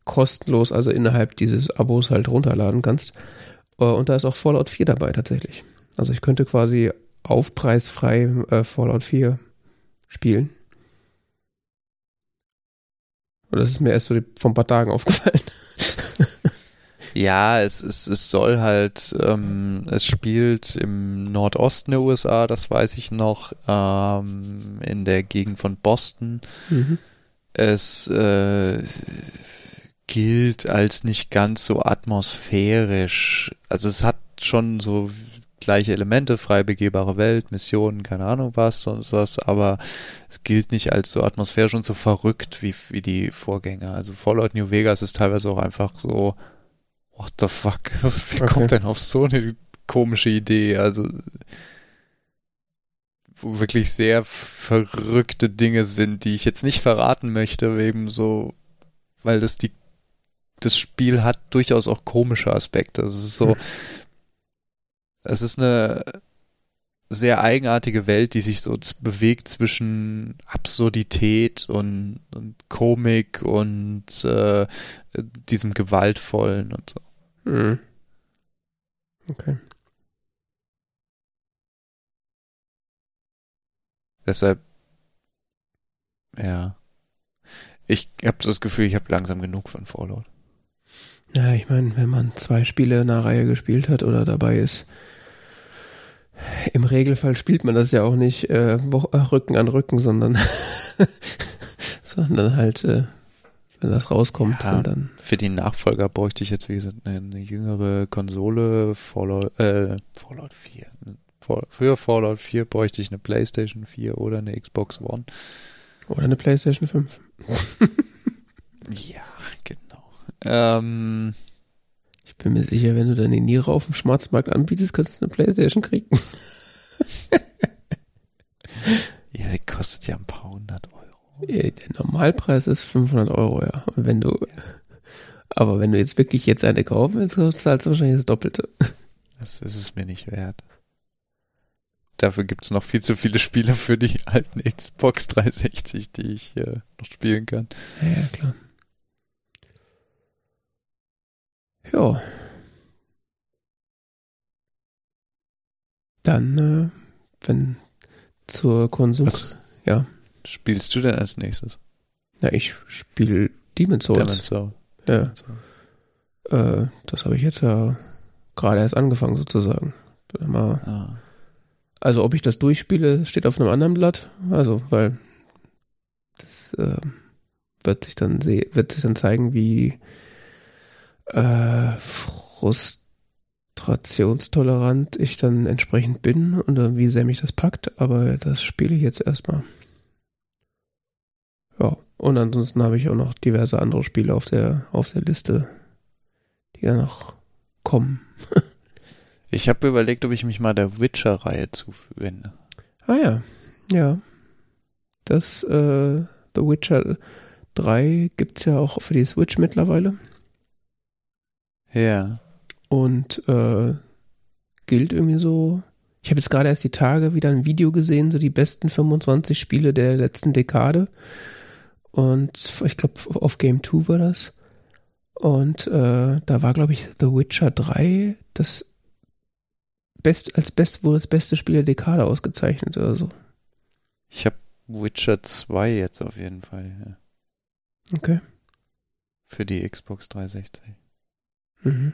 kostenlos, also innerhalb dieses Abos halt runterladen kannst. Äh, und da ist auch Fallout 4 dabei tatsächlich. Also ich könnte quasi aufpreisfrei äh, Fallout 4 spielen. Das ist mir erst so vor ein paar Tagen [laughs] aufgefallen. Ja, es, es, es soll halt, ähm, es spielt im Nordosten der USA, das weiß ich noch, ähm, in der Gegend von Boston. Mhm. Es äh, gilt als nicht ganz so atmosphärisch. Also es hat schon so gleiche Elemente, frei begehbare Welt, Missionen, keine Ahnung was, sonst was, aber es gilt nicht als so atmosphärisch und so verrückt wie, wie die Vorgänger. Also Fallout New Vegas ist teilweise auch einfach so, what the fuck? [laughs] Also, wie Okay. kommt denn auf so eine komische Idee? Also, wo wirklich sehr verrückte Dinge sind, die ich jetzt nicht verraten möchte, eben so, weil das die, das Spiel hat durchaus auch komische Aspekte. Es ist so, Hm. Es ist eine sehr eigenartige Welt, die sich so bewegt zwischen Absurdität und, und Komik und äh, diesem Gewaltvollen und so. Mhm. Okay. Deshalb, ja. Ich habe das Gefühl, ich habe langsam genug von Fallout. Ja, ich meine, wenn man zwei Spiele in einer Reihe gespielt hat oder dabei ist, im Regelfall spielt man das ja auch nicht äh, äh, Rücken an Rücken, sondern [laughs] sondern halt, äh, wenn das rauskommt, Ja. dann. Für die Nachfolger bräuchte ich jetzt, wie gesagt, eine, eine jüngere Konsole, Fallout, äh, Fallout 4. Fall- Für Fallout 4 bräuchte ich eine PlayStation 4 oder eine Xbox One. Oder eine PlayStation 5. [laughs] Ja, genau. Ähm, Ich bin mir sicher, wenn du deine Niere auf dem Schwarzmarkt anbietest, könntest du eine PlayStation kriegen. ja, die kostet ja ein paar hundert Euro. Äh, Der Normalpreis ist 500 Euro, ja. Und wenn du, aber wenn du jetzt wirklich jetzt eine kaufen willst, zahlst du wahrscheinlich das Doppelte. Das ist es mir nicht wert. Dafür gibt es noch viel zu viele Spiele für die alten Xbox 360, die ich äh, noch spielen kann. Ja, ja, klar. Ja. Dann, äh, wenn zur Konsum. Was Ja. spielst du denn als nächstes? Ja, ich spiele Demon's Souls. Demon's Soul. Ja. Demon's Soul. Äh, das habe ich jetzt ja gerade erst angefangen sozusagen. Mal, Ah. also ob ich das durchspiele, steht auf einem anderen Blatt. Also, weil das äh, wird sich dann wird sich dann zeigen, wie äh, frustrationstolerant ich dann entsprechend bin und wie sehr mich das packt. Aber das spiele ich jetzt erstmal. Ja, und ansonsten habe ich auch noch diverse andere Spiele auf der auf der Liste, die dann noch kommen. [laughs] Ich habe überlegt, ob ich mich mal der Witcher-Reihe zuwende. Ah ja, ja. Das äh, The Witcher 3 gibt's ja auch für die Switch mittlerweile Ja. und äh, gilt irgendwie so. Ich habe jetzt gerade erst die Tage wieder ein Video gesehen, so die besten 25 Spiele der letzten Dekade. Und ich glaube, auf Game 2 war das. Und äh, da war, glaube ich, The Witcher 3 das best, als best, wurde das beste Spiel der Dekade ausgezeichnet oder so. Ich habe Witcher 2 jetzt auf jeden Fall. Ja. Okay. Für die Xbox 360. Mhm.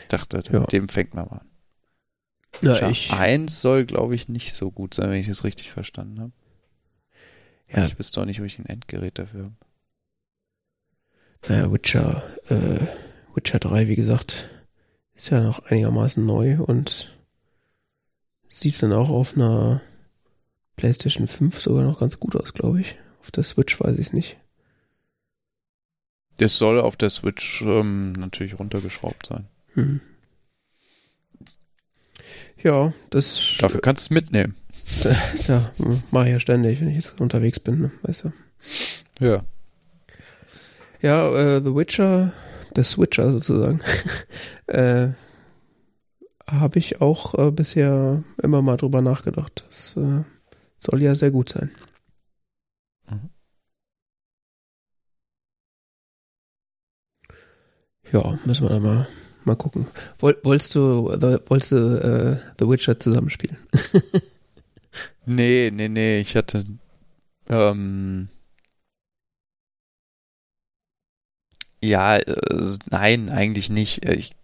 Ich dachte, Ja. mit dem fängt man mal an. Ja, Witcher ich, 1 soll, glaube ich, nicht so gut sein, wenn ich das richtig verstanden habe. Ja. Ich wüsste auch nicht, wo ich ein Endgerät dafür habe. naja, Witcher, äh, Witcher 3, wie gesagt, ist ja noch einigermaßen neu und sieht dann auch auf einer PlayStation 5 sogar noch ganz gut aus, glaube ich. Auf der Switch weiß ich es nicht. Das soll auf der Switch ähm, natürlich runtergeschraubt sein. Hm. Ja, das Dafür kannst du es mitnehmen. ja, mache ich ja ständig, wenn ich jetzt unterwegs bin, ne? weißt du. Ja. Ja, äh, The Witcher, der Switcher sozusagen, [laughs] äh, habe ich auch äh, bisher immer mal drüber nachgedacht. Das äh, soll ja sehr gut sein. Ja, müssen wir da mal, mal gucken. Woll, wolltest du, the, wolltest du äh, The Witcher zusammenspielen? [laughs] Nee, nee, nee, ich hatte ähm, Ja, äh, nein, eigentlich nicht. Äh, Ich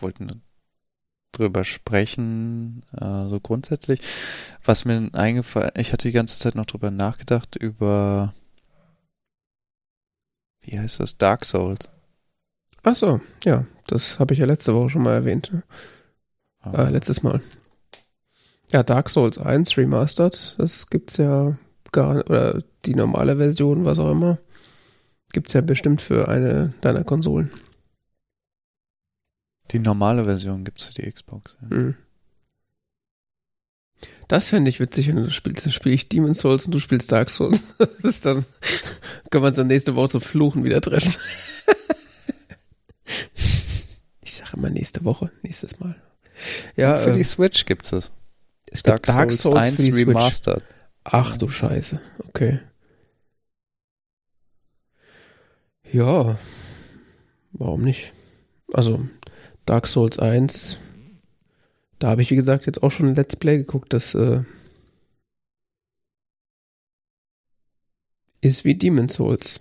wollte nur drüber sprechen, äh, so grundsätzlich. Was mir eingefallen, ich hatte die ganze Zeit noch drüber nachgedacht, über, wie heißt das, Dark Souls. Ach so, ja, das habe ich ja letzte Woche schon mal erwähnt. ne? Äh, letztes Mal. Ja, Dark Souls 1 Remastered, das gibt's ja gar oder die normale Version, was auch immer, gibt's ja bestimmt für eine deiner Konsolen. Die normale Version gibt's für die Xbox. Ja. Mhm. Das fände ich witzig, wenn du spielst. Dann spiele ich Demon's Souls und du spielst Dark Souls. [laughs] Das ist dann, [laughs] können wir uns dann nächste Woche zu Fluchen wieder treffen. [laughs] Ich sage immer nächste Woche, nächstes Mal. Ja, für äh, die Switch gibt's es. es gibt Dark Souls, 1 für die Switch. Remastered. Ach du Scheiße, okay. Ja, warum nicht? Also, Dark Souls 1, da habe ich, wie gesagt, jetzt auch schon ein Let's Play geguckt, das äh, ist wie Demon Souls.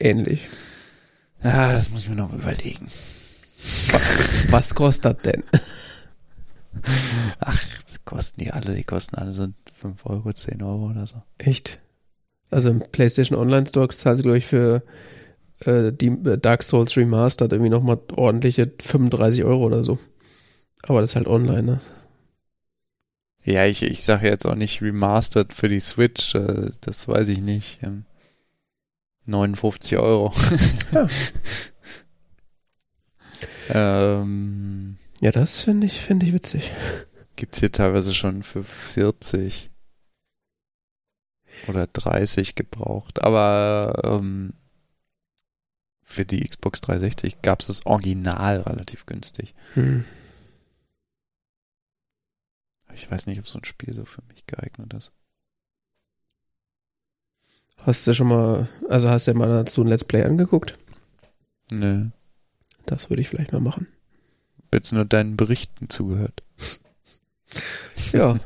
Ähnlich. Ja, das muss ich mir noch überlegen. Was kostet denn? Ach, die kosten die alle, die kosten alle so 5 Euro, 10 Euro oder so. Echt? Also im PlayStation Online Store zahlst du, glaube ich, für äh, die äh, Dark Souls Remastered irgendwie nochmal ordentliche 35 Euro oder so. Aber das ist halt online, ne? Ja, ich, ich sage jetzt auch nicht remastered für die Switch, äh, das weiß ich nicht. Ähm, 59 Euro. Ja. [laughs] ähm, Ja, das finde ich, finde ich witzig. gibt's hier teilweise schon für 40 oder 30 gebraucht. Aber ähm, für die Xbox 360 gab's das Original relativ günstig. Hm. Ich weiß nicht, ob so ein Spiel so für mich geeignet ist. Hast du schon mal, also hast du ja mal dazu ein Let's Play angeguckt? Nö. Das würde ich vielleicht mal machen. Jetzt nur deinen Berichten zugehört. [laughs] Ja.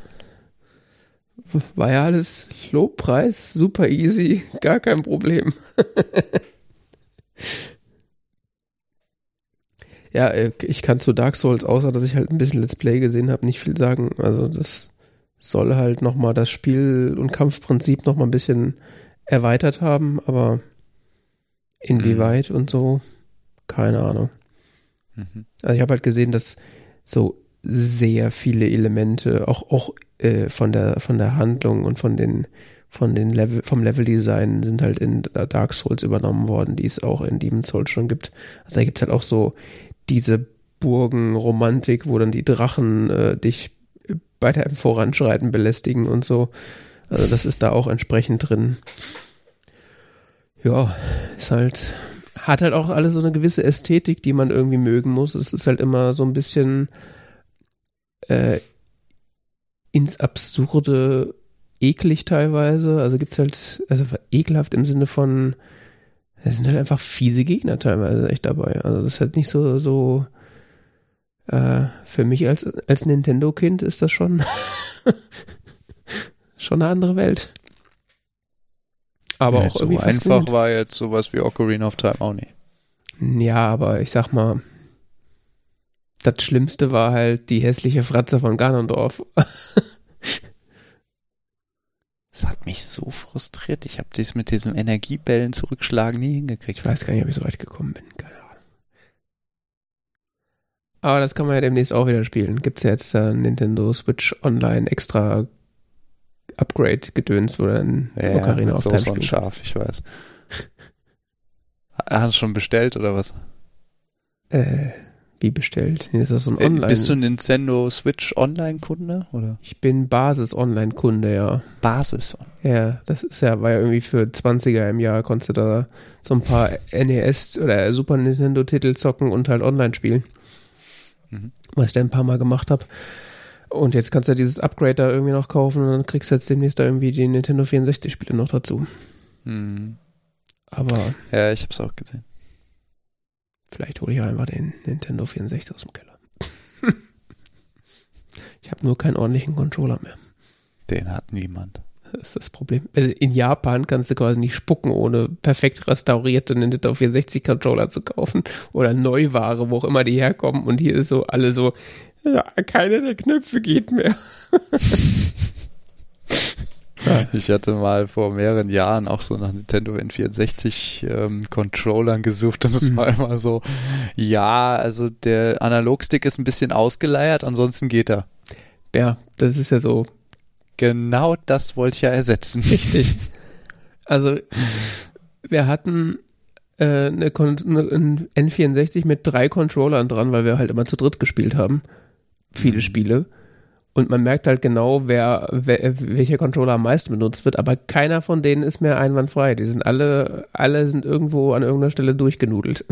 War ja alles Lobpreis, super easy, gar kein Problem. [laughs] ja, äh, ich kann zu Dark Souls, außer dass ich halt ein bisschen Let's Play gesehen habe, nicht viel sagen. Also das soll halt nochmal das Spiel- und Kampfprinzip nochmal ein bisschen erweitert haben, aber inwieweit und so, keine Ahnung. Mhm. Also ich habe halt gesehen, dass so sehr viele Elemente, auch, auch äh, von der von der Handlung und von den von den Level, vom Leveldesign sind halt in Dark Souls übernommen worden, die es auch in Demon's Souls schon gibt. Also da gibt's halt auch so diese Burgenromantik, wo dann die Drachen äh, dich bei deinem Voranschreiten belästigen und so. Also das ist da auch entsprechend drin. Ja, ist halt, hat halt auch alles so eine gewisse Ästhetik, die man irgendwie mögen muss. Es ist halt immer so ein bisschen äh, ins Absurde eklig teilweise. Also gibt's halt, also ekelhaft im Sinne von, es sind halt einfach fiese Gegner teilweise echt dabei. Also das ist halt nicht so, so, äh, für mich als, als Nintendo-Kind ist das schon, [laughs] schon eine andere Welt. Aber Ja, auch so irgendwie einfach faszinierend. war jetzt sowas wie Ocarina of Time auch nicht. Ja, aber ich sag mal, das Schlimmste war halt die hässliche Fratze von Ganondorf. [laughs] Das hat mich so frustriert. Ich habe dies mit diesem Energiebällen zurückschlagen nie hingekriegt. Ich weiß gar nicht, ob ich so weit gekommen bin. Keine Ahnung. Aber das kann man ja demnächst auch wieder spielen. Gibt's ja jetzt äh, Nintendo Switch Online extra Upgrade-Gedöns, wo dann Ja, Ocarina of Time und spielen scharf, ich weiß. Hast du schon bestellt oder was? Äh, wie bestellt? Nee, ist das so ein Äh, Online? Bist du ein Nintendo Switch Online-Kunde oder ich bin Basis-Online-Kunde, ja. Basis? Ja, das ist ja, war ja irgendwie für 20er im Jahr, konntest du da so ein paar NES oder Super Nintendo-Titel zocken und halt online spielen. Mhm. Was ich da ein paar Mal gemacht habe. Und jetzt kannst du dieses Upgrade da irgendwie noch kaufen und dann kriegst du jetzt demnächst da irgendwie die Nintendo 64-Spiele noch dazu. Hm. Aber Ja, ich hab's auch gesehen. vielleicht hole ich auch einfach den Nintendo 64 aus dem Keller. [laughs] ich habe nur keinen ordentlichen Controller mehr. Den hat niemand. Das ist das Problem. Also in Japan kannst du quasi nicht spucken, ohne perfekt restaurierte Nintendo 64 Controller zu kaufen oder Neuware, wo auch immer die herkommen. Und hier ist so alle so, ja, keiner der Knöpfe geht mehr. [laughs] Ich hatte mal vor mehreren Jahren auch so nach Nintendo N64 ähm, Controllern gesucht und es Mhm. war immer so, ja, also der Analogstick ist ein bisschen ausgeleiert, ansonsten geht er. Ja, das ist ja so Genau das wollte ich ja ersetzen. richtig. Also wir hatten äh, eine, eine ein N64 mit drei Controllern dran, weil wir halt immer zu dritt gespielt haben. Viele Mhm. Spiele. Und man merkt halt genau, wer, wer, welcher Controller am meisten benutzt wird, aber keiner von denen ist mehr einwandfrei. Die sind alle, alle sind irgendwo an irgendeiner Stelle durchgenudelt.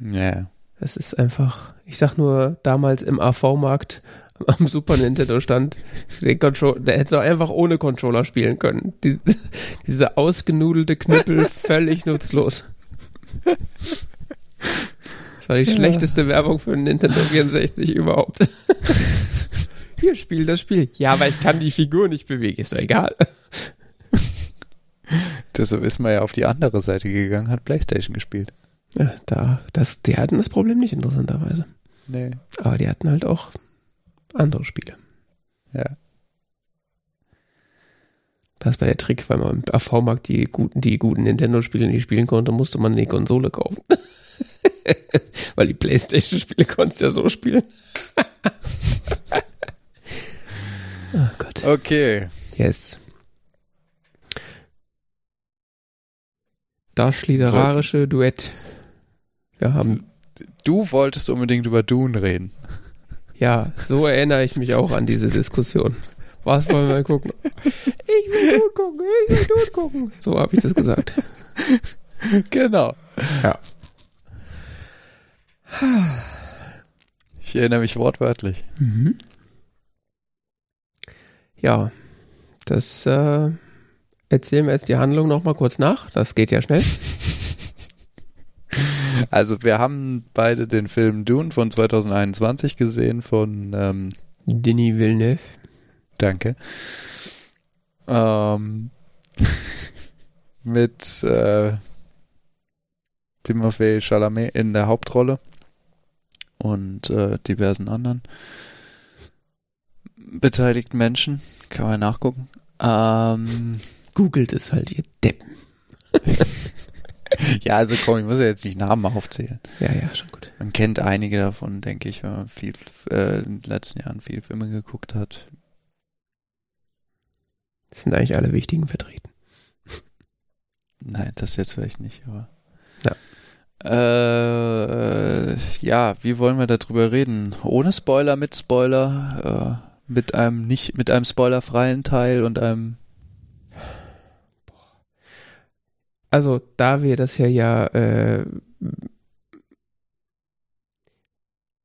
Ja. Das ist einfach, ich sag nur, damals im AV-Markt [laughs] am Super Nintendo stand, den Control, der hätte auch einfach ohne Controller spielen können. Die, [laughs] diese ausgenudelte Knüppel [laughs] völlig nutzlos. Das war die Ja. schlechteste Werbung für einen Nintendo 64 überhaupt. Hier, spiel das Spiel. Ja, aber ich kann die Figur nicht bewegen, ist doch egal. Deshalb ist man ja auf die andere Seite gegangen, hat Playstation gespielt. Ja, da, das, die hatten das Problem nicht, interessanterweise. Nee. Aber die hatten halt auch andere Spiele. Ja. Das war der Trick, weil man im AV-Markt die guten, die guten Nintendo-Spiele nicht spielen konnte, musste man eine Konsole kaufen. [laughs] weil die Playstation-Spiele konntest du ja so spielen. oh [laughs] Gott. Okay. Yes. Das literarische Duett. Wir haben, Du wolltest unbedingt über Dune reden. Ja, so erinnere ich mich auch an diese Diskussion. Was wollen wir gucken? Ich will Dude gucken, ich will Dude gucken. So habe ich das gesagt. Genau. Ja. Ich erinnere mich wortwörtlich. Mhm. Ja, das äh, erzählen wir jetzt die Handlung nochmal kurz nach. Das geht ja schnell. Also wir haben beide den Film Dune von 2021 gesehen von ähm, Denis Villeneuve. Danke. Ähm, [laughs] mit äh, Timothée Chalamet in der Hauptrolle und äh, diversen anderen beteiligten Menschen. Kann man nachgucken. Ähm, Googelt es halt, ihr Deppen. [laughs] [laughs] ja, also komm, ich muss ja jetzt nicht Namen aufzählen. Ja, ja, schon gut. Man kennt einige davon, denke ich, wenn man viel äh, in den letzten Jahren viele Filme geguckt hat. Das sind eigentlich alle wichtigen vertreten. Nein, das jetzt vielleicht nicht, aber. Ja. Äh, ja, wie wollen wir darüber reden? Ohne Spoiler, mit Spoiler, äh, mit einem nicht, mit einem spoilerfreien Teil und einem. Also, da wir das ja ja, äh,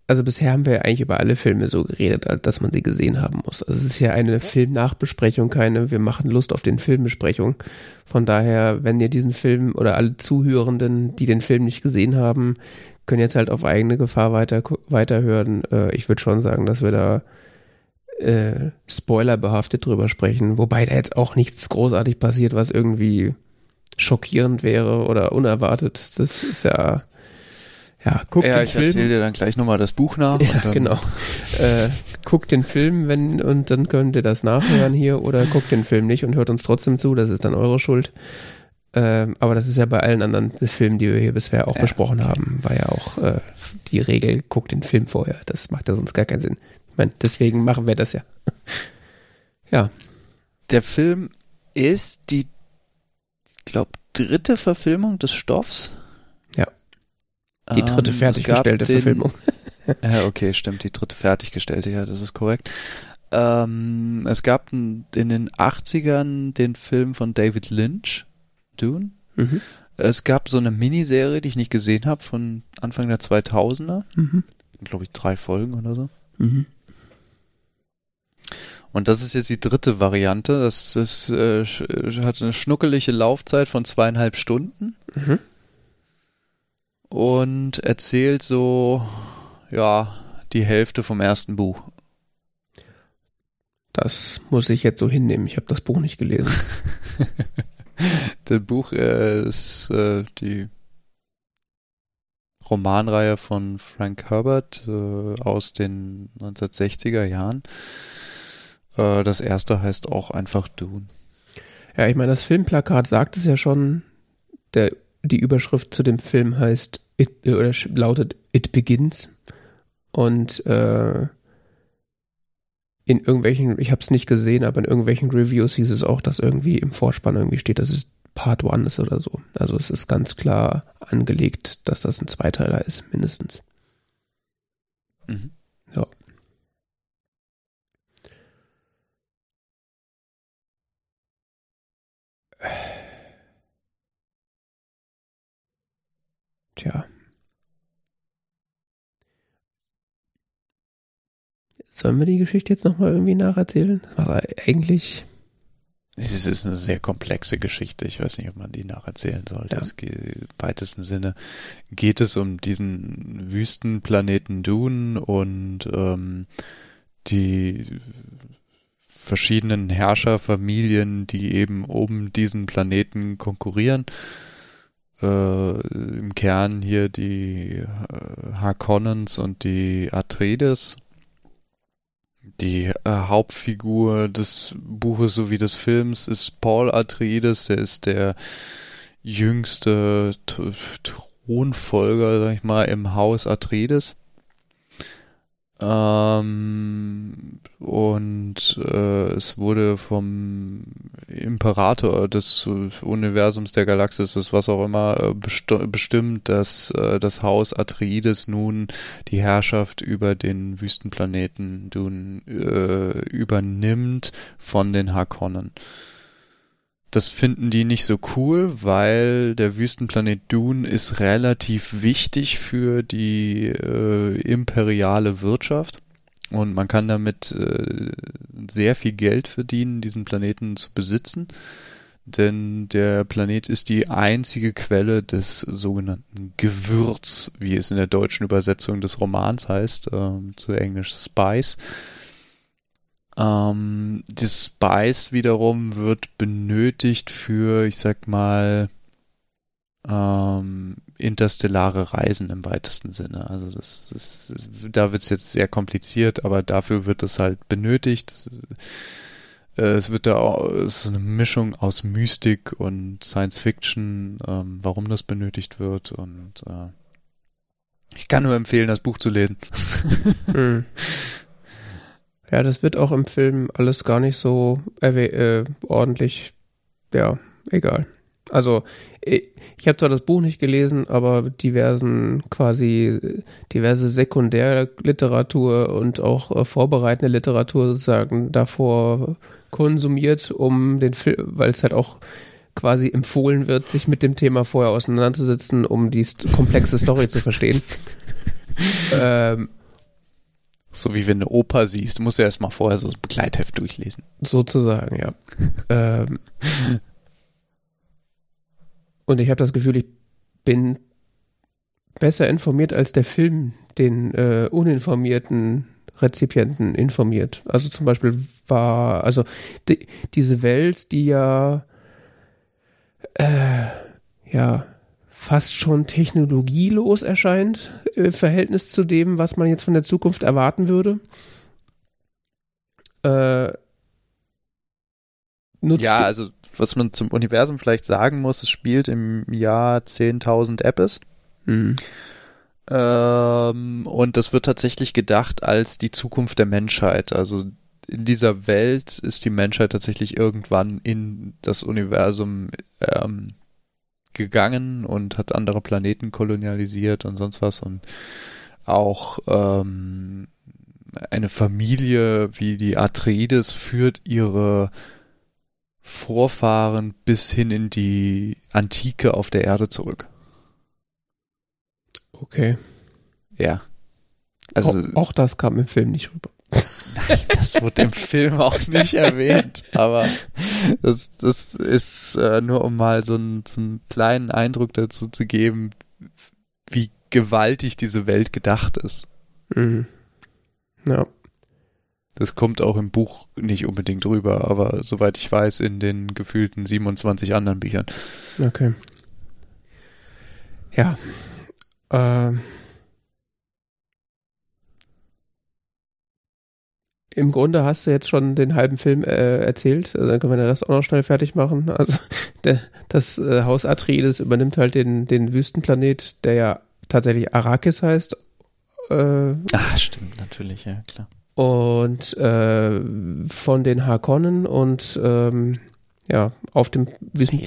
also bisher haben wir ja eigentlich über alle Filme so geredet, dass man sie gesehen haben muss. Also es ist ja eine Filmnachbesprechung, keine wir machen Lust auf den Filmbesprechung. Von daher, wenn ihr diesen Film oder alle Zuhörenden, die den Film nicht gesehen haben, können jetzt halt auf eigene Gefahr weiter weiterhören. Äh, ich würde schon sagen, dass wir da äh, spoilerbehaftet drüber sprechen, wobei da jetzt auch nichts großartig passiert, was irgendwie schockierend wäre oder unerwartet. Das ist ja, ja, guckt ja, den ich Film. erzähle dir dann gleich nochmal das Buch nach. Ja, dann, genau. Äh, guckt den Film, wenn, und dann könnt ihr das nachhören hier oder guckt den Film nicht und hört uns trotzdem zu, das ist dann eure Schuld. Ähm, aber das ist ja bei allen anderen Filmen, die wir hier bisher auch Ja, besprochen okay. haben, war ja auch äh, die Regel, guckt den Film vorher. Das macht ja sonst gar keinen Sinn. Ich meine, deswegen machen wir das ja. [laughs] ja, Der Film ist die, glaube, dritte Verfilmung des Stoffs. Ja. die dritte Ähm, es fertiggestellte den- Verfilmung. [laughs] Ja, okay, stimmt, die dritte fertiggestellte, ja, das ist korrekt. Ähm, es gab in den 80ern den Film von David Lynch, Dune. Mhm. Es gab so eine Miniserie, die ich nicht gesehen habe, von Anfang der 2000er. Mhm. Glaube ich, drei Folgen oder so. Mhm. Und das ist jetzt die dritte Variante. Das, das äh, sch- hat eine schnuckelige Laufzeit von zweieinhalb Stunden Mhm. und erzählt so, ja, die Hälfte vom ersten Buch. Das muss ich jetzt so hinnehmen. Ich habe das Buch nicht gelesen. [laughs] das Buch äh, ist äh, die Romanreihe von Frank Herbert äh, aus den 1960er Jahren. Äh, das erste heißt auch einfach Dune. Ja, ich meine, das Filmplakat sagt es ja schon. Der, die Überschrift zu dem Film heißt It, oder lautet It Begins. Und äh, in irgendwelchen, ich habe es nicht gesehen, aber in irgendwelchen Reviews hieß es auch, dass irgendwie im Vorspann irgendwie steht, dass es Part One ist oder so. Also es ist ganz klar angelegt, dass das ein Zweiteiler ist, mindestens. Mhm. Ja. Tja. Sollen wir die Geschichte jetzt nochmal irgendwie nacherzählen? Das war eigentlich. Es ist eine sehr komplexe Geschichte. Ich weiß nicht, ob man die nacherzählen sollte. Ja. Im weitesten Sinne geht es um diesen Wüstenplaneten Dune und ähm, die verschiedenen Herrscherfamilien, die eben um diesen Planeten konkurrieren. Äh, Im Kern hier die äh, Harkonnens und die Atreides die äh, Hauptfigur des Buches sowie des Films ist Paul Atreides, der ist der jüngste Thronfolger, sag ich mal, im Haus Atreides. Ähm, und äh, es wurde vom Imperator des Universums der Galaxis, das was auch immer, äh, best bestimmt, dass äh, das Haus Atreides nun die Herrschaft über den Wüstenplaneten Dune äh, übernimmt von den Harkonnen. Das finden die nicht so cool, weil der Wüstenplanet Dune ist relativ wichtig für die äh, imperiale Wirtschaft und man kann damit äh, sehr viel Geld verdienen, diesen Planeten zu besitzen. Denn der Planet ist die einzige Quelle des sogenannten Gewürz, wie es in der deutschen Übersetzung des Romans heißt, äh, zu Englisch Spice ähm, das Spice wiederum wird benötigt für, ich sag mal, ähm, interstellare Reisen im weitesten Sinne. Also das, das, das da wird es jetzt sehr kompliziert, aber dafür wird es halt benötigt. Das, äh, es wird da auch, es ist eine Mischung aus Mystik und Science Fiction, ähm, warum das benötigt wird und äh, ich kann nur empfehlen, das Buch zu lesen. mhm. [laughs] Ja, das wird auch im Film alles gar nicht so äh, ordentlich. Ja, egal. Also, ich habe zwar das Buch nicht gelesen, aber diversen quasi diverse Sekundärliteratur und auch äh, vorbereitende Literatur sozusagen davor konsumiert, um den Film, weil es halt auch quasi empfohlen wird, sich mit dem Thema vorher auseinanderzusetzen, um die komplexe Story zu verstehen. [laughs] ähm, so wie wenn du eine Oper siehst. Du musst ja erstmal vorher so ein Begleitheft durchlesen. Sozusagen, ja. [laughs] ähm, und ich habe das Gefühl, ich bin besser informiert als der Film den äh, uninformierten Rezipienten informiert. Also zum Beispiel war, also die, diese Welt, die ja, äh, ja, fast schon technologielos erscheint im Verhältnis zu dem, was man jetzt von der Zukunft erwarten würde. Äh, ja, also was man zum Universum vielleicht sagen muss, es spielt im Jahr 10.000 Appes. Mhm. Ähm, und das wird tatsächlich gedacht als die Zukunft der Menschheit. Also in dieser Welt ist die Menschheit tatsächlich irgendwann in das Universum ähm, gegangen und hat andere Planeten kolonialisiert und sonst was und auch ähm, eine Familie wie die Atreides führt ihre Vorfahren bis hin in die Antike auf der Erde zurück. Okay. Ja. Also, auch, auch das kam im Film nicht rüber. Nein, das wurde im Film auch nicht erwähnt, aber das, das ist äh, nur um mal so einen, so einen kleinen Eindruck dazu zu geben, wie gewaltig diese Welt gedacht ist. Mhm. Ja. Das kommt auch im Buch nicht unbedingt rüber, aber soweit ich weiß, in den gefühlten 27 anderen Büchern. Okay. Ja. Ähm. Im Grunde hast du jetzt schon den halben Film äh, erzählt. Also dann können wir den Rest auch noch schnell fertig machen. Also [laughs] der, das äh, Haus Atreides übernimmt halt den, den Wüstenplanet, der ja tatsächlich Arrakis heißt. Äh, Ach, stimmt, natürlich, ja, klar. Und äh, von den Harkonnen und ähm, ja, auf dem Wissen,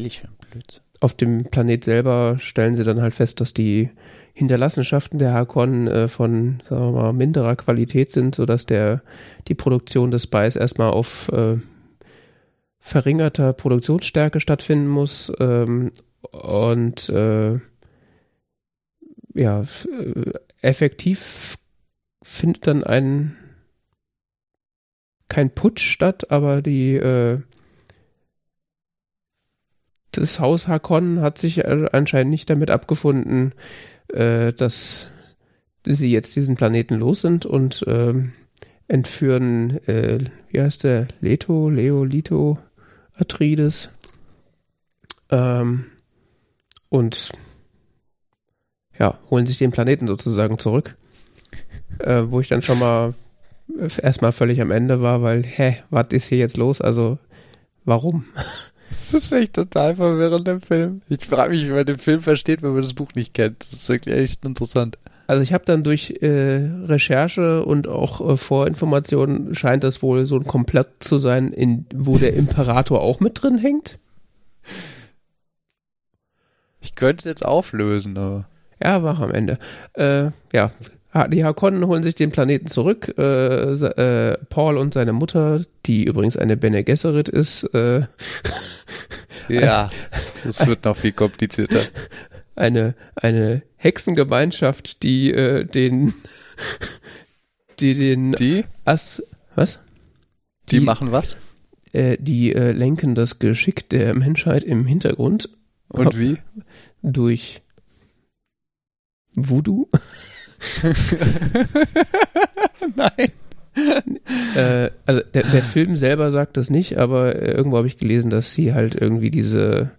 auf dem Planet selber stellen sie dann halt fest, dass die Hinterlassenschaften der Hakon äh, von sagen wir mal, minderer Qualität sind, sodass der, die Produktion des Spice erstmal auf äh, verringerter Produktionsstärke stattfinden muss ähm, und äh, ja, äh, effektiv findet dann ein kein Putsch statt, aber die äh, das Haus Hakon hat sich anscheinend nicht damit abgefunden, äh, dass sie jetzt diesen Planeten los sind und äh, entführen, äh, wie heißt der, Leto, Leo, Lito, Atrides. Ähm, und ja, holen sich den Planeten sozusagen zurück. äh, wo ich dann schon mal erstmal völlig am Ende war, weil, hä, was ist hier jetzt los? Also, warum? [laughs] Das ist echt total verwirrend, der Film. Ich frage mich, wie man den Film versteht, wenn man das Buch nicht kennt. Das ist wirklich echt interessant. Also ich habe dann durch äh, Recherche und auch äh, Vorinformationen scheint das wohl so ein Komplett zu sein, in, wo der Imperator auch mit drin hängt. [laughs] Ich könnte es jetzt auflösen, aber. Ja, mach am Ende. Äh, ja, die Harkonnen holen sich den Planeten zurück. Äh, äh, Paul und seine Mutter, die übrigens eine Bene Gesserit ist, äh, [laughs] Ja, [laughs] das wird noch viel komplizierter. Eine, eine Hexengemeinschaft, die äh, den, [laughs] die den Die? Ass, was? Die, die machen was? Äh, die äh, lenken das Geschick der Menschheit im Hintergrund. Und wie? Durch Voodoo. [laughs] Nein [laughs] äh, also der, der Film selber sagt das nicht, aber äh, irgendwo habe ich gelesen, dass sie halt irgendwie diese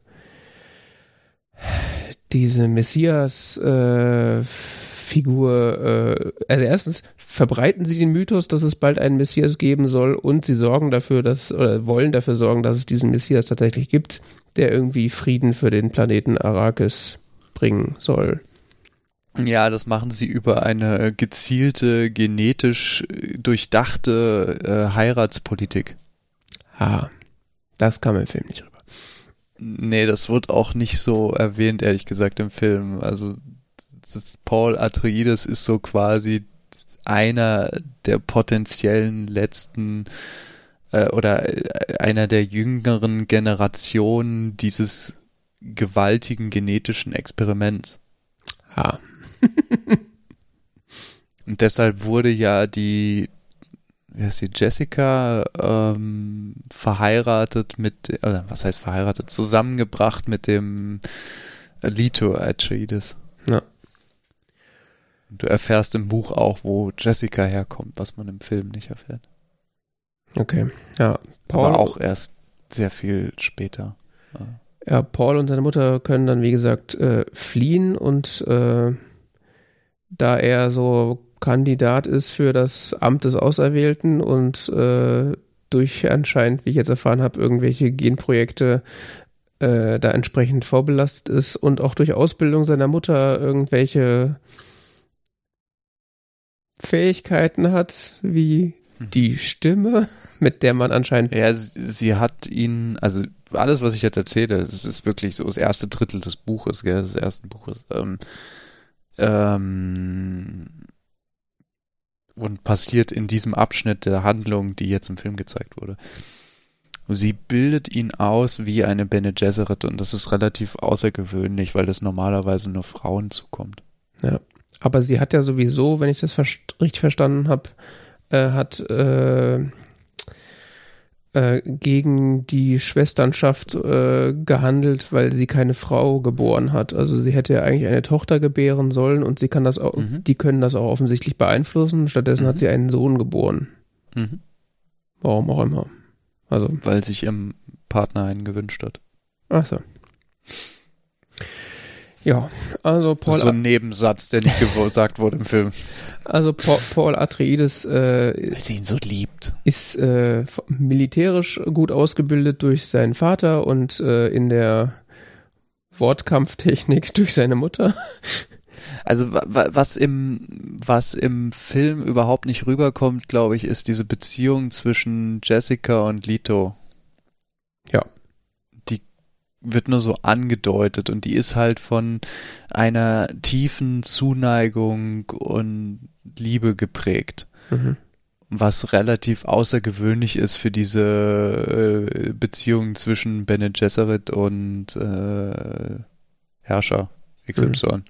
diese Messias äh, Figur, äh, also erstens verbreiten sie den Mythos, dass es bald einen Messias geben soll und sie sorgen dafür, dass oder wollen dafür sorgen, dass es diesen Messias tatsächlich gibt, der irgendwie Frieden für den Planeten Arrakis bringen soll. Ja, das machen sie über eine gezielte, genetisch durchdachte äh, Heiratspolitik. Ah, das kam im Film nicht rüber. Nee, das wird auch nicht so erwähnt, ehrlich gesagt, im Film. Also, das Paul Atreides ist so quasi einer der potenziellen letzten äh, oder äh, einer der jüngeren Generationen dieses gewaltigen genetischen Experiments. Ah. [laughs] Und deshalb wurde ja die, wie heißt sie, Jessica, ähm, verheiratet mit, oder was heißt verheiratet, zusammengebracht mit dem Lito Atreides. Ja. Du erfährst im Buch auch, wo Jessica herkommt, was man im Film nicht erfährt. Okay, ja. Paul Aber auch erst sehr viel später. Ja. ja, Paul und seine Mutter können dann, wie gesagt, äh, fliehen und äh, da er so Kandidat ist für das Amt des Auserwählten und äh, durch anscheinend, wie ich jetzt erfahren habe, irgendwelche Genprojekte äh, da entsprechend vorbelastet ist und auch durch Ausbildung seiner Mutter irgendwelche Fähigkeiten hat, wie hm. die Stimme, [laughs] mit der man anscheinend. Ja, sie, sie hat ihn, also alles, was ich jetzt erzähle, es ist wirklich so das erste Drittel des Buches, gell, des ersten Buches. Ähm, ähm, und passiert in diesem Abschnitt der Handlung, die jetzt im Film gezeigt wurde. Sie bildet ihn aus wie eine Bene Gesserit und das ist relativ außergewöhnlich, weil das normalerweise nur Frauen zukommt. Ja, aber sie hat ja sowieso, wenn ich das richtig verstanden habe, äh, hat äh, äh, gegen die Schwesternschaft äh, gehandelt, weil sie keine Frau geboren hat. Also sie hätte ja eigentlich eine Tochter gebären sollen und sie kann das auch, mhm. die können das auch offensichtlich beeinflussen. Stattdessen mhm. hat sie einen Sohn geboren. Mhm. Warum auch immer. Also. Weil sich ihrem Partner einen gewünscht hat. Ach so. Ja, also Paul. so ein Nebensatz, der nicht gesagt wurde im Film. Also Paul, Paul Atreides äh, Weil sie ihn so liebt. ist äh, militärisch gut ausgebildet durch seinen Vater und äh, in der Wortkampftechnik [laughs] durch seine Mutter. Also wa- wa- was im was im Film überhaupt nicht rüberkommt, glaube ich, ist diese Beziehung zwischen Jessica und Lito. Ja. Wird nur so angedeutet und die ist halt von einer tiefen Zuneigung und Liebe geprägt, Mhm. was relativ außergewöhnlich ist für diese äh, Beziehung zwischen Bene Gesserit und äh, Herrscher XY.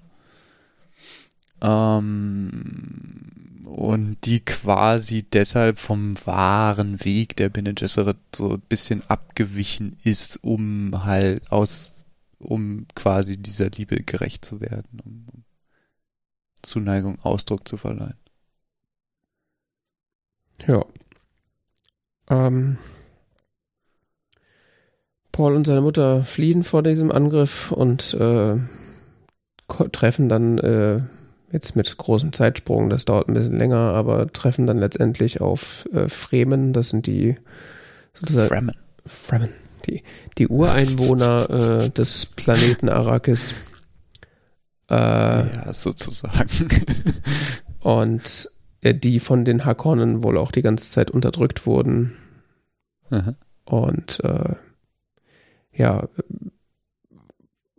Ähm, und die quasi deshalb vom wahren Weg der Bene Gesserit so ein bisschen abgewichen ist, um halt aus, um quasi dieser Liebe gerecht zu werden, um um Zuneigung Ausdruck zu verleihen. Ja. Ähm, Paul und seine Mutter fliehen vor diesem Angriff und äh, treffen dann äh, jetzt mit großem Zeitsprung, das dauert ein bisschen länger, aber treffen dann letztendlich auf äh, Fremen, das sind die sozusagen Fremen. Fremen, die, die Ureinwohner äh, des Planeten Arrakis. Äh, ja, sozusagen. [laughs] Und äh, die von den Hakonnen wohl auch die ganze Zeit unterdrückt wurden. Aha. Und äh, ja,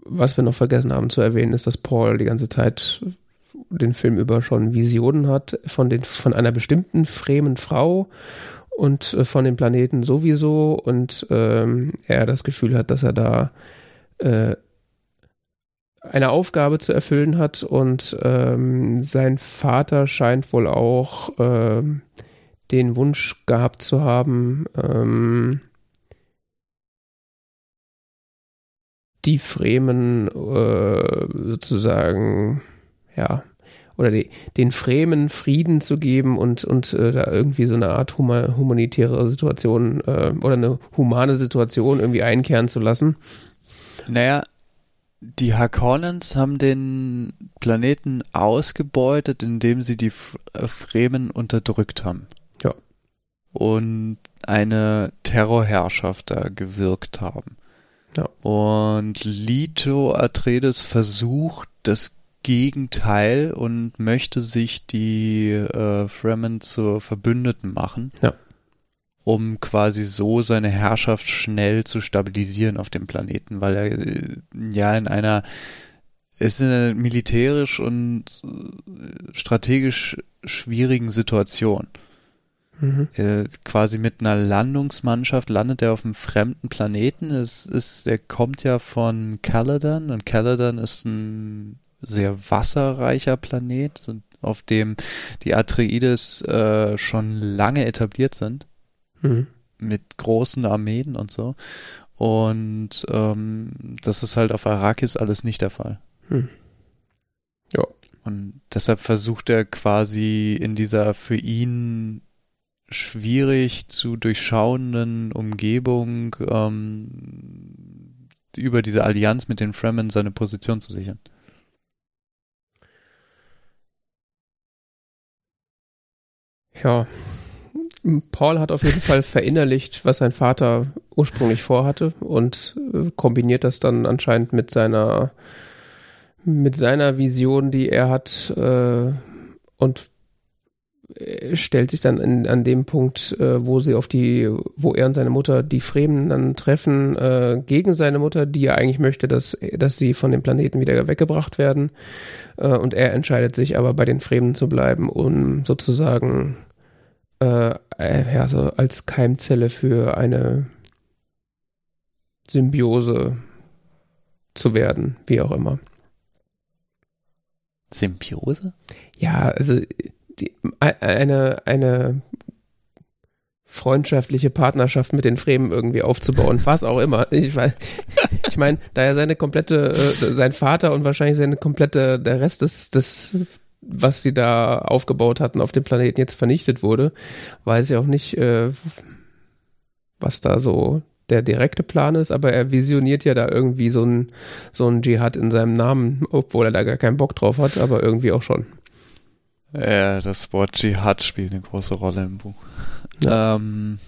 was wir noch vergessen haben zu erwähnen, ist, dass Paul die ganze Zeit den Film über schon Visionen hat von, den, von einer bestimmten fremen Frau und äh, von dem Planeten sowieso und ähm, er das Gefühl hat, dass er da äh, eine Aufgabe zu erfüllen hat und ähm, sein Vater scheint wohl auch ähm, den Wunsch gehabt zu haben, ähm, die Fremen äh, sozusagen, ja, oder die, den Fremen Frieden zu geben und, und äh, da irgendwie so eine Art huma, humanitäre Situation äh, oder eine humane Situation irgendwie einkehren zu lassen. Naja, die Harkonnens haben den Planeten ausgebeutet, indem sie die äh, Fremen unterdrückt haben. Ja. Und eine Terrorherrschaft da gewirkt haben. Ja. Und Lito Atreides versucht das Gegenteil und möchte sich die äh, Fremen zur Verbündeten machen. Ja. Um quasi so seine Herrschaft schnell zu stabilisieren auf dem Planeten, weil er äh, ja in einer ist in einer militärisch und äh, strategisch schwierigen Situation. Mhm. Äh, quasi mit einer Landungsmannschaft landet er auf einem fremden Planeten. Es ist, er kommt ja von Caladan und Caladan ist ein sehr wasserreicher Planet, auf dem die Atreides äh, schon lange etabliert sind Mhm. mit großen Armeen und so. Und ähm, das ist halt auf Arrakis alles nicht der Fall. Hm. Ja. Und deshalb versucht er quasi in dieser für ihn schwierig zu durchschauenden Umgebung ähm, über diese Allianz mit den Fremen seine Position zu sichern. Ja. Paul hat auf jeden Fall verinnerlicht, was sein Vater ursprünglich vorhatte und äh, kombiniert das dann anscheinend mit seiner mit seiner Vision, die er hat äh, und äh, stellt sich dann in, an dem Punkt, äh, wo sie auf die, wo er und seine Mutter die Fremen dann treffen, äh, gegen seine Mutter, die ja eigentlich möchte, dass, dass sie von dem Planeten wieder weggebracht werden. Äh, und er entscheidet sich aber bei den Fremen zu bleiben, um sozusagen äh, äh, ja, so als Keimzelle für eine Symbiose zu werden, wie auch immer. Symbiose? Ja, also die, eine, eine freundschaftliche Partnerschaft mit den Fremen irgendwie aufzubauen, was auch immer. Ich, ich meine, da er seine komplette, äh, sein Vater und wahrscheinlich seine komplette, der Rest des, des, was sie da aufgebaut hatten auf dem Planeten jetzt vernichtet wurde, weiß ich auch nicht, äh, was da so der direkte Plan ist, aber er visioniert ja da irgendwie so ein, so ein Dschihad in seinem Namen, obwohl er da gar keinen Bock drauf hat, aber irgendwie auch schon. Ja, das Wort Dschihad spielt eine große Rolle im Buch. Ähm,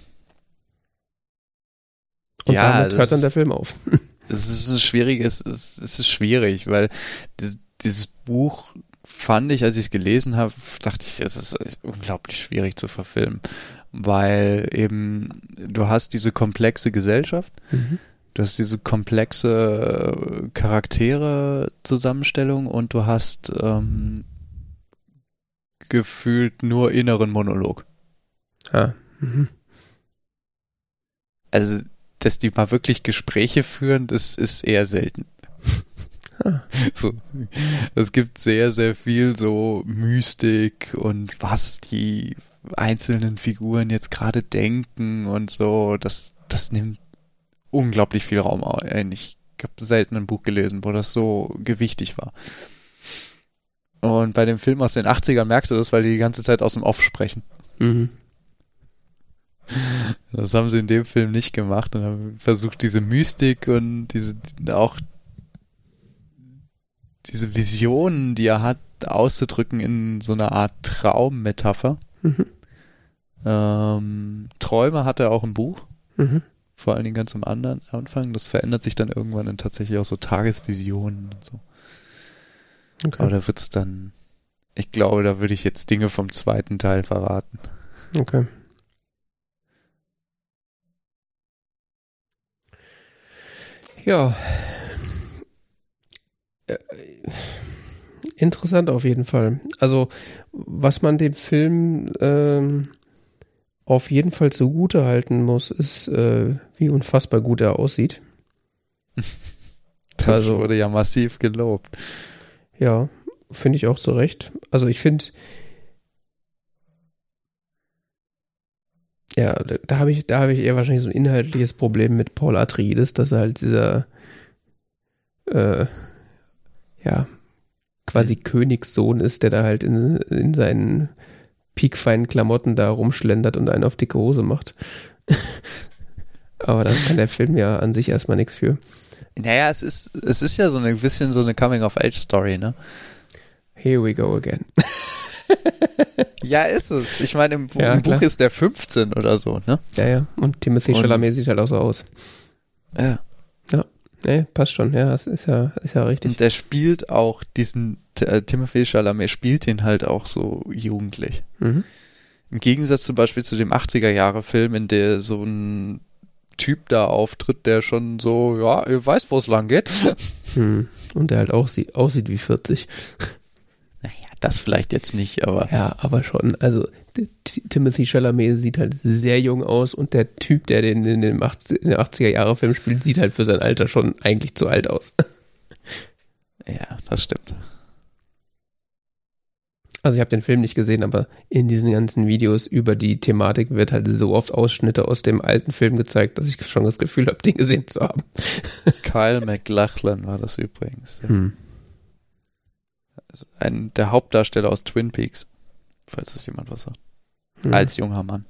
Und ja, damit hört dann der Film auf. [laughs] Es ist ein schwieriges, es ist schwierig, weil dieses, Buch fand ich, als ich es gelesen habe, dachte ich, es ist unglaublich schwierig zu verfilmen, weil eben du hast diese komplexe Gesellschaft, mhm. du hast diese komplexe Charaktere Zusammenstellung und du hast ähm, gefühlt nur inneren Monolog. Ja. Mhm. Also, dass die mal wirklich Gespräche führen, das ist eher selten. [laughs] So, es gibt sehr, sehr viel so Mystik und was die einzelnen Figuren jetzt gerade denken und so. Das, das nimmt unglaublich viel Raum ein. Ich habe selten ein Buch gelesen, wo das so gewichtig war. Und bei dem Film aus den 80ern merkst du das, weil die die ganze Zeit aus dem Off sprechen. Mhm. Das haben sie in dem Film nicht gemacht und haben versucht, diese Mystik und diese auch diese Visionen, die er hat, auszudrücken in so einer Art Traummetapher. Mhm. Ähm, Träume hat er auch im Buch. Mhm. Vor allen Dingen ganz am anderen Anfang. Das verändert sich dann irgendwann in tatsächlich auch so Tagesvisionen und so. Okay. Aber da wird's dann, ich glaube, da würde ich jetzt Dinge vom zweiten Teil verraten. Okay. Ja, äh, interessant auf jeden Fall. Also, was man dem Film ähm, auf jeden Fall zugute halten muss, ist, äh, wie unfassbar gut er aussieht. [laughs] Das also, wurde ja massiv gelobt. Ja, finde ich auch zu Recht. Also ich finde, ja, da, da habe ich, da habe ich eher wahrscheinlich so ein inhaltliches Problem mit Paul Atreides, dass er halt dieser äh, ja, quasi Königssohn ist, der da halt in, in seinen piekfeinen Klamotten da rumschlendert und einen auf dicke Hose macht. [laughs] Aber da kann der Film ja an sich erstmal nichts für. Naja, es ist, es ist ja so ein bisschen so eine Coming-of-Age-Story, ne? Here we go again. [laughs] ja, ist es. Ich meine, im, ja, im Buch ist der 15 oder so, ne? Ja, ja. Und Timothy Chalamet sieht halt auch so aus. Ja. Ja. Nee, passt schon, ja, das ist ja, ist ja richtig. Und der spielt auch diesen, äh, Timothy Chalamet spielt den halt auch so jugendlich. Mhm. Im Gegensatz zum Beispiel zu dem 80er-Jahre-Film, in der so ein Typ da auftritt, der schon so, ja, ihr weiß, wo es lang geht. Hm. Und der halt auch sie aussieht wie 40. Das vielleicht jetzt nicht, aber. Ja, aber schon. Also Timothy Chalamet sieht halt sehr jung aus und der Typ, der den in dem 80, 80er-Jahre-Film spielt, sieht halt für sein Alter schon eigentlich zu alt aus. [laughs] Ja, das stimmt. Also ich habe den Film nicht gesehen, aber in diesen ganzen Videos über die Thematik wird halt so oft Ausschnitte aus dem alten Film gezeigt, dass ich schon das Gefühl habe, den gesehen zu haben. Kyle McLachlan war das übrigens. Hm. Ein, der Hauptdarsteller aus Twin Peaks, falls das jemand was sagt. Hm. Als junger Mann.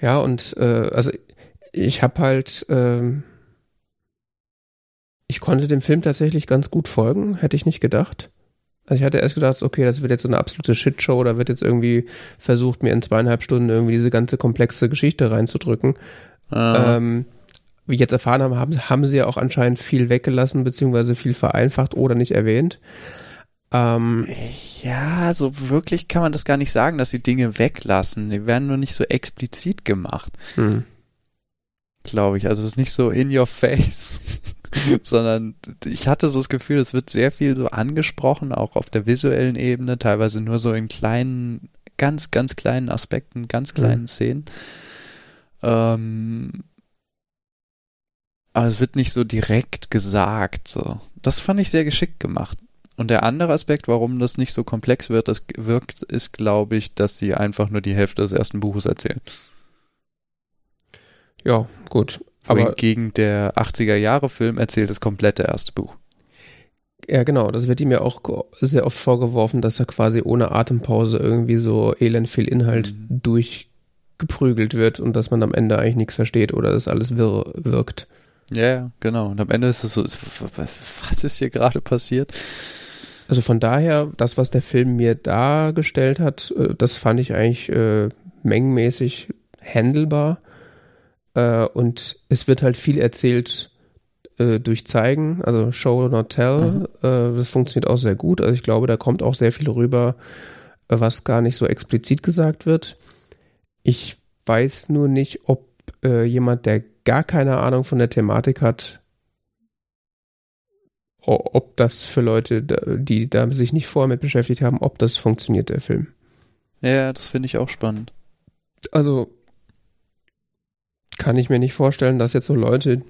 Ja, und äh, also ich habe halt, ähm, ich konnte dem Film tatsächlich ganz gut folgen, hätte ich nicht gedacht. Also ich hatte erst gedacht, okay, das wird jetzt so eine absolute Shitshow, da wird jetzt irgendwie versucht, mir in zweieinhalb Stunden irgendwie diese ganze komplexe Geschichte reinzudrücken. Ah. Ähm, wie ich jetzt erfahren habe, haben, haben sie ja auch anscheinend viel weggelassen, beziehungsweise viel vereinfacht oder nicht erwähnt. Ähm, ja, so wirklich kann man das gar nicht sagen, dass sie Dinge weglassen. Die werden nur nicht so explizit gemacht. Hm. Glaube ich. Also es ist nicht so in your face, [laughs] sondern ich hatte so das Gefühl, es wird sehr viel so angesprochen, auch auf der visuellen Ebene, teilweise nur so in kleinen, ganz, ganz kleinen Aspekten, ganz kleinen hm. Szenen. Ähm, aber es wird nicht so direkt gesagt. So. Das fand ich sehr geschickt gemacht. Und der andere Aspekt, warum das nicht so komplex wird, das wirkt, ist, glaube ich, dass sie einfach nur die Hälfte des ersten Buches erzählen. Ja, gut. Aber gegen der 80er-Jahre-Film erzählt das komplette erste Buch. Ja, genau. Das wird ihm ja auch sehr oft vorgeworfen, dass er quasi ohne Atempause irgendwie so elend viel Inhalt mhm. durch geprügelt wird und dass man am Ende eigentlich nichts versteht oder dass alles wirr wirkt. Ja, ja, genau. Und am Ende ist es so, was ist hier gerade passiert? Also von daher, das, was der Film mir dargestellt hat, äh, das fand ich eigentlich äh, mengenmäßig handelbar. Äh, und es wird halt viel erzählt äh, durch Zeigen, also Show not Tell. Mhm. Äh, das funktioniert auch sehr gut. Also ich glaube, da kommt auch sehr viel rüber, äh, was gar nicht so explizit gesagt wird. Ich weiß nur nicht, ob jemand, der gar keine Ahnung von der Thematik hat, ob das für Leute, die da sich nicht vorher mit beschäftigt haben, ob das funktioniert, der Film. Ja, das finde ich auch spannend. Also kann ich mir nicht vorstellen, dass jetzt so Leute,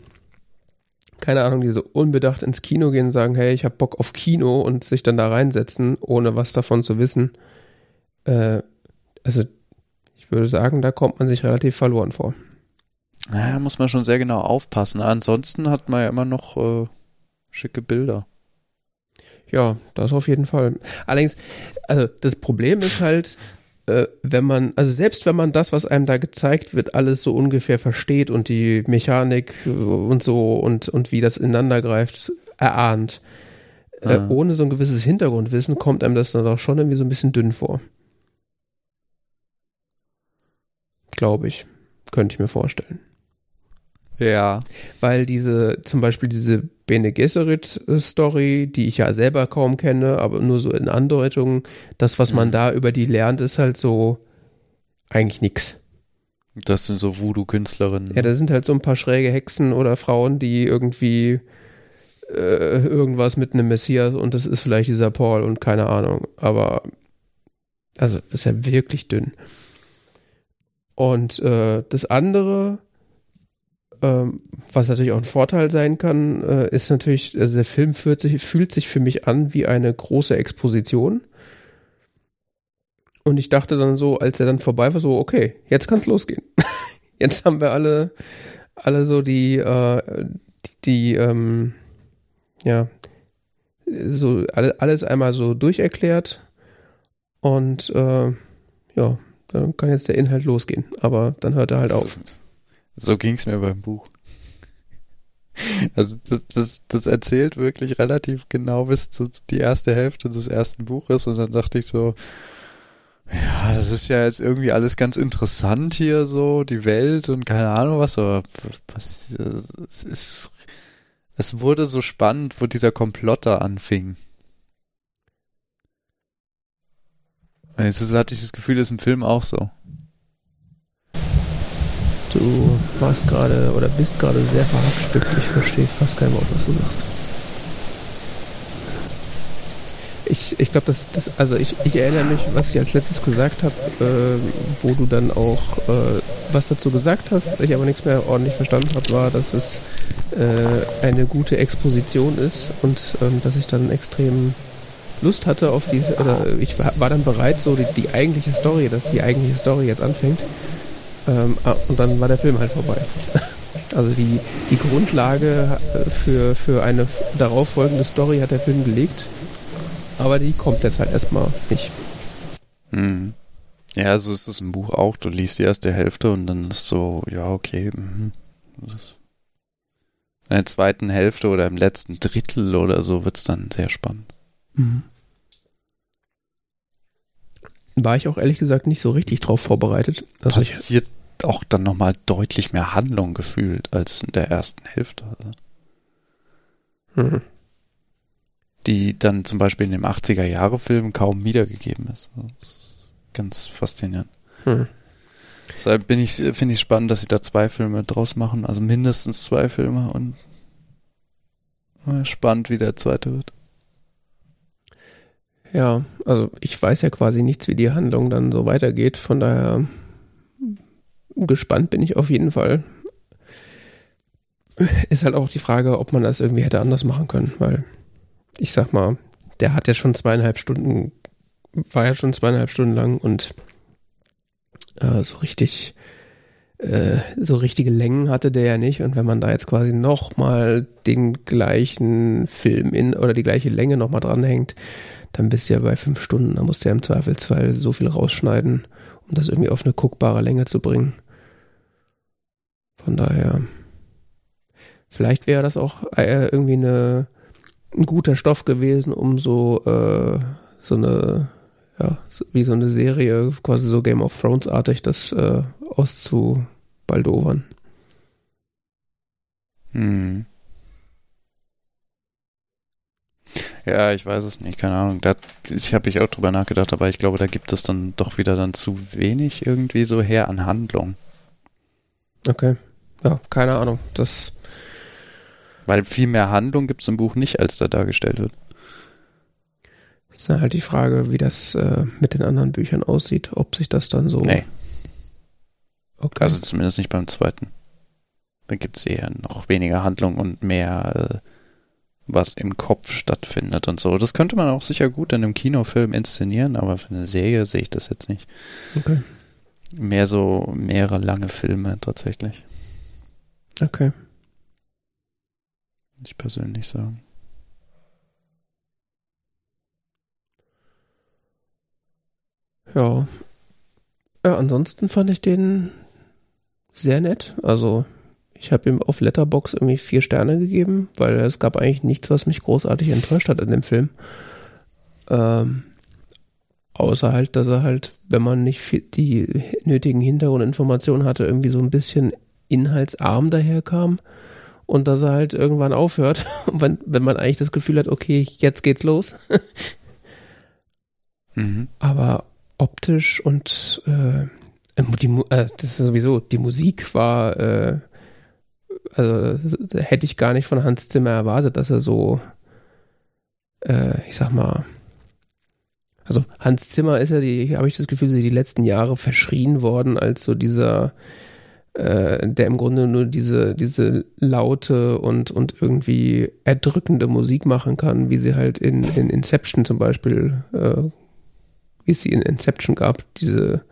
keine Ahnung, die so unbedacht ins Kino gehen und sagen, hey, ich habe Bock auf Kino und sich dann da reinsetzen, ohne was davon zu wissen. Äh, also ich würde sagen, da kommt man sich relativ verloren vor. Naja, da muss man schon sehr genau aufpassen. Ansonsten hat man ja immer noch äh, schicke Bilder. Ja, das auf jeden Fall. Allerdings, also das Problem ist halt, äh, wenn man, also selbst wenn man das, was einem da gezeigt wird, alles so ungefähr versteht und die Mechanik und so und, und wie das ineinander greift, erahnt, äh, ah. ohne so ein gewisses Hintergrundwissen kommt einem das dann auch schon irgendwie so ein bisschen dünn vor. Glaube ich. Könnte ich mir vorstellen. Ja. Weil diese, zum Beispiel diese Bene Gesserit-Story, die ich ja selber kaum kenne, aber nur so in Andeutungen, das, was man mhm. da über die lernt, ist halt so eigentlich nix. Das sind so Voodoo-Künstlerinnen. Ja, da sind halt so ein paar schräge Hexen oder Frauen, die irgendwie äh, irgendwas mit einem Messias und das ist vielleicht dieser Paul und keine Ahnung. Aber also, das ist ja wirklich dünn. Und äh, das andere, ähm, was natürlich auch ein Vorteil sein kann, äh, ist natürlich, also der Film fühlt sich, fühlt sich für mich an wie eine große Exposition. Und ich dachte dann so, als er dann vorbei war, so, okay, jetzt kann es losgehen. [laughs] jetzt haben wir alle, alle so die, äh, die, die ähm, ja, so alles einmal so durcherklärt. Und äh, ja, dann kann jetzt der Inhalt losgehen. Aber dann hört er halt auf. So ging es mir beim Buch. Also das, das, das erzählt wirklich relativ genau bis zu die erste Hälfte des ersten Buches und dann dachte ich so, ja, das ist ja jetzt irgendwie alles ganz interessant hier so, die Welt und keine Ahnung was, aber was, es ist, es wurde so spannend, wo dieser Komplott da anfing. Jetzt hatte ich das Gefühl, das ist im Film auch so. Du warst gerade oder bist gerade sehr verhackstückt. Ich verstehe fast kein Wort, was du sagst. Ich, ich glaube, das, das, also ich, ich erinnere mich, was ich als letztes gesagt habe, äh, wo du dann auch äh, was dazu gesagt hast, ich aber nichts mehr ordentlich verstanden habe, war, dass es äh, eine gute Exposition ist und ähm, dass ich dann extrem Lust hatte auf diese, oder ich war dann bereit, so die, die eigentliche Story, dass die eigentliche Story jetzt anfängt. Ähm, ah, und dann war der Film halt vorbei. [laughs] Also die, die Grundlage äh, für, für eine darauffolgende Story hat der Film gelegt, aber die kommt jetzt halt erstmal nicht. Hm. Ja, so ist es im Buch auch. Du liest die erste Hälfte und dann ist so, ja, okay. Mhm. in der zweiten Hälfte oder im letzten Drittel oder so wird es dann sehr spannend. Mhm. War ich auch ehrlich gesagt nicht so richtig drauf vorbereitet. Also Passiert auch dann nochmal deutlich mehr Handlung gefühlt als in der ersten Hälfte. Also. Mhm. Die dann zum Beispiel in dem 80er-Jahre-Film kaum wiedergegeben ist. Das ist ganz faszinierend. Mhm. Deshalb bin ich, finde ich spannend, dass sie da zwei Filme draus machen, also mindestens zwei Filme und spannend, wie der zweite wird. Ja, also ich weiß ja quasi nichts, wie die Handlung dann so weitergeht, von daher gespannt bin ich auf jeden Fall. Ist halt auch die Frage, ob man das irgendwie hätte anders machen können, weil ich sag mal, der hat ja schon zweieinhalb Stunden, war ja schon zweieinhalb Stunden lang und äh, so richtig äh, so richtige Längen hatte der ja nicht. Und wenn man da jetzt quasi nochmal den gleichen Film in oder die gleiche Länge nochmal dranhängt, dann bist du ja bei fünf Stunden. Da musst du ja im Zweifelsfall so viel rausschneiden, um das irgendwie auf eine guckbare Länge zu bringen. Von daher, vielleicht wäre das auch äh, irgendwie eine, ein guter Stoff gewesen, um so, äh, so eine, ja, wie so eine Serie, quasi so Game of Thrones-artig, das äh, auszubaldowern. Hm. Ja, ich weiß es nicht, keine Ahnung. Da ich habe ich auch drüber nachgedacht, aber ich glaube, da gibt es dann doch wieder dann zu wenig irgendwie so her an Handlung. Okay. Ja, keine Ahnung. Das. Weil viel mehr Handlung gibt es im Buch nicht, als da dargestellt wird. Ist dann halt die Frage, wie das äh, mit den anderen Büchern aussieht, ob sich das dann so. Nee. Okay. Also zumindest nicht beim zweiten. Da gibt es eher noch weniger Handlung und mehr, äh, was im Kopf stattfindet und so. Das könnte man auch sicher gut in einem Kinofilm inszenieren, aber für eine Serie sehe ich das jetzt nicht. Okay. Mehr so mehrere lange Filme tatsächlich. Okay. Ich persönlich sagen. Ja. ja. Ansonsten fand ich den sehr nett. Also ich habe ihm auf Letterbox irgendwie vier Sterne gegeben, weil es gab eigentlich nichts, was mich großartig enttäuscht hat in dem Film. Ähm, außer halt, dass er halt, wenn man nicht die nötigen Hintergrundinformationen hatte, irgendwie so ein bisschen inhaltsarm daherkam und dass er halt irgendwann aufhört, [laughs] wenn, wenn man eigentlich das Gefühl hat, okay, jetzt geht's los. mhm. Aber optisch und äh, die, äh, das ist sowieso, die Musik war, äh, also hätte ich gar nicht von Hans Zimmer erwartet, dass er so, äh, ich sag mal, also Hans Zimmer ist ja die, habe ich das Gefühl, die letzten Jahre verschrien worden als so dieser, äh, der im Grunde nur diese, diese laute und, und irgendwie erdrückende Musik machen kann, wie sie halt in, in Inception zum Beispiel, äh, wie es sie in Inception gab, diese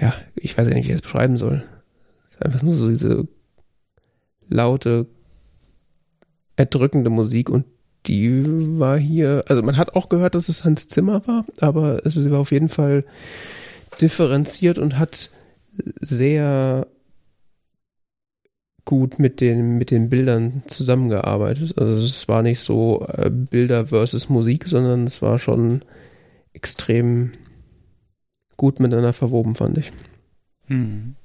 ja, ich weiß gar nicht, wie ich das beschreiben soll. Einfach nur so diese laute, erdrückende Musik und die war hier, also man hat auch gehört, dass es Hans Zimmer war, aber sie war auf jeden Fall differenziert und hat sehr gut mit den, mit den Bildern zusammengearbeitet. Also es war nicht so äh, Bilder versus Musik, sondern es war schon extrem gut miteinander verwoben, fand ich. Mhm.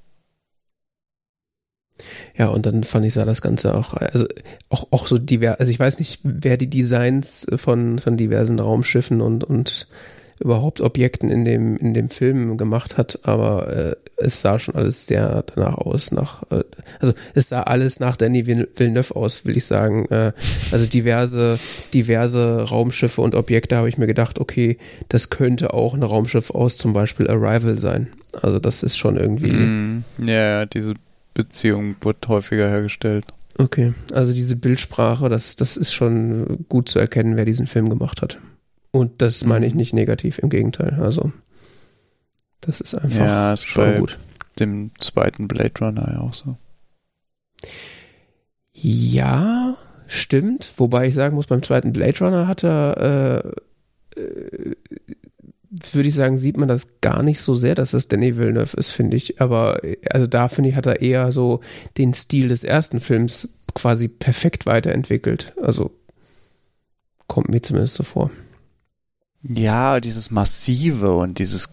Ja, und dann fand ich sah das Ganze auch, also auch, auch so divers, also ich weiß nicht, wer die Designs von, von diversen Raumschiffen und, und überhaupt Objekten in dem, in dem Film gemacht hat, aber äh, es sah schon alles sehr danach aus, nach, äh, also es sah alles nach Danny Villeneuve aus, will ich sagen. Äh, also diverse, diverse Raumschiffe und Objekte habe ich mir gedacht, okay, das könnte auch ein Raumschiff aus zum Beispiel Arrival sein. Also das ist schon irgendwie. Mm, ja, diese Beziehung wird häufiger hergestellt. Okay, also diese Bildsprache, das, das ist schon gut zu erkennen, wer diesen Film gemacht hat. Und das meine ich mhm. nicht negativ, im Gegenteil. Also, das ist einfach ja, ist schon gut. Dem zweiten Blade Runner ja auch so. Ja, stimmt. Wobei ich sagen muss, beim zweiten Blade Runner hat er, äh, äh, würde ich sagen, sieht man das gar nicht so sehr, dass das Danny Villeneuve ist, finde ich. Aber also da finde ich, hat er eher so den Stil des ersten Films quasi perfekt weiterentwickelt. Also kommt mir zumindest so vor. Ja, dieses Massive und dieses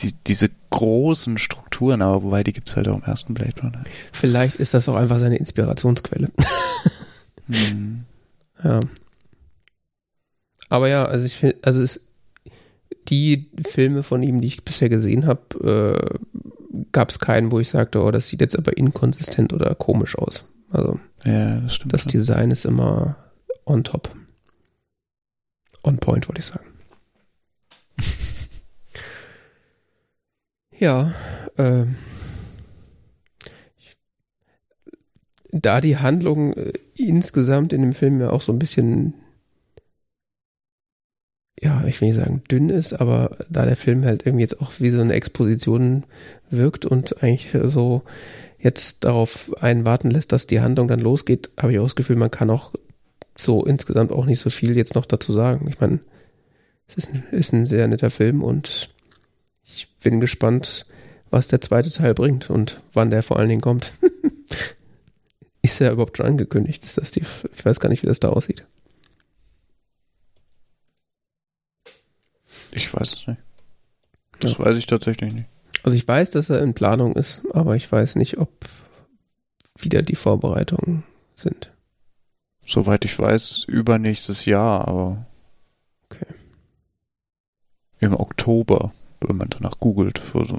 die, diese großen Strukturen, aber wobei die gibt es halt auch im ersten Blade Runner. Vielleicht ist das auch einfach seine Inspirationsquelle. [laughs] hm. Ja. Aber ja, also ich finde, also es, die Filme von ihm, die ich bisher gesehen habe, äh, gab es keinen, wo ich sagte, oh, das sieht jetzt aber inkonsistent oder komisch aus. Also ja, das, stimmt das schon. Design ist immer on top on point, wollte ich sagen. ja, äh, da die Handlung äh, insgesamt in dem Film ja auch so ein bisschen ja ja, ich will nicht sagen dünn ist, aber da der Film halt irgendwie jetzt auch wie so eine Exposition wirkt und eigentlich so jetzt darauf einen warten lässt, dass die Handlung dann losgeht, habe ich auch das Gefühl, man kann auch so insgesamt auch nicht so viel jetzt noch dazu sagen. Ich meine, es ist ein, ist ein sehr netter Film und ich bin gespannt, was der zweite Teil bringt und wann der vor allen Dingen kommt. [laughs] ist er überhaupt schon angekündigt? Ist das die, ich weiß gar nicht, wie das da aussieht. Ich weiß es nicht. Das ja. weiß ich tatsächlich nicht. Also ich weiß, dass er in Planung ist, aber ich weiß nicht, ob wieder die Vorbereitungen sind. Soweit ich weiß, übernächstes Jahr, aber okay. im Oktober, wenn man danach googelt. Also.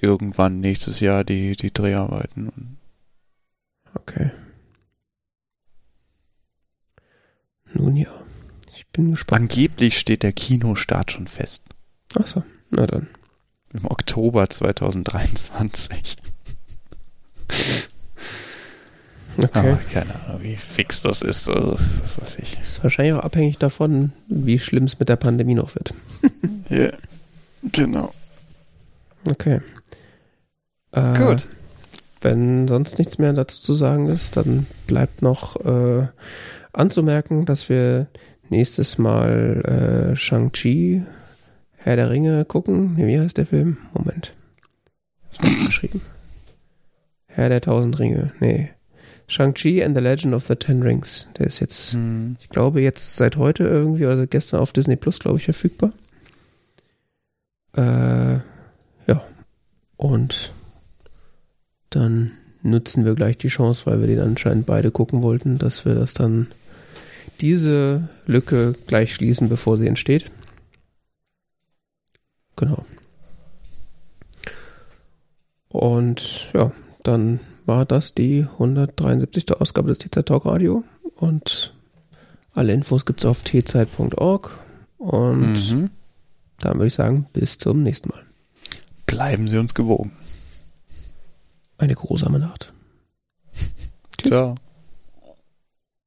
Irgendwann nächstes Jahr die, die Dreharbeiten. Okay. Nun ja, ich bin gespannt. Angeblich steht der Kinostart schon fest. Achso, na dann. Im Oktober 2023. [laughs] Okay. Aber keine Ahnung, wie fix das ist. Also, das weiß ich. Ist wahrscheinlich auch abhängig davon, wie schlimm es mit der Pandemie noch wird. [laughs] Ja, yeah. genau. Okay. Äh, Gut. Wenn sonst nichts mehr dazu zu sagen ist, dann bleibt noch äh, anzumerken, dass wir nächstes Mal äh, Shang-Chi, Herr der Ringe gucken. Wie heißt der Film? Moment. Was habe ich geschrieben? Herr der Tausend Ringe. Nee. Shang-Chi and the Legend of the Ten Rings. Der ist jetzt, hm. ich glaube, jetzt seit heute irgendwie oder gestern auf Disney Plus, glaube ich, verfügbar. Äh, ja. Und dann nutzen wir gleich die Chance, weil wir den anscheinend beide gucken wollten, dass wir das dann diese Lücke gleich schließen, bevor sie entsteht. Genau. Und ja, dann war das die 173. Ausgabe des TZ Talk Radio und alle Infos gibt es auf tzeit.org und mhm. dann würde ich sagen, bis zum nächsten Mal. Bleiben Sie uns gewogen. Eine grusame Nacht. Tschüss. Ciao.